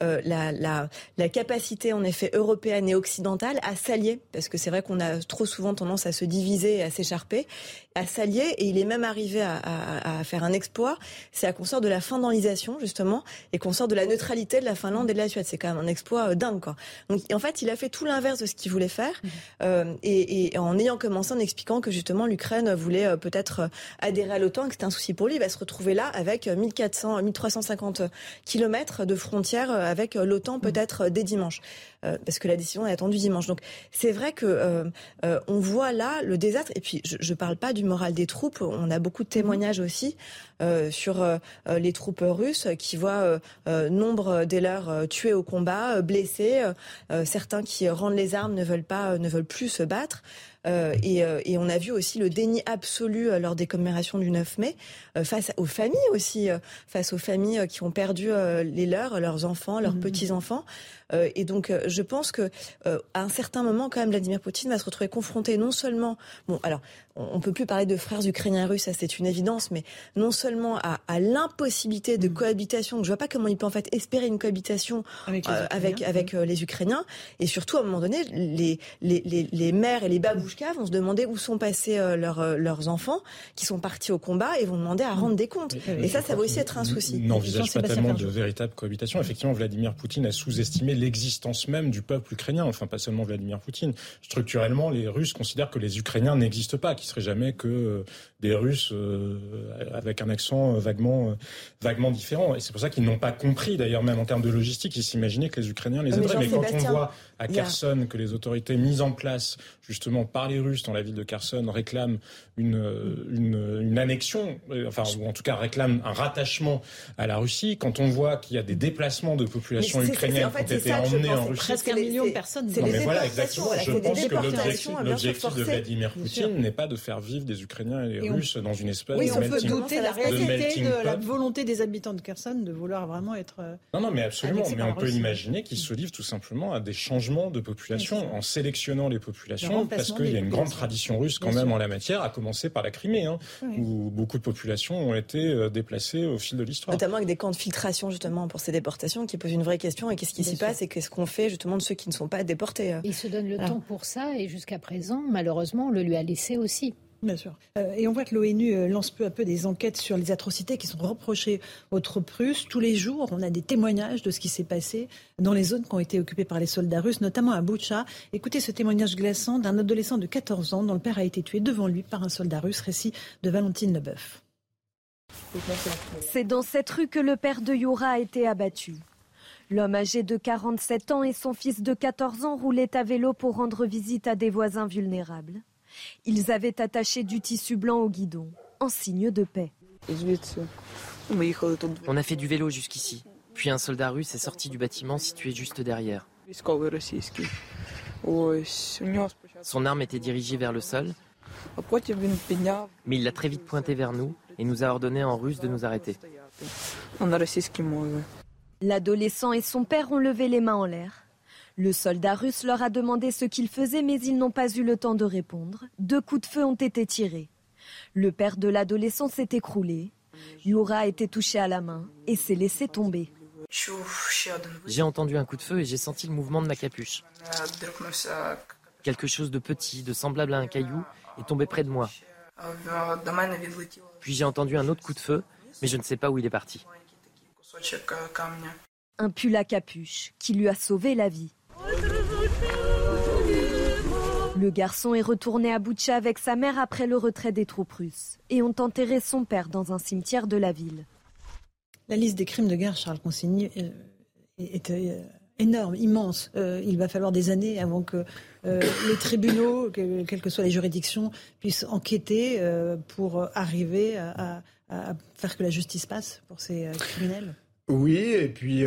la, la, la capacité en effet européenne et occidentale à s'allier parce que c'est vrai qu'on a trop souvent tendance à se diviser et à s'écharper à s'allier et il est même arrivé à, à, à faire un exploit, c'est à qu'on sort de la finlandisation justement et qu'on sort de la neutralité de la Finlande et de la Suède. C'est quand même un exploit euh, dingue quoi. Donc en fait il a fait tout l'inverse de ce qu'il voulait faire mmh. euh, et, et, en ayant commencé en expliquant que justement l'Ukraine voulait euh, peut-être adhérer à l'OTAN, que c'était un souci pour lui, il va se retrouver là avec 1400, 1350 kilomètres de frontières avec l'OTAN mmh. peut-être dès dimanche. Euh, parce que la décision est attendue dimanche. Donc c'est vrai que euh, euh, on voit là le désastre. Et puis je ne parle pas du moral des troupes. On a beaucoup de témoignages aussi sur les troupes russes qui voient nombre des leurs tués au combat, blessés, certains qui rendent les armes ne veulent pas, ne veulent plus se battre. Euh, et, euh, et, on a vu aussi le déni absolu euh, lors des commémorations du 9 mai face aux familles aussi, face aux familles qui ont perdu les leurs, leurs enfants, leurs mmh. petits-enfants. et donc, je pense que à un certain moment, quand même, Vladimir Poutine va se retrouver confronté non seulement, bon, alors on ne peut plus parler de frères ukrainiens russes, ça c'est une évidence, mais non seulement à, à l'impossibilité de mm. cohabitation, je vois pas comment il peut en fait espérer une cohabitation avec les, euh, avec, avec euh, les Ukrainiens, et surtout à un moment donné, les, les, les, les mères et les babouchkas vont se demander où sont passés euh, leurs, leurs enfants, qui sont partis au combat, et vont demander à rendre des comptes. et ça, ça va aussi être un souci. N'envisage pas tellement de véritable cohabitation. Effectivement, Vladimir Poutine a sous-estimé l'existence même du peuple ukrainien, enfin pas seulement Vladimir Poutine. Structurellement, les Russes considèrent que les Ukrainiens n'existent pas qui serait jamais que euh, des Russes euh, avec un accent vaguement, euh, vaguement différent. Et c'est pour ça qu'ils n'ont pas compris, d'ailleurs, même en termes de logistique, ils s'imaginaient que les Ukrainiens les aideraient. Mais, quand on voit à Kherson que les autorités mises en place justement par les Russes dans la ville de Kherson réclament une, une, une annexion, enfin ou en tout cas réclament un rattachement à la Russie, quand on voit qu'il y a des déplacements de populations ukrainiennes qui ont été emmenées en Russie, presque un million de personnes. Non, mais voilà, exactement. Je pense que l'objectif de Vladimir Poutine n'est pas de faire vivre des Ukrainiens et des Russes dans une espèce oui, de on peut douter de la réalité de la volonté des habitants de Kherson de vouloir vraiment être. Euh, non, non, mais absolument. Mais on peut imaginer qu'ils se livrent tout simplement à des changements de population en sélectionnant les populations, parce qu'il y a une grande tradition russe quand même en la matière, à commencer par la Crimée, hein, où beaucoup de populations ont été euh, déplacées au fil de l'histoire. Notamment avec des camps de filtration justement pour ces déportations, qui posent une vraie question. Et qu'est-ce qui s'y passe et qu'est-ce qu'on fait justement de ceux qui ne sont pas déportés euh Il se donne le temps pour ça, et jusqu'à présent, malheureusement, on le lui a laissé aussi. Bien sûr. Euh, et on voit que l'ONU euh, lance peu à peu des enquêtes sur les atrocités qui sont reprochées aux troupes russes. Tous les jours, on a des témoignages de ce qui s'est passé dans les zones qui ont été occupées par les soldats russes, notamment à Boucha. Écoutez ce témoignage glaçant d'un adolescent de 14 ans dont le père a été tué devant lui par un soldat russe. Récit de Valentine Leboeuf. C'est dans cette rue que le père de Yura a été abattu. L'homme âgé de 47 ans et son fils de 14 ans roulaient à vélo pour rendre visite à des voisins vulnérables. Ils avaient attaché du tissu blanc au guidon, en signe de paix. On a fait du vélo jusqu'ici. Puis un soldat russe est sorti du bâtiment situé juste derrière. Son arme était dirigée vers le sol. Mais il l'a très vite pointé vers nous et nous a ordonné en russe de nous arrêter. L'adolescent et son père ont levé les mains en l'air. Le soldat russe leur a demandé ce qu'ils faisaient, mais ils n'ont pas eu le temps de répondre. Deux coups de feu ont été tirés. Le père de l'adolescent s'est écroulé. Yura a été touché à la main et s'est laissé tomber. J'ai entendu un coup de feu et j'ai senti le mouvement de ma capuche. Quelque chose de petit, de semblable à un caillou, est tombé près de moi. Puis j'ai entendu un autre coup de feu, mais je ne sais pas où il est parti. Un pull à capuche qui lui a sauvé la vie. Le garçon est retourné à Boutcha avec sa mère après le retrait des troupes russes et ont enterré son père dans un cimetière de la ville. La liste des crimes de guerre, Charles Consigny, euh, est euh, énorme, immense. Euh, il va falloir des années avant que les tribunaux, quelles que soient les juridictions, puissent enquêter pour arriver à, faire que la justice passe pour ces criminels. Oui, et puis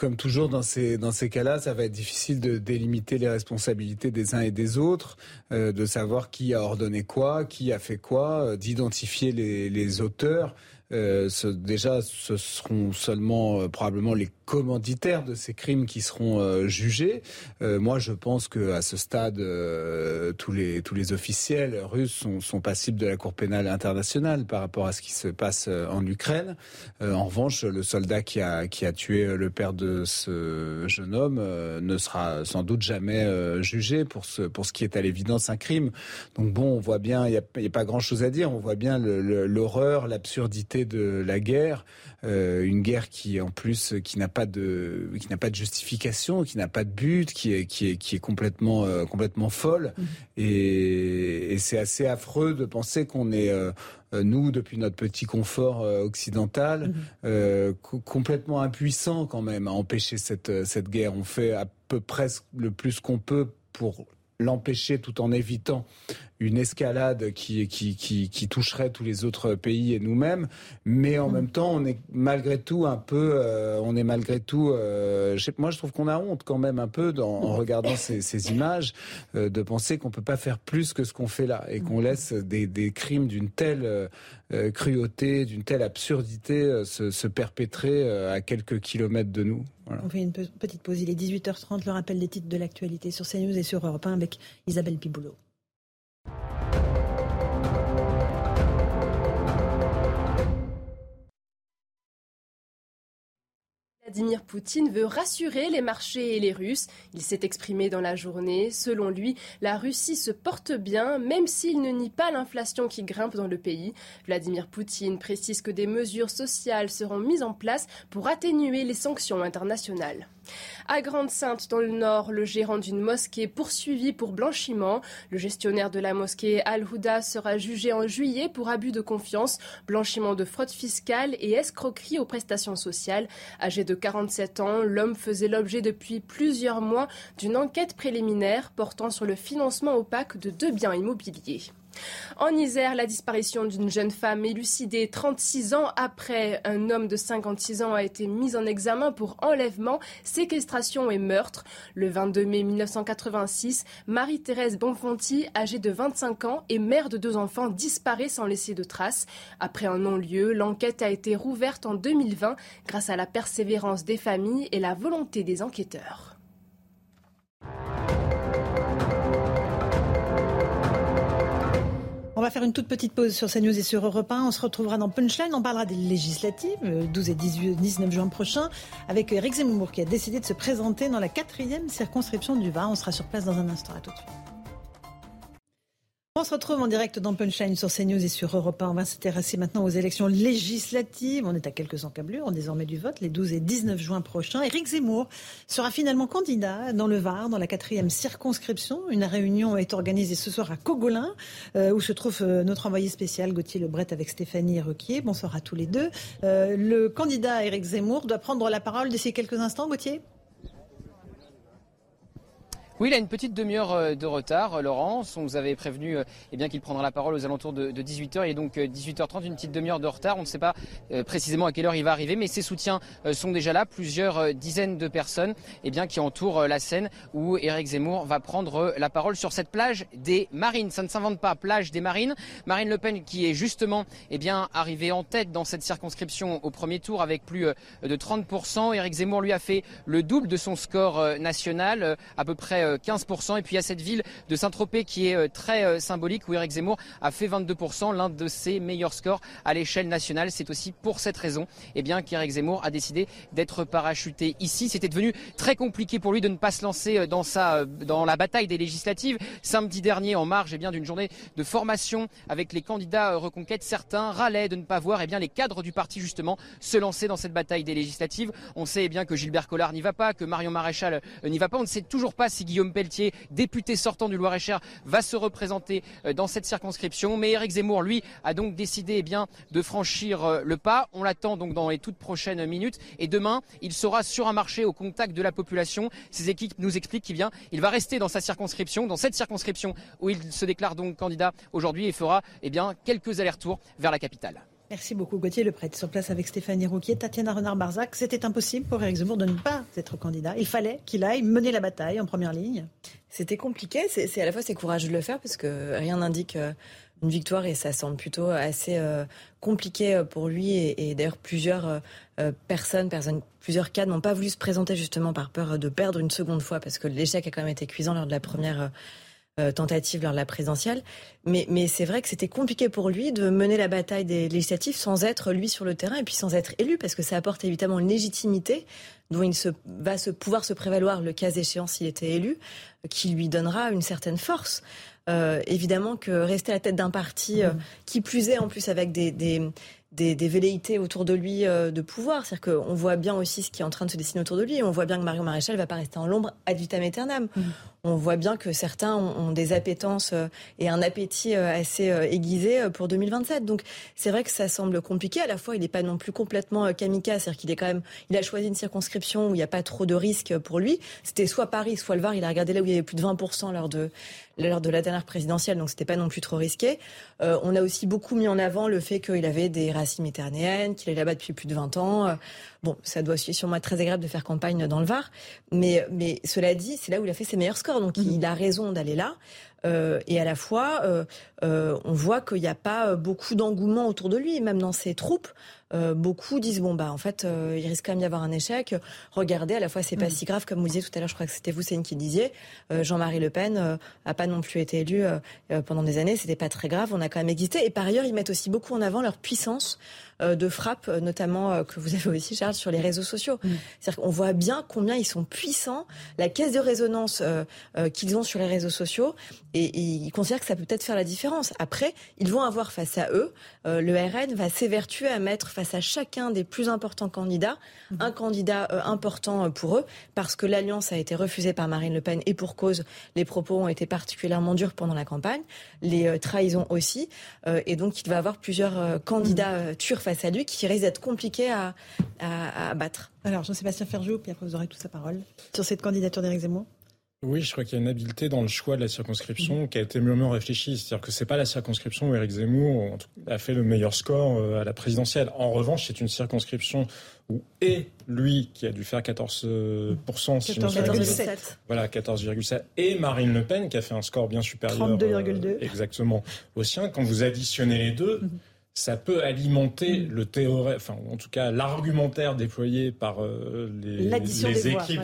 comme toujours dans ces dans ces cas-là, ça va être difficile de délimiter les responsabilités des uns et des autres, de savoir qui a ordonné quoi, qui a fait quoi, d'identifier les, les auteurs. Euh, ce, déjà, ce seront seulement euh, probablement les commanditaires de ces crimes qui seront euh, jugés. Euh, moi, je pense que à ce stade, euh, tous les tous les officiels russes sont, sont, passibles de la Cour pénale internationale par rapport à ce qui se passe en Ukraine. en revanche, le soldat qui a qui a tué le père de ce jeune homme ne sera sans doute jamais jugé pour ce pour ce qui est à l'évidence un crime. Donc bon, on voit bien, il n'y a, a, pas grand chose à dire. On voit bien l'horreur, l'absurdité de la guerre, une guerre qui en plus qui n'a pas de qui n'a pas de justification, qui n'a pas de but, qui est qui est qui est complètement euh, complètement folle. Mmh. Et, et c'est assez affreux de penser qu'on est euh, euh, nous, depuis notre petit confort occidental, mmh. euh, complètement impuissants quand même à empêcher cette, cette guerre. On fait à peu près le plus qu'on peut pour l'empêcher tout en évitant une escalade qui, qui, qui, qui, toucherait tous les autres pays et nous-mêmes, mais en mm. même temps, on est malgré tout un peu, euh, on est malgré tout, euh, moi je trouve qu'on a honte quand même un peu dans, en regardant ces, ces images, euh, de penser qu'on peut pas faire plus que ce qu'on fait là et qu'on mm. laisse des, des crimes d'une telle cruauté, d'une telle absurdité se, se, perpétrer à quelques kilomètres de nous. Voilà. On fait une petite pause, il est 18h30, le rappel des titres de l'actualité sur CNews et sur Europe 1 avec Isabelle Piboulot. Vladimir Poutine veut rassurer les marchés et les Russes. Il s'est exprimé dans la journée. Selon lui, la Russie se porte bien, même s'il ne nie pas l'inflation qui grimpe dans le pays. Vladimir Poutine précise que des mesures sociales seront mises en place pour atténuer les sanctions internationales. À Grande-Sainte, dans le Nord, le gérant d'une mosquée poursuivi pour blanchiment. Le gestionnaire de la mosquée Al-Houda sera jugé en juillet pour abus de confiance, blanchiment de fraude fiscale et escroquerie aux prestations sociales. Âgé de 47 ans, l'homme faisait l'objet depuis plusieurs mois d'une enquête préliminaire portant sur le financement opaque de deux biens immobiliers. En Isère, la disparition d'une jeune femme élucidée 36 ans après un homme de 56 ans a été mis en examen pour enlèvement, séquestration et meurtre. Le 22 mai 1986, Marie-Thérèse Bonfonti, âgée de 25 ans et mère de deux enfants, disparaît sans laisser de traces. Après un non-lieu, l'enquête a été rouverte en 2020 grâce à la persévérance des familles et la volonté des enquêteurs. On va faire une toute petite pause sur CNews et sur Europe 1. On se retrouvera dans Punchline. On parlera des législatives, 12 euh, et 18, 19 juin prochain, avec Eric Zemmour qui a décidé de se présenter dans la quatrième circonscription du Var. On sera sur place dans un instant. À tout de suite. On se retrouve en direct dans Punchline sur CNews et sur Europe 1. On va s'intéresser maintenant aux élections législatives. On est à quelques encablures désormais du vote, les 12 et 19 juin prochains. Éric Zemmour sera finalement candidat dans le Var, dans la quatrième circonscription. Une réunion est organisée ce soir à Cogolin, euh, où se trouve euh, notre envoyé spécial Gauthier Lebret avec Stéphanie Requier. Bonsoir à tous les deux. Euh, le candidat Éric Zemmour doit prendre la parole d'ici quelques instants, Gauthier? Oui, il a une petite demi-heure euh, de retard, euh, Laurence. On vous avait prévenu euh, eh qu'il prendra la parole aux alentours de, 18h. Il est donc 18h30, une petite demi-heure de retard. On ne sait pas précisément à quelle heure il va arriver, mais ses soutiens sont déjà là. Plusieurs dizaines de personnes eh bien, qui entourent la scène où Éric Zemmour va prendre la parole sur cette plage des Marines. Ça ne s'invente pas, plage des Marines. Marine Le Pen qui est justement eh bien, arrivée en tête dans cette circonscription au premier tour avec plus de 30%. Éric Zemmour lui a fait le double de son score national, à peu près 15%. Et puis il y a cette ville de Saint-Tropez qui est euh, très euh, symbolique où Eric Zemmour a fait 22%, l'un de ses meilleurs scores à l'échelle nationale. C'est aussi pour cette raison eh bien, qu'Éric Zemmour a décidé d'être parachuté ici. C'était devenu très compliqué pour lui de ne pas se lancer euh, dans, sa, dans la bataille des législatives. Samedi dernier, en marge eh bien, d'une journée de formation avec les candidats Reconquête, certains râlaient de ne pas voir eh bien, les cadres du parti justement se lancer dans cette bataille des législatives. On sait eh bien que Gilbert Collard n'y va pas, que Marion Maréchal n'y va pas. On ne sait toujours pas si Guillaume Pelletier, député sortant du Loir-et-Cher, va se représenter euh, dans cette circonscription. Mais Éric Zemmour, lui, a donc décidé eh bien, de franchir euh, le pas. On l'attend donc dans les toutes prochaines minutes. Et demain, il sera sur un marché au contact de la population. Ses équipes nous expliquent qu'il vient, il va rester dans sa circonscription, dans cette circonscription où il se déclare donc candidat aujourd'hui et fera eh bien, quelques allers-retours vers la capitale. Merci beaucoup Gauthier Le Prêtre sur place avec Stéphanie Rouquier, Tatiana Renard-Barzac. C'était impossible pour Éric Zemmour de ne pas être candidat. Il fallait qu'il aille mener la bataille en première ligne. C'était compliqué. C'est à la fois c'est courageux de le faire parce que rien n'indique euh, une victoire et ça semble plutôt assez euh, compliqué euh, pour lui. Et, d'ailleurs plusieurs personnes, personnes, plusieurs cadres n'ont pas voulu se présenter justement par peur de perdre une seconde fois parce que l'échec a quand même été cuisant lors de la première tentative lors de la présidentielle. Mais, mais c'est vrai que c'était compliqué pour lui de mener la bataille des législatives sans être lui sur le terrain et puis sans être élu, parce que ça apporte évidemment une légitimité dont il se, va se, pouvoir se prévaloir le cas échéant s'il était élu, qui lui donnera une certaine force. Euh, évidemment que rester à la tête d'un parti, euh, qui plus est en plus avec des, des, des, des velléités autour de lui de pouvoir. C'est-à-dire qu'on voit bien aussi ce qui est en train de se dessiner autour de lui. on voit bien que Mario Maréchal ne va pas rester en l'ombre ad vitam aeternam. Mmh on voit bien que certains ont, des appétences euh, et un appétit euh, assez euh, aiguisé pour 2027. Donc c'est vrai que ça semble compliqué. À la fois, il n'est pas non plus complètement kamikaze, c'est-à-dire qu'il est quand même, il a choisi une circonscription où il n'y a pas trop de risques pour lui. C'était soit Paris, soit le Var. Il a regardé là où il y avait plus de 20% lors de lors de la dernière présidentielle, donc c'était pas non plus trop risqué. on a aussi beaucoup mis en avant le fait qu'il avait des racines méditerranéennes, qu'il est là-bas depuis plus de 20 ans. Bon, ça doit aussi sûrement être très agréable de faire campagne dans le Var, mais, mais cela dit, c'est là où il a fait ses meilleurs scores, donc mhm. il a raison d'aller là. Euh, et à la fois, euh, euh, on voit qu'il n'y a pas beaucoup d'engouement autour de lui, même dans ses troupes. beaucoup disent bon bah en fait il risque quand même d'y avoir un échec. Regardez, à la fois c'est pas mhm. si grave comme vous disiez tout à l'heure. Je crois que c'était vous, Céline, qui disiez. Jean-Marie Le Pen a pas non plus été élu pendant des années. C'était pas très grave. On a quand même existé. Et par ailleurs, ils mettent aussi beaucoup en avant leur puissance de frappe, notamment que vous avez aussi, Charles, sur les réseaux sociaux. Mhm. C'est-à-dire qu'on voit bien combien ils sont puissants, la caisse de résonance qu'ils ont sur les réseaux sociaux et, ils considèrent que ça peut peut-être faire la différence. Après, ils vont avoir face à eux, euh, le RN va s'évertuer à mettre face à chacun des plus importants candidats mhm. un candidat euh, important euh, pour eux, parce que l'alliance a été refusée par Marine Le Pen et pour cause, les propos ont été particulièrement durs pendant la campagne, les trahisons aussi, et donc il va avoir plusieurs candidatures face à lui qui risquent d'être compliquées à, à, à battre. Alors, Jean-Sébastien Ferjou, puis après vous aurez toute sa parole sur cette candidature d'Éric Zemmour. Oui, je crois qu'il y a une habileté dans le choix de la circonscription qui a été mûrement réfléchie. C'est-à-dire que c'est pas la circonscription où Éric Zemmour a fait le meilleur score euh, à la présidentielle. En revanche, c'est une circonscription où et lui qui a dû faire 14%, 14,7. Voilà, 14,7. Et Marine Le Pen qui a fait un score bien supérieur. 32,2. Euh, exactement. Au sien. Quand vous additionnez les deux, mhm ça peut alimenter mm. le théorème, enfin en tout cas l'argumentaire déployé par euh, les, équipes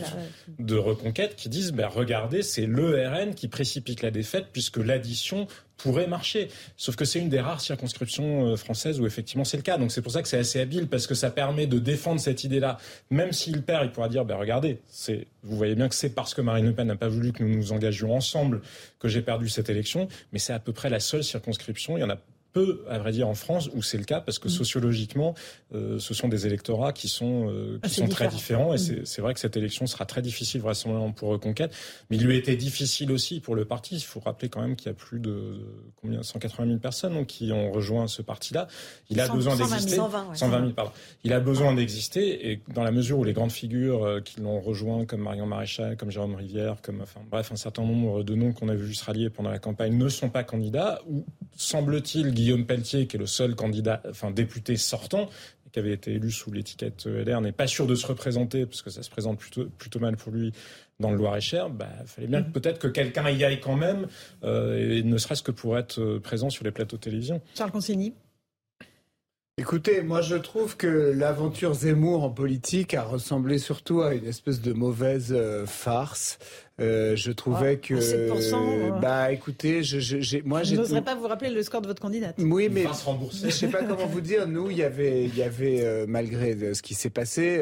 de reconquête qui disent ben, regardez c'est l'ERN qui précipite la défaite puisque l'addition pourrait marcher. Sauf que c'est une des rares circonscriptions euh, françaises où effectivement c'est le cas. Donc c'est pour ça que c'est assez habile parce que ça permet de défendre cette idée-là. Même s'il perd, il pourra dire ben regardez, c'est vous voyez bien que c'est parce que Marine Le Pen n'a pas voulu que nous nous engagions ensemble que j'ai perdu cette élection, mais c'est à peu près la seule circonscription. Il y en a peu, à vrai dire, en France où c'est le cas, parce que mm. sociologiquement, euh, ce sont des électorats qui sont, euh, qui sont très différents. Et mm. c'est vrai que cette élection sera très difficile, vraisemblablement, pour Reconquête. Mais il lui a été difficile aussi pour le parti. Il faut rappeler quand même qu'il y a plus de combien 180 000 personnes donc, qui ont rejoint ce parti-là. Il a besoin d'exister. 120, 000, pardon. Il a besoin d'exister. Et dans la mesure où les grandes figures euh, qui l'ont rejoint, comme Marion Maréchal, comme Jérôme Rivière, comme, enfin, bref, un certain nombre de noms qu'on a vu se rallier pendant la campagne, ne sont pas candidats, ou semble-t-il, Guillaume Pelletier, qui est le seul candidat, enfin député sortant, qui avait été élu sous l'étiquette LR, n'est pas sûr de se représenter, parce que ça se présente plutôt, plutôt mal pour lui dans le Loir-et-Cher, bah, fallait bien mm. peut-être que quelqu'un y aille quand même, euh, et ne serait-ce que pour être euh, présent sur les plateaux de télévision. Charles Consigny Écoutez, moi je trouve que l'aventure Zemmour en politique a ressemblé surtout à une espèce de mauvaise euh, farce. Euh, je trouvais ah, que. 7%, euh, bah écoutez, je, je, moi Je n'oserais pas vous rappeler le score de votre candidate. Oui, mais. Je ne sais pas comment vous dire. Nous, il y avait, il y avait malgré ce qui s'est passé,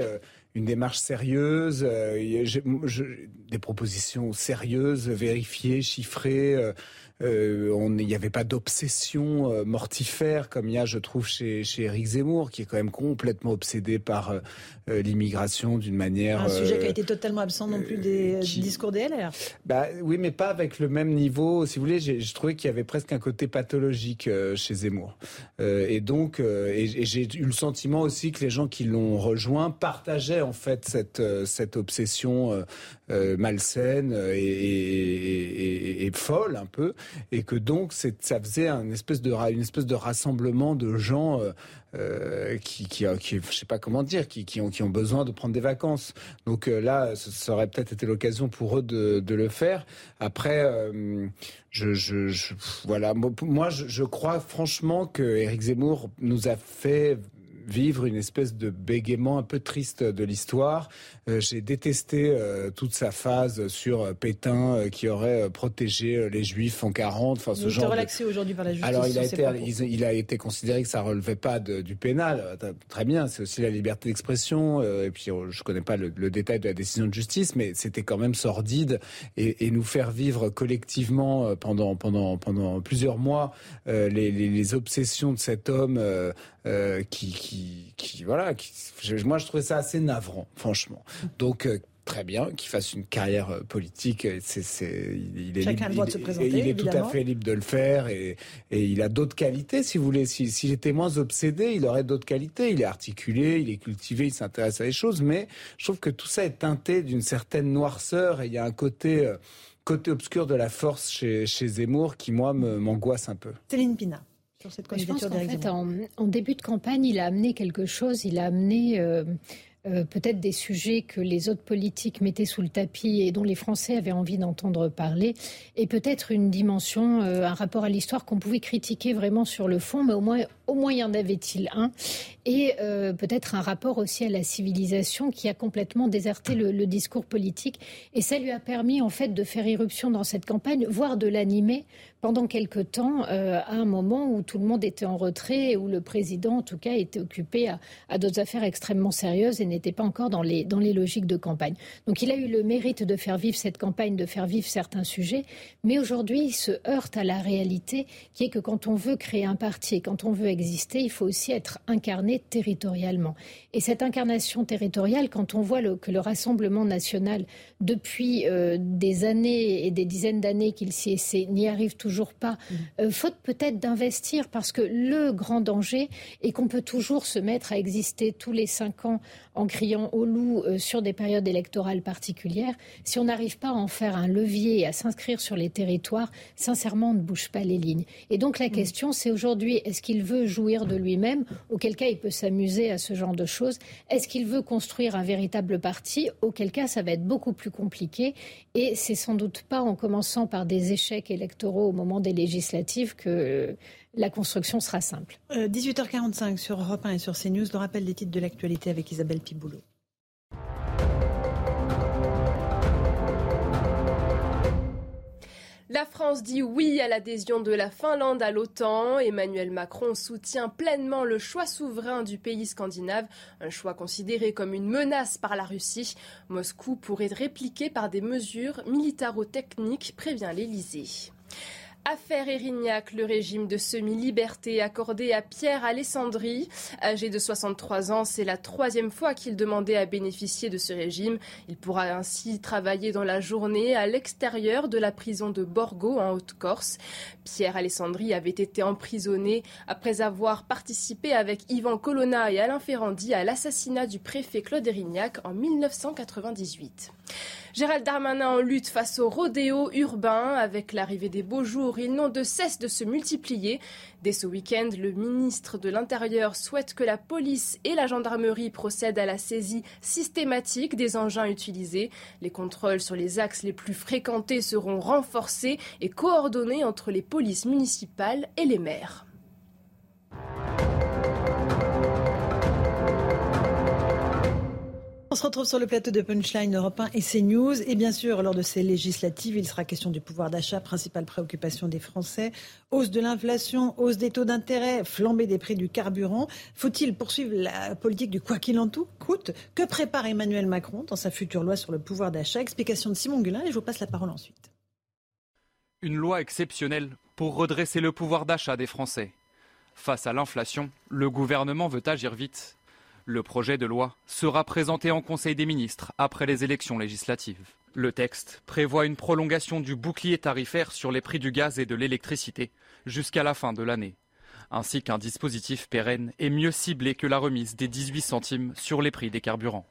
une démarche sérieuse, des propositions sérieuses, vérifiées, chiffrées. Euh, il n'y avait pas d'obsession euh, mortifère comme il y a, je trouve, chez, chez Eric Zemmour, qui est quand même complètement obsédé par euh, l'immigration d'une manière. Un sujet qui a été totalement absent non plus des, discours des LR. Bah oui, mais pas avec le même niveau. Si vous voulez, j'ai trouvé qu'il y avait presque un côté pathologique chez Zemmour. et donc, et, j'ai eu le sentiment aussi que les gens qui l'ont rejoint partageaient en fait cette cette obsession malsaine et, et, et, folle un peu et que donc ça faisait une espèce de rassemblement de gens euh, euh, qui, je sais pas comment dire, qui, ont, besoin de prendre des vacances. Donc euh, là, ça aurait peut-être été l'occasion pour eux de, le faire. Après, je, voilà, moi, je, je crois franchement que Éric Zemmour nous a fait vivre une espèce de bégaiement un peu triste de l'histoire. Euh, j'ai détesté euh, toute sa phase sur euh, Pétain qui aurait protégé les Juifs en 40. Enfin, ce genre. relaxé aujourd'hui par la justice. Alors il a été, il, a été considéré que ça relevait pas du pénal. Très bien, c'est aussi la liberté d'expression. et puis je connais pas le, détail de la décision de justice, mais c'était quand même sordide et, et, nous faire vivre collectivement pendant pendant pendant plusieurs mois les, les, les, obsessions de cet homme qui, qui, qui voilà. Qui, moi je trouvais ça assez navrant, franchement. Donc euh, très bien qu'il fasse une carrière euh, politique. C'est, il est, Chacun libre, de se présenter, il est tout à fait libre de le faire et, et il a d'autres qualités, si vous voulez. S'il était moins obsédé, il aurait d'autres qualités. Il est articulé, il est cultivé, il s'intéresse à des choses, mais je trouve que tout ça est teinté d'une certaine noirceur et il y a un côté, euh, côté obscur de la force chez, chez Zemmour qui, moi, m'angoisse un peu. Céline Pina. Sur cette je pense qu'en fait, en, début de campagne, il a amené quelque chose. Il a amené euh, peut-être des sujets que les autres politiques mettaient sous le tapis et dont les Français avaient envie d'entendre parler, et peut-être une dimension, euh, un rapport à l'histoire qu'on pouvait critiquer vraiment sur le fond, mais au moins, au moins y en avait-il un, et euh, peut-être un rapport aussi à la civilisation qui a complètement déserté le, discours politique, et ça lui a permis en fait de faire irruption dans cette campagne, voire de l'animer pendant quelque temps, à un moment où tout le monde était en retrait, où le président en tout cas était occupé à, d'autres affaires extrêmement sérieuses et n'était pas encore dans les, dans les logiques de campagne. Donc il a eu le mérite de faire vivre cette campagne, de faire vivre certains sujets, mais aujourd'hui il se heurte à la réalité qui est que quand on veut créer un parti quand on veut exister, il faut aussi être incarné territorialement. Et cette incarnation territoriale, quand on voit que le Rassemblement national, depuis euh, des années et des dizaines d'années qu'il s'y essaie, n'y arrive toujours pas, mmh. euh, faute peut-être d'investir, parce que le grand danger est qu'on peut toujours se mettre à exister tous les cinq ans en criant au loup euh, sur des périodes électorales particulières, si on n'arrive pas à en faire un levier et à s'inscrire sur les territoires, sincèrement, on ne bouge pas les lignes. Et donc la mm. question, c'est aujourd'hui, est-ce qu'il veut jouir de lui-même Auquel cas, il peut s'amuser à ce genre de choses. Est-ce qu'il veut construire un véritable parti? Auquel cas, ça va être beaucoup plus compliqué. Et c'est sans doute pas en commençant par des échecs électoraux au moment des législatives que la construction sera simple. 18h45 euh, sur Europe 1 et sur CNews, le rappel des titres de l'actualité avec Isabelle Piboulot. La France dit oui à l'adhésion de la Finlande à l'OTAN. Emmanuel Macron soutient pleinement le choix souverain du pays scandinave, un choix considéré comme une menace par la Russie. Moscou pourrait répliquer par des mesures militaro-techniques, prévient l'Elysée. Affaire Erignac, le régime de semi-liberté accordé à Pierre Alessandri. Âgé de 63 ans, c'est la troisième fois qu'il demandait à bénéficier de ce régime. Il pourra ainsi travailler dans la journée à l'extérieur de la prison de Borgo en Haute-Corse. Pierre Alessandri avait été emprisonné après avoir participé avec Yvan Colonna et Alain Ferrandi à l'assassinat du préfet Claude Erignac en 1998. Gérald Darmanin en lutte face au rodéo urbain. Avec l'arrivée des beaux jours, ils n'ont de cesse de se multiplier. Dès ce week-end, le ministre de l'Intérieur souhaite que la police et la gendarmerie procèdent à la saisie systématique des engins utilisés. Les contrôles sur les axes les plus fréquentés seront renforcés et coordonnés entre les polices municipales et les maires. Se retrouve sur le plateau de Punchline Europe 1 et CNews. Et bien sûr, lors de ces législatives, il sera question du pouvoir d'achat, principale préoccupation des Français. Hausse de l'inflation, hausse des taux d'intérêt, flambée des prix du carburant. Faut-il poursuivre la politique du quoi qu'il en coûte? Que prépare Emmanuel Macron dans sa future loi sur le pouvoir d'achat? Explication de Simon Gullin et je vous passe la parole ensuite. Une loi exceptionnelle pour redresser le pouvoir d'achat des Français. Face à l'inflation, le gouvernement veut agir vite le projet de loi sera présenté en Conseil des ministres après les élections législatives. Le texte prévoit une prolongation du bouclier tarifaire sur les prix du gaz et de l'électricité jusqu'à la fin de l'année, ainsi qu'un dispositif pérenne et mieux ciblé que la remise des 18 centimes sur les prix des carburants.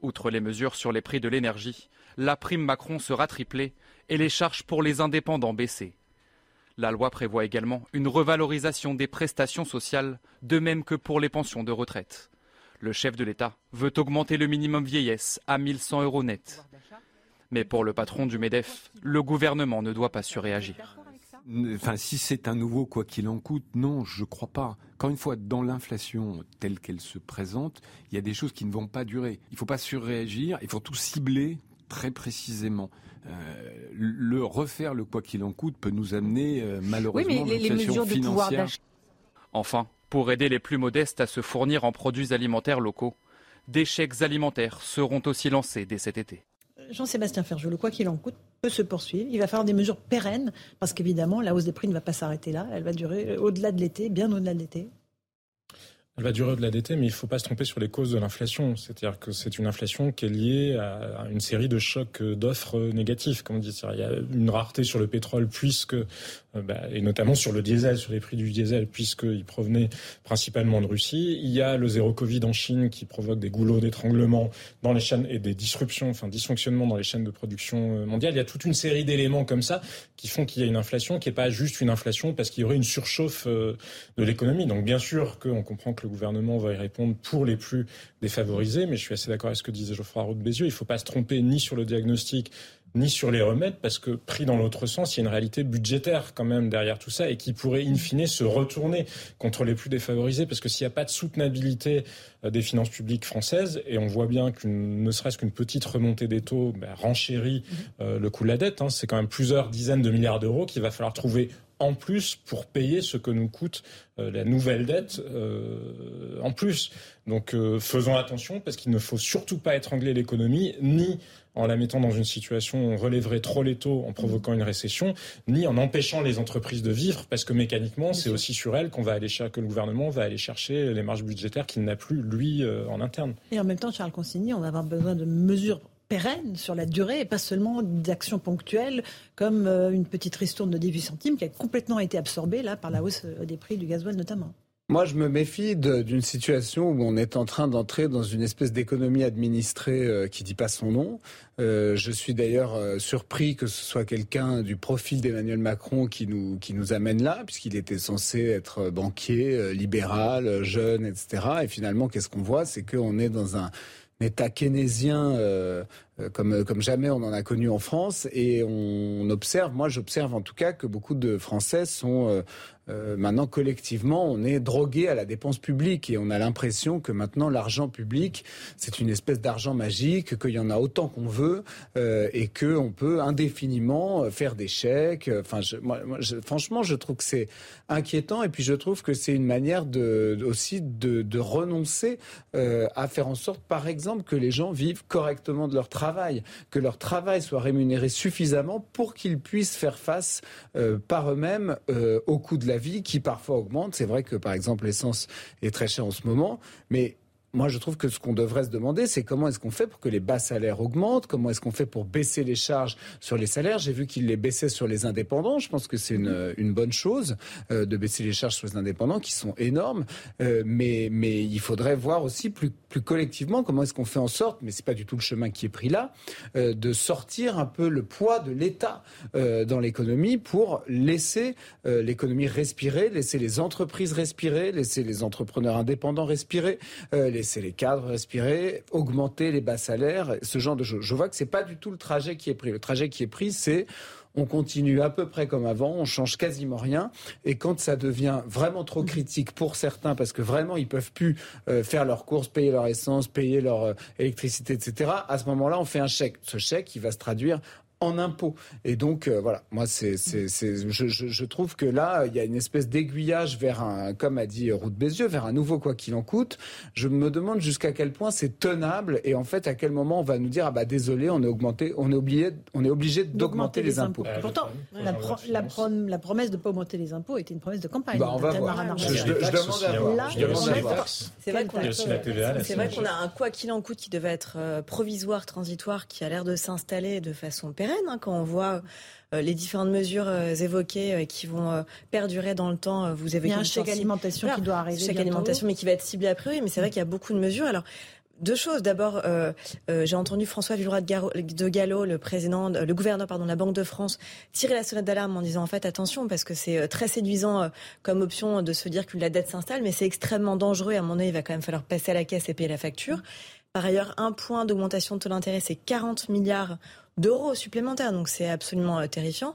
Outre les mesures sur les prix de l'énergie, la prime Macron sera triplée et les charges pour les indépendants baissées. La loi prévoit également une revalorisation des prestations sociales, de même que pour les pensions de retraite. Le chef de l'État veut augmenter le minimum vieillesse à 1100 euros net. Mais pour le patron du MEDEF, le gouvernement ne doit pas surréagir. Enfin, si c'est un nouveau quoi qu'il en coûte, non, je ne crois pas. Encore une fois, dans l'inflation telle qu'elle se présente, il y a des choses qui ne vont pas durer. Il ne faut pas surréagir, il faut tout cibler très précisément. Euh, le refaire le quoi qu'il en coûte peut nous amener euh, malheureusement oui, mais les, mesures de pouvoir d'achat. Enfin, pour aider les plus modestes à se fournir en produits alimentaires locaux, des chèques alimentaires seront aussi lancés dès cet été. Jean-Sébastien Ferjou, le quoi qu'il en coûte peut se poursuivre. Il va falloir des mesures pérennes parce qu'évidemment, la hausse des prix ne va pas s'arrêter là. Elle va durer au-delà de l'été, bien au-delà de l'été. Elle va durer au-delà d'été, mais il ne faut pas se tromper sur les causes de l'inflation. C'est-à-dire que c'est une inflation qui est liée à une série de chocs d'offres négatifs, comme on dit. Il y a une rareté sur le pétrole puisque euh, bah, et notamment sur le diesel, sur les prix du diesel, puisqu'il provenait principalement de Russie. Il y a le zéro Covid en Chine qui provoque des goulots d'étranglement dans les chaînes et des disruptions, enfin dysfonctionnements dans les chaînes de production euh, mondiale. Il y a toute une série d'éléments comme ça qui font qu'il y a une inflation qui n'est pas juste une inflation parce qu'il y aurait une surchauffe euh, de l'économie. Donc bien sûr qu'on comprend que le gouvernement va y répondre pour les plus défavorisés, mais je suis assez d'accord avec ce que disait Geoffroy Roux de Bézieux. Il ne faut pas se tromper ni sur le diagnostic ni sur les remèdes, parce que pris dans l'autre sens, il y a une réalité budgétaire quand même derrière tout ça et qui pourrait in fine se retourner contre les plus défavorisés, parce que s'il n'y a pas de soutenabilité euh, des finances publiques françaises, et on voit bien qu'une ne serait-ce qu'une petite remontée des taux ben, renchérit euh, le coût de la dette, hein, c'est quand même plusieurs dizaines de milliards d'euros qu'il va falloir trouver en plus pour payer ce que nous coûte euh, la nouvelle dette en plus. Donc faisons attention parce qu'il ne faut surtout pas étrangler l'économie ni en la mettant dans une situation où on relèverait trop les taux en provoquant une récession, ni en empêchant les entreprises de vivre, parce que mécaniquement, c'est aussi sur elles qu'on va aller chercher, que le gouvernement va aller chercher les marges budgétaires qu'il n'a plus, lui, euh, en interne. Et en même temps, Charles Consigny, on va avoir besoin de mesures pérennes sur la durée et pas seulement d'actions ponctuelles comme euh, une petite ristourne de 18 centimes qui a complètement été absorbée là par la hausse euh, des prix du gasoil notamment. Moi, je me méfie d'une situation où on est en train d'entrer dans une espèce d'économie administrée euh, qui dit pas son nom. Euh, je suis d'ailleurs surpris que ce soit quelqu'un du profil d'Emmanuel Macron qui nous qui nous amène là, puisqu'il était censé être banquier, libéral, jeune, etc. Et finalement, qu'est-ce qu'on voit, c'est qu'on est dans un état keynésien comme, comme jamais on en a connu en France. Et on observe, moi j'observe en tout cas que beaucoup de Français sont euh, maintenant collectivement, on est drogué à la dépense publique et on a l'impression que maintenant l'argent public, c'est une espèce d'argent magique, qu'il y en a autant qu'on veut euh, et qu'on peut indéfiniment faire des chèques. Enfin, franchement, je trouve que c'est inquiétant et puis je trouve que c'est une manière aussi de, renoncer euh, à faire en sorte, par exemple, que les gens vivent correctement de leur travail que leur travail soit rémunéré suffisamment pour qu'ils puissent faire face euh, par eux-mêmes au coût de la vie qui parfois augmente. C'est vrai que par exemple l'essence est très chère en ce moment, mais moi, je trouve que ce qu'on devrait se demander, c'est comment est-ce qu'on fait pour que les bas salaires augmentent Comment est-ce qu'on fait pour baisser les charges sur les salaires J'ai vu qu'il les baissait sur les indépendants. Je pense que c'est une, une, bonne chose euh, de baisser les charges sur les indépendants, qui sont énormes. Euh, mais, mais il faudrait voir aussi plus, plus collectivement comment est-ce qu'on fait en sorte, mais c'est pas du tout le chemin qui est pris là, euh, de sortir un peu le poids de l'État dans l'économie pour laisser l'économie respirer, laisser les entreprises respirer, laisser les entrepreneurs indépendants respirer, laisser les cadres respirer, augmenter les bas salaires, ce genre de choses. Je vois que c'est pas du tout le trajet qui est pris. Le trajet qui est pris, c'est on continue à peu près comme avant, on change quasiment rien. Et quand ça devient vraiment trop critique pour certains, parce que vraiment ils peuvent plus euh, faire leurs courses, payer leur essence, payer leur euh, électricité, etc. À ce moment-là, on fait un chèque. Ce chèque, il va se traduire en impôts. Et donc, euh, voilà, moi, c'est, c'est, c'est, je, je, je, trouve que là, il y a une espèce d'aiguillage vers un, comme a dit Route Bézieux, vers un nouveau quoi qu'il en coûte. Je me demande jusqu'à quel point c'est tenable et en fait, à quel moment on va nous dire, ah bah désolé, on est augmenté, on est obligé, on est obligé d'augmenter les, impôts. Pourtant, la, la, la, promesse de ne pas augmenter les impôts était une promesse de campagne. Bah, on va voir. Je, demande à voir. C'est vrai qu'on a, un quoi qu'il en coûte qui devait être euh, provisoire, transitoire, qui a l'air de s'installer de façon pérenne Hein, quand on voit euh, les différentes mesures euh, évoquées euh, qui vont perdurer dans le temps. Vous avez il y a un chèque alimentation qui doit arriver. Chèque alimentation, mais qui va être ciblé a priori. Mais c'est vrai qu'il y a beaucoup de mesures. Alors. Deux choses. D'abord, j'ai entendu François Villeroy de Gallo, le président, le gouverneur pardon, de la Banque de France, tirer la sonnette d'alarme en disant en fait attention parce que c'est très séduisant comme option de se dire que la dette s'installe, mais c'est extrêmement dangereux. Et à mon avis, il va quand même falloir passer à la caisse et payer la facture. Par ailleurs, un point d'augmentation de taux d'intérêt, c'est 40 milliards d'euros supplémentaires. Donc c'est absolument euh, terrifiant.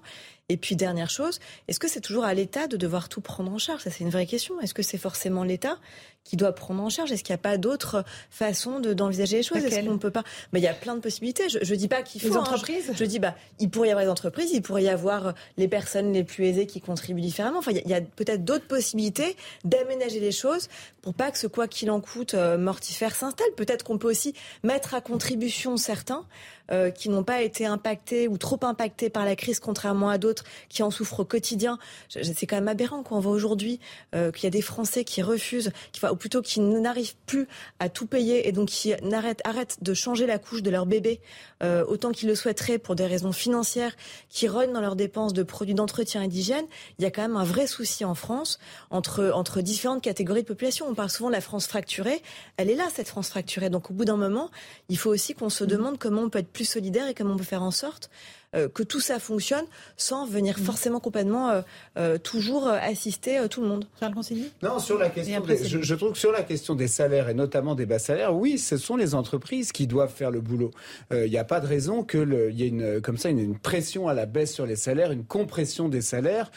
Et puis dernière chose, est-ce que c'est toujours à l'État de devoir tout prendre en charge? Ça c'est une vraie question. Est-ce que c'est forcément l'État qui doit prendre en charge? Est-ce qu'il n'y a pas d'autres façons d'envisager les choses? Est-ce qu'on peut pas? Mais il y a plein de possibilités. Je, ne dis pas qu'il faut. Les hein. entreprises? je, dis bah il pourrait y avoir des entreprises, il pourrait y avoir les personnes les plus aisées qui contribuent différemment. Enfin, il y a, peut-être d'autres possibilités d'aménager les choses pour pas que ce quoi qu'il en coûte euh, mortifère s'installe. Peut-être qu'on peut aussi mettre à contribution certains euh, qui n'ont pas été impactés ou trop impactés par la crise, contrairement à d'autres qui en souffrent au quotidien. C'est quand même aberrant qu'on voit aujourd'hui euh, qu'il y a des Français qui refusent, qui, ou plutôt qui n'arrivent plus à tout payer et donc qui arrêtent, arrêtent de changer la couche de leur bébé euh, autant qu'ils le souhaiteraient pour des raisons financières, qui rognent dans leurs dépenses de produits d'entretien et d'hygiène. Il y a quand même un vrai souci en France entre, entre différentes catégories de population. On parle souvent de la France fracturée. Elle est là, cette France fracturée. Donc au bout d'un moment, il faut aussi qu'on se mmh. demande comment on peut être plus solidaire et comment on peut faire en sorte euh, que tout ça fonctionne sans venir mm. forcément complètement euh, euh, toujours assister tout le monde. Charles Non, sur la question, je, trouve que sur la question des salaires et notamment des bas salaires, oui, ce sont les entreprises qui doivent faire le boulot. Il n'y a pas de raison qu'il y ait une, comme ça une, pression à la baisse sur les salaires, une compression des salaires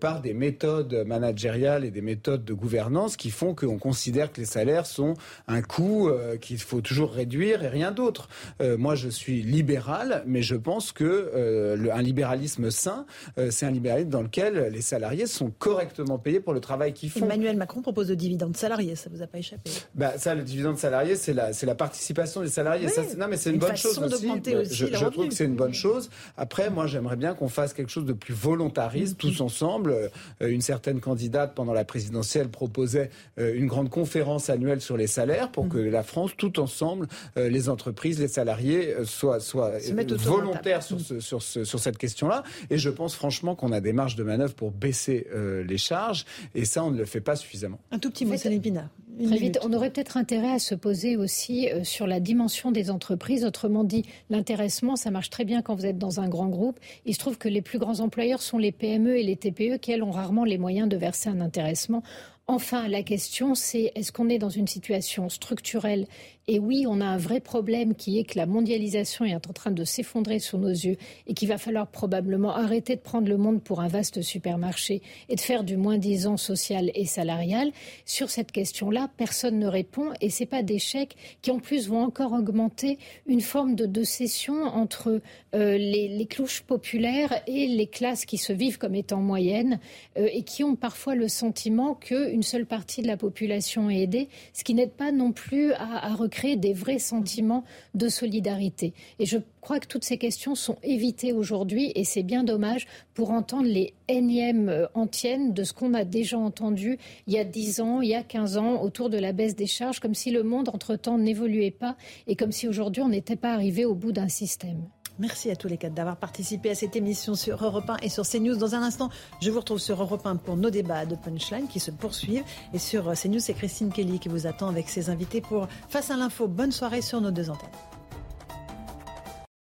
par des méthodes managériales et des méthodes de gouvernance qui font qu'on considère que les salaires sont un coût qu'il faut toujours réduire et rien d'autre. moi, je suis libéral, mais je pense que euh, un libéralisme sain, euh, c'est un libéralisme dans lequel les salariés sont correctement payés pour le travail qu'ils font. Emmanuel Macron propose le dividende salarié, ça vous a pas échappé bah, Ça, le dividende salarié, c'est la, c'est la participation des salariés. ça, non, mais c'est une, bonne chose aussi. je, je trouve que c'est une bonne chose. Après, moi, j'aimerais bien qu'on fasse quelque chose de plus volontariste, mm-hmm. tous ensemble. Euh, une certaine candidate, pendant la présidentielle, proposait une grande conférence annuelle sur les salaires pour mm-hmm. que la France, tout ensemble, les entreprises, les salariés, soient, soient volontaires sur ce, sur, sur cette question-là. Et je pense franchement qu'on a des marges de manœuvre pour baisser euh, les charges. Et ça, on ne le fait pas suffisamment. Un tout petit mot, Pina. Très vite, on aurait peut-être intérêt à se poser aussi euh, sur la dimension des entreprises. Autrement dit, l'intéressement, ça marche très bien quand vous êtes dans un grand groupe. Il se trouve que les plus grands employeurs sont les PME et les TPE qui, elles, ont rarement les moyens de verser un intéressement. Enfin, la question, c'est est-ce qu'on est dans une situation structurelle et oui, on a un vrai problème qui est que la mondialisation est en train de s'effondrer sous nos yeux et qu'il va falloir probablement arrêter de prendre le monde pour un vaste supermarché et de faire du moins-disant social et salarial. Sur cette question-là, personne ne répond et ce pas des qui en plus vont encore augmenter une forme de, de cession entre euh, les, les, populaires et les classes qui se vivent comme étant moyennes euh, et qui ont parfois le sentiment qu'une seule partie de la population est aidée, ce qui n'aide pas non plus à, à recréer créer des vrais sentiments de solidarité. Et je crois que toutes ces questions sont évitées aujourd'hui et c'est bien dommage pour entendre les énièmes euh, antiennes de ce qu'on a déjà entendu il y a 10 ans, il y a 15 ans autour de la baisse des charges, comme si le monde entre-temps n'évoluait pas et comme si aujourd'hui on n'était pas arrivé au bout d'un système. Merci à tous les quatre d'avoir participé à cette émission sur Europe 1 et sur CNews. Dans un instant, je vous retrouve sur Europe 1 pour nos débats de punchline qui se poursuivent. Et sur CNews, c'est Christine Kelly qui vous attend avec ses invités pour Face à l'info. Bonne soirée sur nos deux antennes.